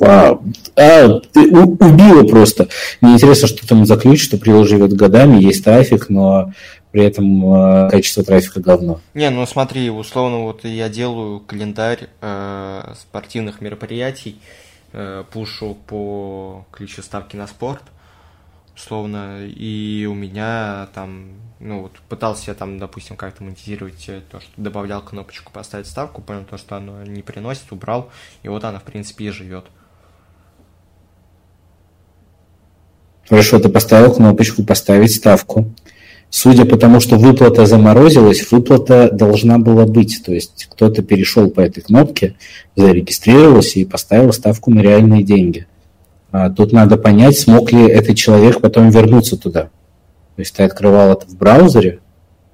Speaker 1: а, а, ты убила просто. Мне интересно, что там за ключ, что Прил живет годами, есть трафик, но при этом э, качество трафика говно.
Speaker 2: Не, ну смотри, условно, вот я делаю календарь э, спортивных мероприятий, э, пушу по ключу ставки на спорт, условно, и у меня там, ну вот пытался я там, допустим, как-то монетизировать то, что добавлял кнопочку поставить ставку, понял то, что оно не приносит, убрал, и вот она, в принципе, и живет.
Speaker 1: Хорошо, ты поставил кнопочку «Поставить ставку». Судя по тому, что выплата заморозилась, выплата должна была быть. То есть кто-то перешел по этой кнопке, зарегистрировался и поставил ставку на реальные деньги. А тут надо понять, смог ли этот человек потом вернуться туда. То есть ты открывал это в браузере,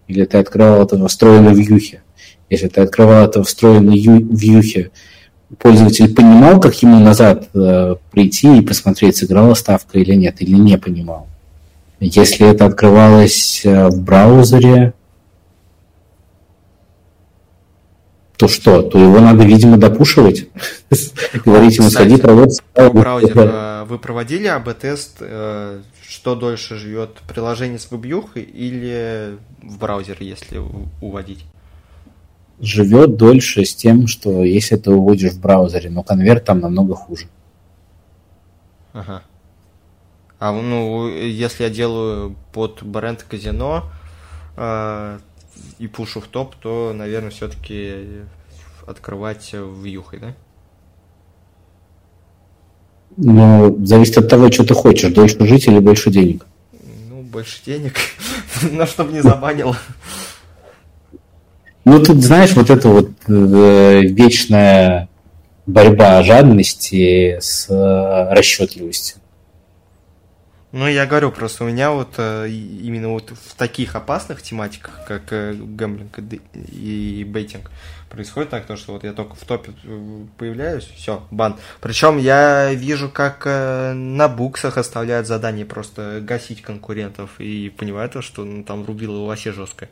Speaker 1: или ты открывал это в встроенной вьюхе. Если ты открывал это в встроенной вьюхе, пользователь понимал, как ему назад э, прийти и посмотреть, сыграла ставка или нет, или не понимал. Если это открывалось э, в браузере, то что? То его надо, видимо, допушивать. Говорить ему, сходи, проводить.
Speaker 2: Э, вы проводили АБ-тест, э, что дольше живет, приложение с вебьюхой или в браузер, если уводить?
Speaker 1: Живет дольше с тем, что если ты уводишь в браузере, но конверт там намного хуже.
Speaker 2: Ага. А ну, если я делаю под бренд казино э, и пушу в топ, то, наверное, все-таки открывать в юхой, да?
Speaker 1: Ну, зависит от того, что ты хочешь, дольше жить или больше денег.
Speaker 2: Ну, больше денег, но чтобы не забанило.
Speaker 1: Ну, тут, знаешь, вот это вот э, вечная борьба жадности с э, расчетливостью.
Speaker 2: Ну, я говорю, просто у меня вот э, именно вот в таких опасных тематиках, как э, гэмблинг и бейтинг, происходит так, то, что вот я только в топе э, появляюсь, все, бан. Причем я вижу, как на буксах оставляют задание просто гасить конкурентов, и понимаю то, что ну, там рубило вообще жестко.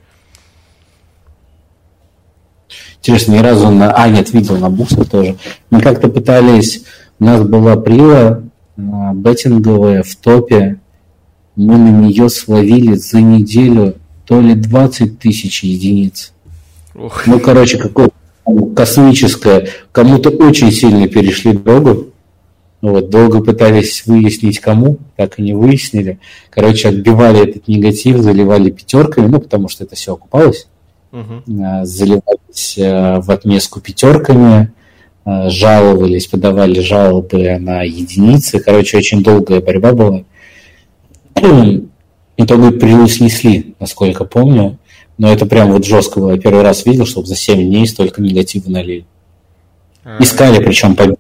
Speaker 1: Интересно, ни разу на... А, нет, видел на буксах тоже. Мы как-то пытались... У нас была прила беттинговая в топе. Мы на нее словили за неделю то ли 20 тысяч единиц. Ох. Ну, короче, какое космическое. Кому-то очень сильно перешли дорогу. Вот, долго пытались выяснить, кому, так и не выяснили. Короче, отбивали этот негатив, заливали пятерками, ну, потому что это все окупалось. Угу. Заливались э, в отместку пятерками, жаловались, подавали жалобы на единицы. Короче, очень долгая борьба была. Итоге прилу снесли, насколько помню. Но это прям вот жестко было. Я первый раз видел, чтобы за 7 дней столько негатива налили. А. Искали, причем по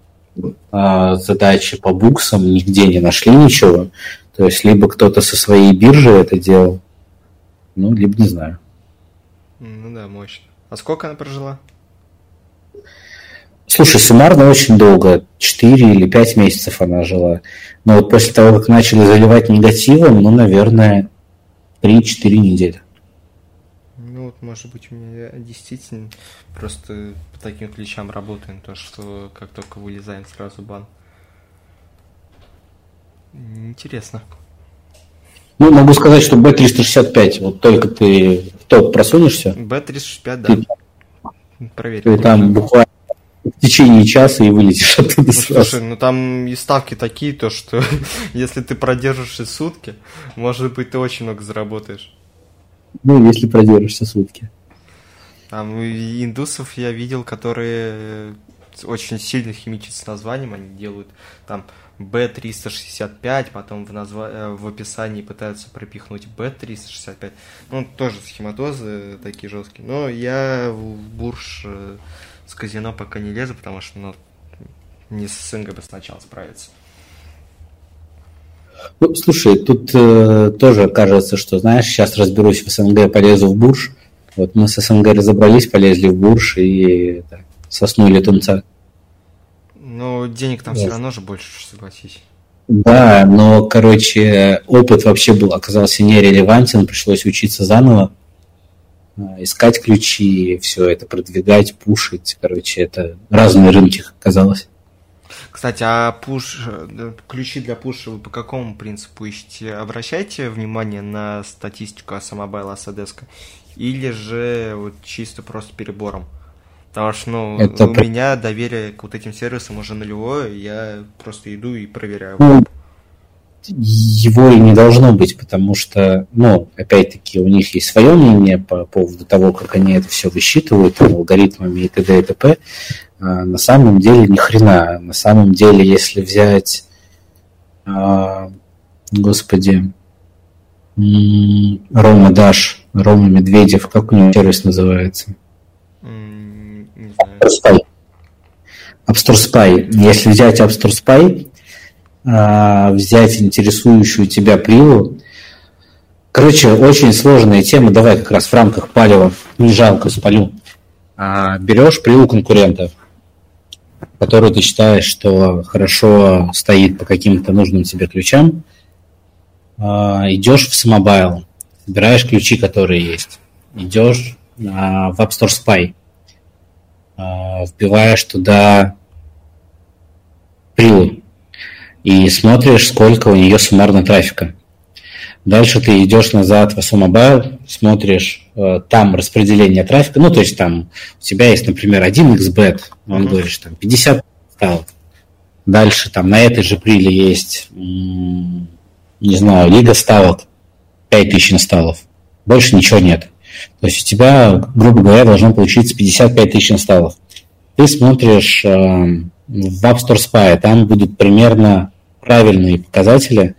Speaker 1: а, задачи по буксам, нигде не нашли ничего. То есть либо кто-то со своей биржи это делал, ну, либо не знаю.
Speaker 2: Ну да, мощно. А сколько она прожила?
Speaker 1: Слушай, суммарно очень долго, 4 или 5 месяцев она жила. Но вот после того, как начали заливать негативом, ну, наверное, 3-4 недели.
Speaker 2: Ну вот, может быть, у меня действительно просто по таким ключам работаем, то что как только вылезаем, сразу бан. Интересно.
Speaker 1: Ну, могу сказать, что B365, вот только ты в топ просунешься.
Speaker 2: B365, да. Ты,
Speaker 1: Проверь. Ты там буквально в течение часа и вылетишь оттуда ну,
Speaker 2: сразу. Слушай, ну там и ставки такие, то что если ты продержишься сутки, может быть, ты очень много заработаешь.
Speaker 1: Ну, если продержишься сутки.
Speaker 2: Там индусов я видел, которые очень сильно химичат названием, они делают там B365, потом в, назва... Э, в описании пытаются пропихнуть B365. Ну, тоже схематозы такие жесткие. Но я в бурж э, с казино пока не лезу, потому что, ну, не с СНГ бы сначала справиться.
Speaker 1: Ну, слушай, тут э, тоже кажется, что, знаешь, сейчас разберусь в СНГ, полезу в бурж. Вот мы с СНГ разобрались, полезли в бурж и так, соснули тунца.
Speaker 2: Ну, денег там да. все равно же больше, согласись.
Speaker 1: Да, но, короче, опыт вообще был, оказался нерелевантен, пришлось учиться заново. Э, искать ключи, все это продвигать, пушить. Короче, это разные рынки оказалось.
Speaker 2: Кстати, а пуш, ключи для пуша вы по какому принципу ищете? Обращайте внимание на статистику Асамобайла Асадеска или же вот чисто просто перебором? Потому что, ну, Это у меня доверие к вот этим сервисам уже нулевое, я просто иду и проверяю. Ну,
Speaker 1: его и не должно быть, потому что, ну, опять-таки, у них есть свое мнение по поводу того, как они это все высчитывают, там, алгоритмами и т.д. и т.п. А на самом деле ни хрена. На самом деле, если взять, а, господи, Рома Даш, Рома Медведев, как у него сервис называется? App Store Spy. Если взять App Store Spy, а, взять интересующую тебя прилу. Короче, очень сложная тема. Давай как раз в рамках палева, не жалко, спалю. А, берешь прилу конкурента, которую ты считаешь, что хорошо стоит по каким-то нужным тебе ключам, а, идешь в самобайл, собираешь ключи, которые есть, идешь в App Store Spy, вбиваешь туда прилу, и смотришь, сколько у нее суммарно трафика. Дальше ты идешь назад в Mobile, смотришь э, там распределение трафика, ну, то есть там у тебя есть, например, 1xbet, он mm-hmm. говорит, там 50 стал. Дальше там на этой же приле есть, не знаю, лига ставок, 5000 инсталлов. Больше ничего нет. То есть у тебя, грубо говоря, должно получиться 55 тысяч инсталлов. Ты смотришь э, в App Store Spy, там будут примерно правильные показатели,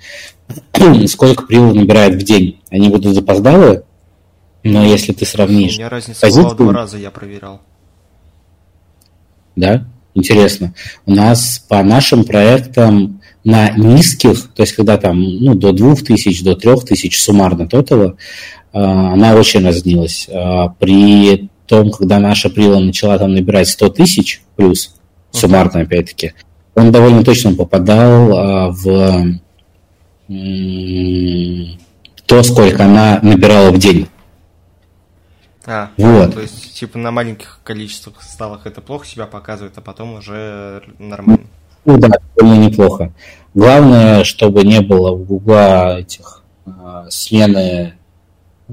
Speaker 1: сколько прилов набирает в день. Они будут запоздалые, но если ты сравнишь...
Speaker 2: У меня разница позицию, была два раза, я проверял.
Speaker 1: Да? Интересно. У нас по нашим проектам на низких, то есть когда там ну, до 2000, до 3000 суммарно тотала, она очень разнилась. А при том, когда наша прила начала там набирать 100 тысяч плюс, суммарно, опять-таки, он довольно точно попадал а, в то, сколько она набирала в день.
Speaker 2: А, вот. то есть, типа, на маленьких количествах ставок это плохо себя показывает, а потом уже нормально.
Speaker 1: Ну да, довольно неплохо. Главное, чтобы не было у Гугла этих э, смены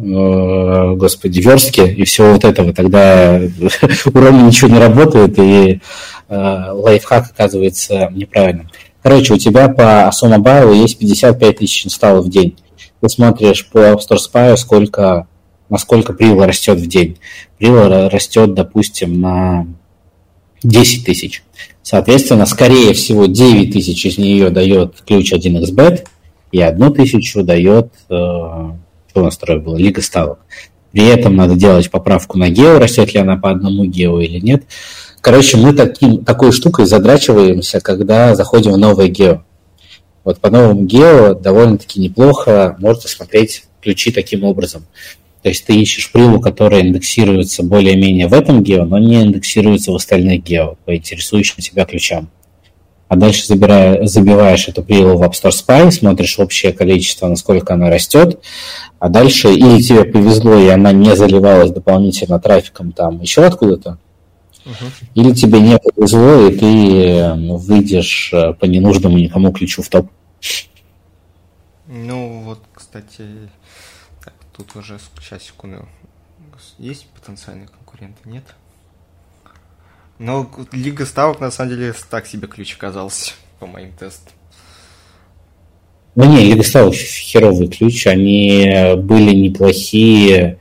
Speaker 1: господи, верстки и всего вот этого, тогда у Рома ничего не работает, и Э, лайфхак оказывается неправильным. Короче, у тебя по ASO Mobile есть 55 тысяч инсталлов в день. Ты смотришь по App Store Spy, сколько, насколько прила растет в день. Прила растет, допустим, на 10 тысяч. Соответственно, скорее всего, 9 тысяч из нее дает ключ 1xbet, и одну тысячу дает, э, что у нас второе было, Лига ставок. При этом надо делать поправку на гео, растет ли она по одному гео или нет. Короче, мы таким, такой штукой задрачиваемся, когда заходим в новое гео. Вот по новому гео довольно-таки неплохо можно смотреть ключи таким образом. То есть ты ищешь прилу, которая индексируется более-менее в этом гео, но не индексируется в остальных гео по интересующим тебя ключам. А дальше забирая, забиваешь эту прилу в App Store Spy, смотришь общее количество, насколько она растет, а дальше или тебе повезло, и она не заливалась дополнительно трафиком там еще откуда-то, или тебе не повезло, и ты ну, выйдешь э, по ненужному никому ключу в топ.
Speaker 2: Ну, вот, кстати, так, тут уже, сейчас, секунду, есть потенциальные конкуренты, нет? Но Лига Ставок, на самом деле, так себе ключ оказался, по моим тестам.
Speaker 1: Ну не, Лига Ставок херовый ключ, они были неплохие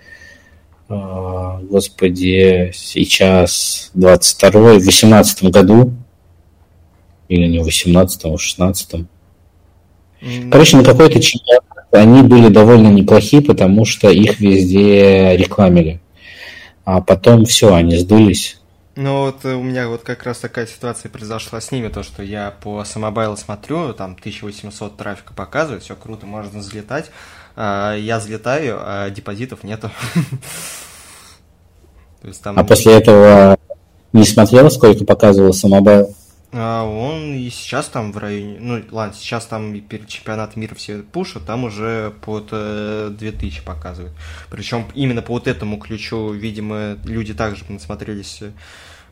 Speaker 1: а, господи, сейчас 22 в 18 году, или не в 18 а в 16 mm Короче, на какой-то чемпионат они были довольно неплохие, потому что их везде рекламили. А потом все, они сдулись.
Speaker 2: Ну вот у меня вот как раз такая ситуация произошла с ними, то что я по самобайлу смотрю, там 1800 трафика показывает, все круто, можно взлетать, а, я взлетаю, а депозитов нету.
Speaker 1: А после этого не смотрел, сколько показывал самобайл?
Speaker 2: А он и сейчас там в районе, ну ладно, сейчас там перед чемпионатом мира все пушат, там уже под 2000 показывают. Причем именно по вот этому ключу, видимо, люди также насмотрелись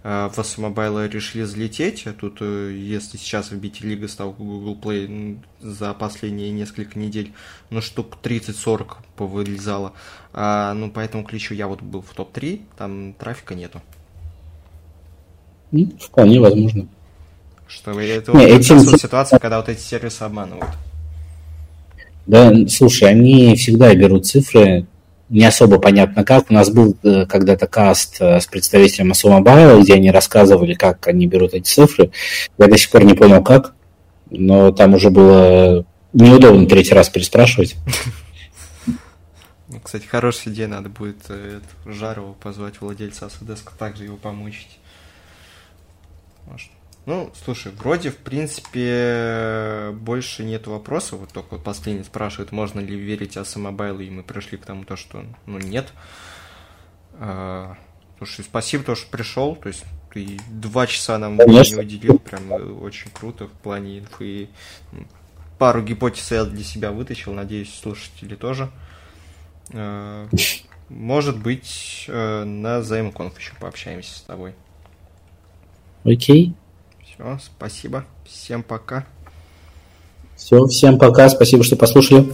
Speaker 2: э, в Mobile решили взлететь. Тут, э, если сейчас в BT Лига стал Google Play за последние несколько недель, ну, штук 30-40 повылезало. А, ну, по этому ключу я вот был в топ-3, там трафика нету.
Speaker 1: Ну, вполне возможно.
Speaker 2: Что это Не, вот этим... ситуация, когда вот эти сервисы обманывают.
Speaker 1: Да, слушай, они всегда берут цифры, не особо понятно как. У нас был э, когда-то каст э, с представителем Mobile, где они рассказывали, как они берут эти цифры. Я до сих пор не понял, как, но там уже было неудобно третий раз переспрашивать.
Speaker 2: Ну, кстати, хорошая идея, надо будет э, Жарова позвать владельца Асадеска, также его помучить. Может, ну, слушай, вроде, в принципе, больше нет вопросов. Вот только вот последний спрашивает, можно ли верить Асамобайлу, и мы пришли к тому, то, что, ну, нет. А, слушай, спасибо, то, что пришел. То есть ты два часа нам не уделил, прям э, очень круто в плане инфы. Пару гипотез я для себя вытащил, надеюсь, слушатели тоже. А, может быть, э, на Займконф еще пообщаемся с тобой.
Speaker 1: Окей. Okay.
Speaker 2: Все, спасибо. Всем пока.
Speaker 1: Все, всем пока. Спасибо, что послушали.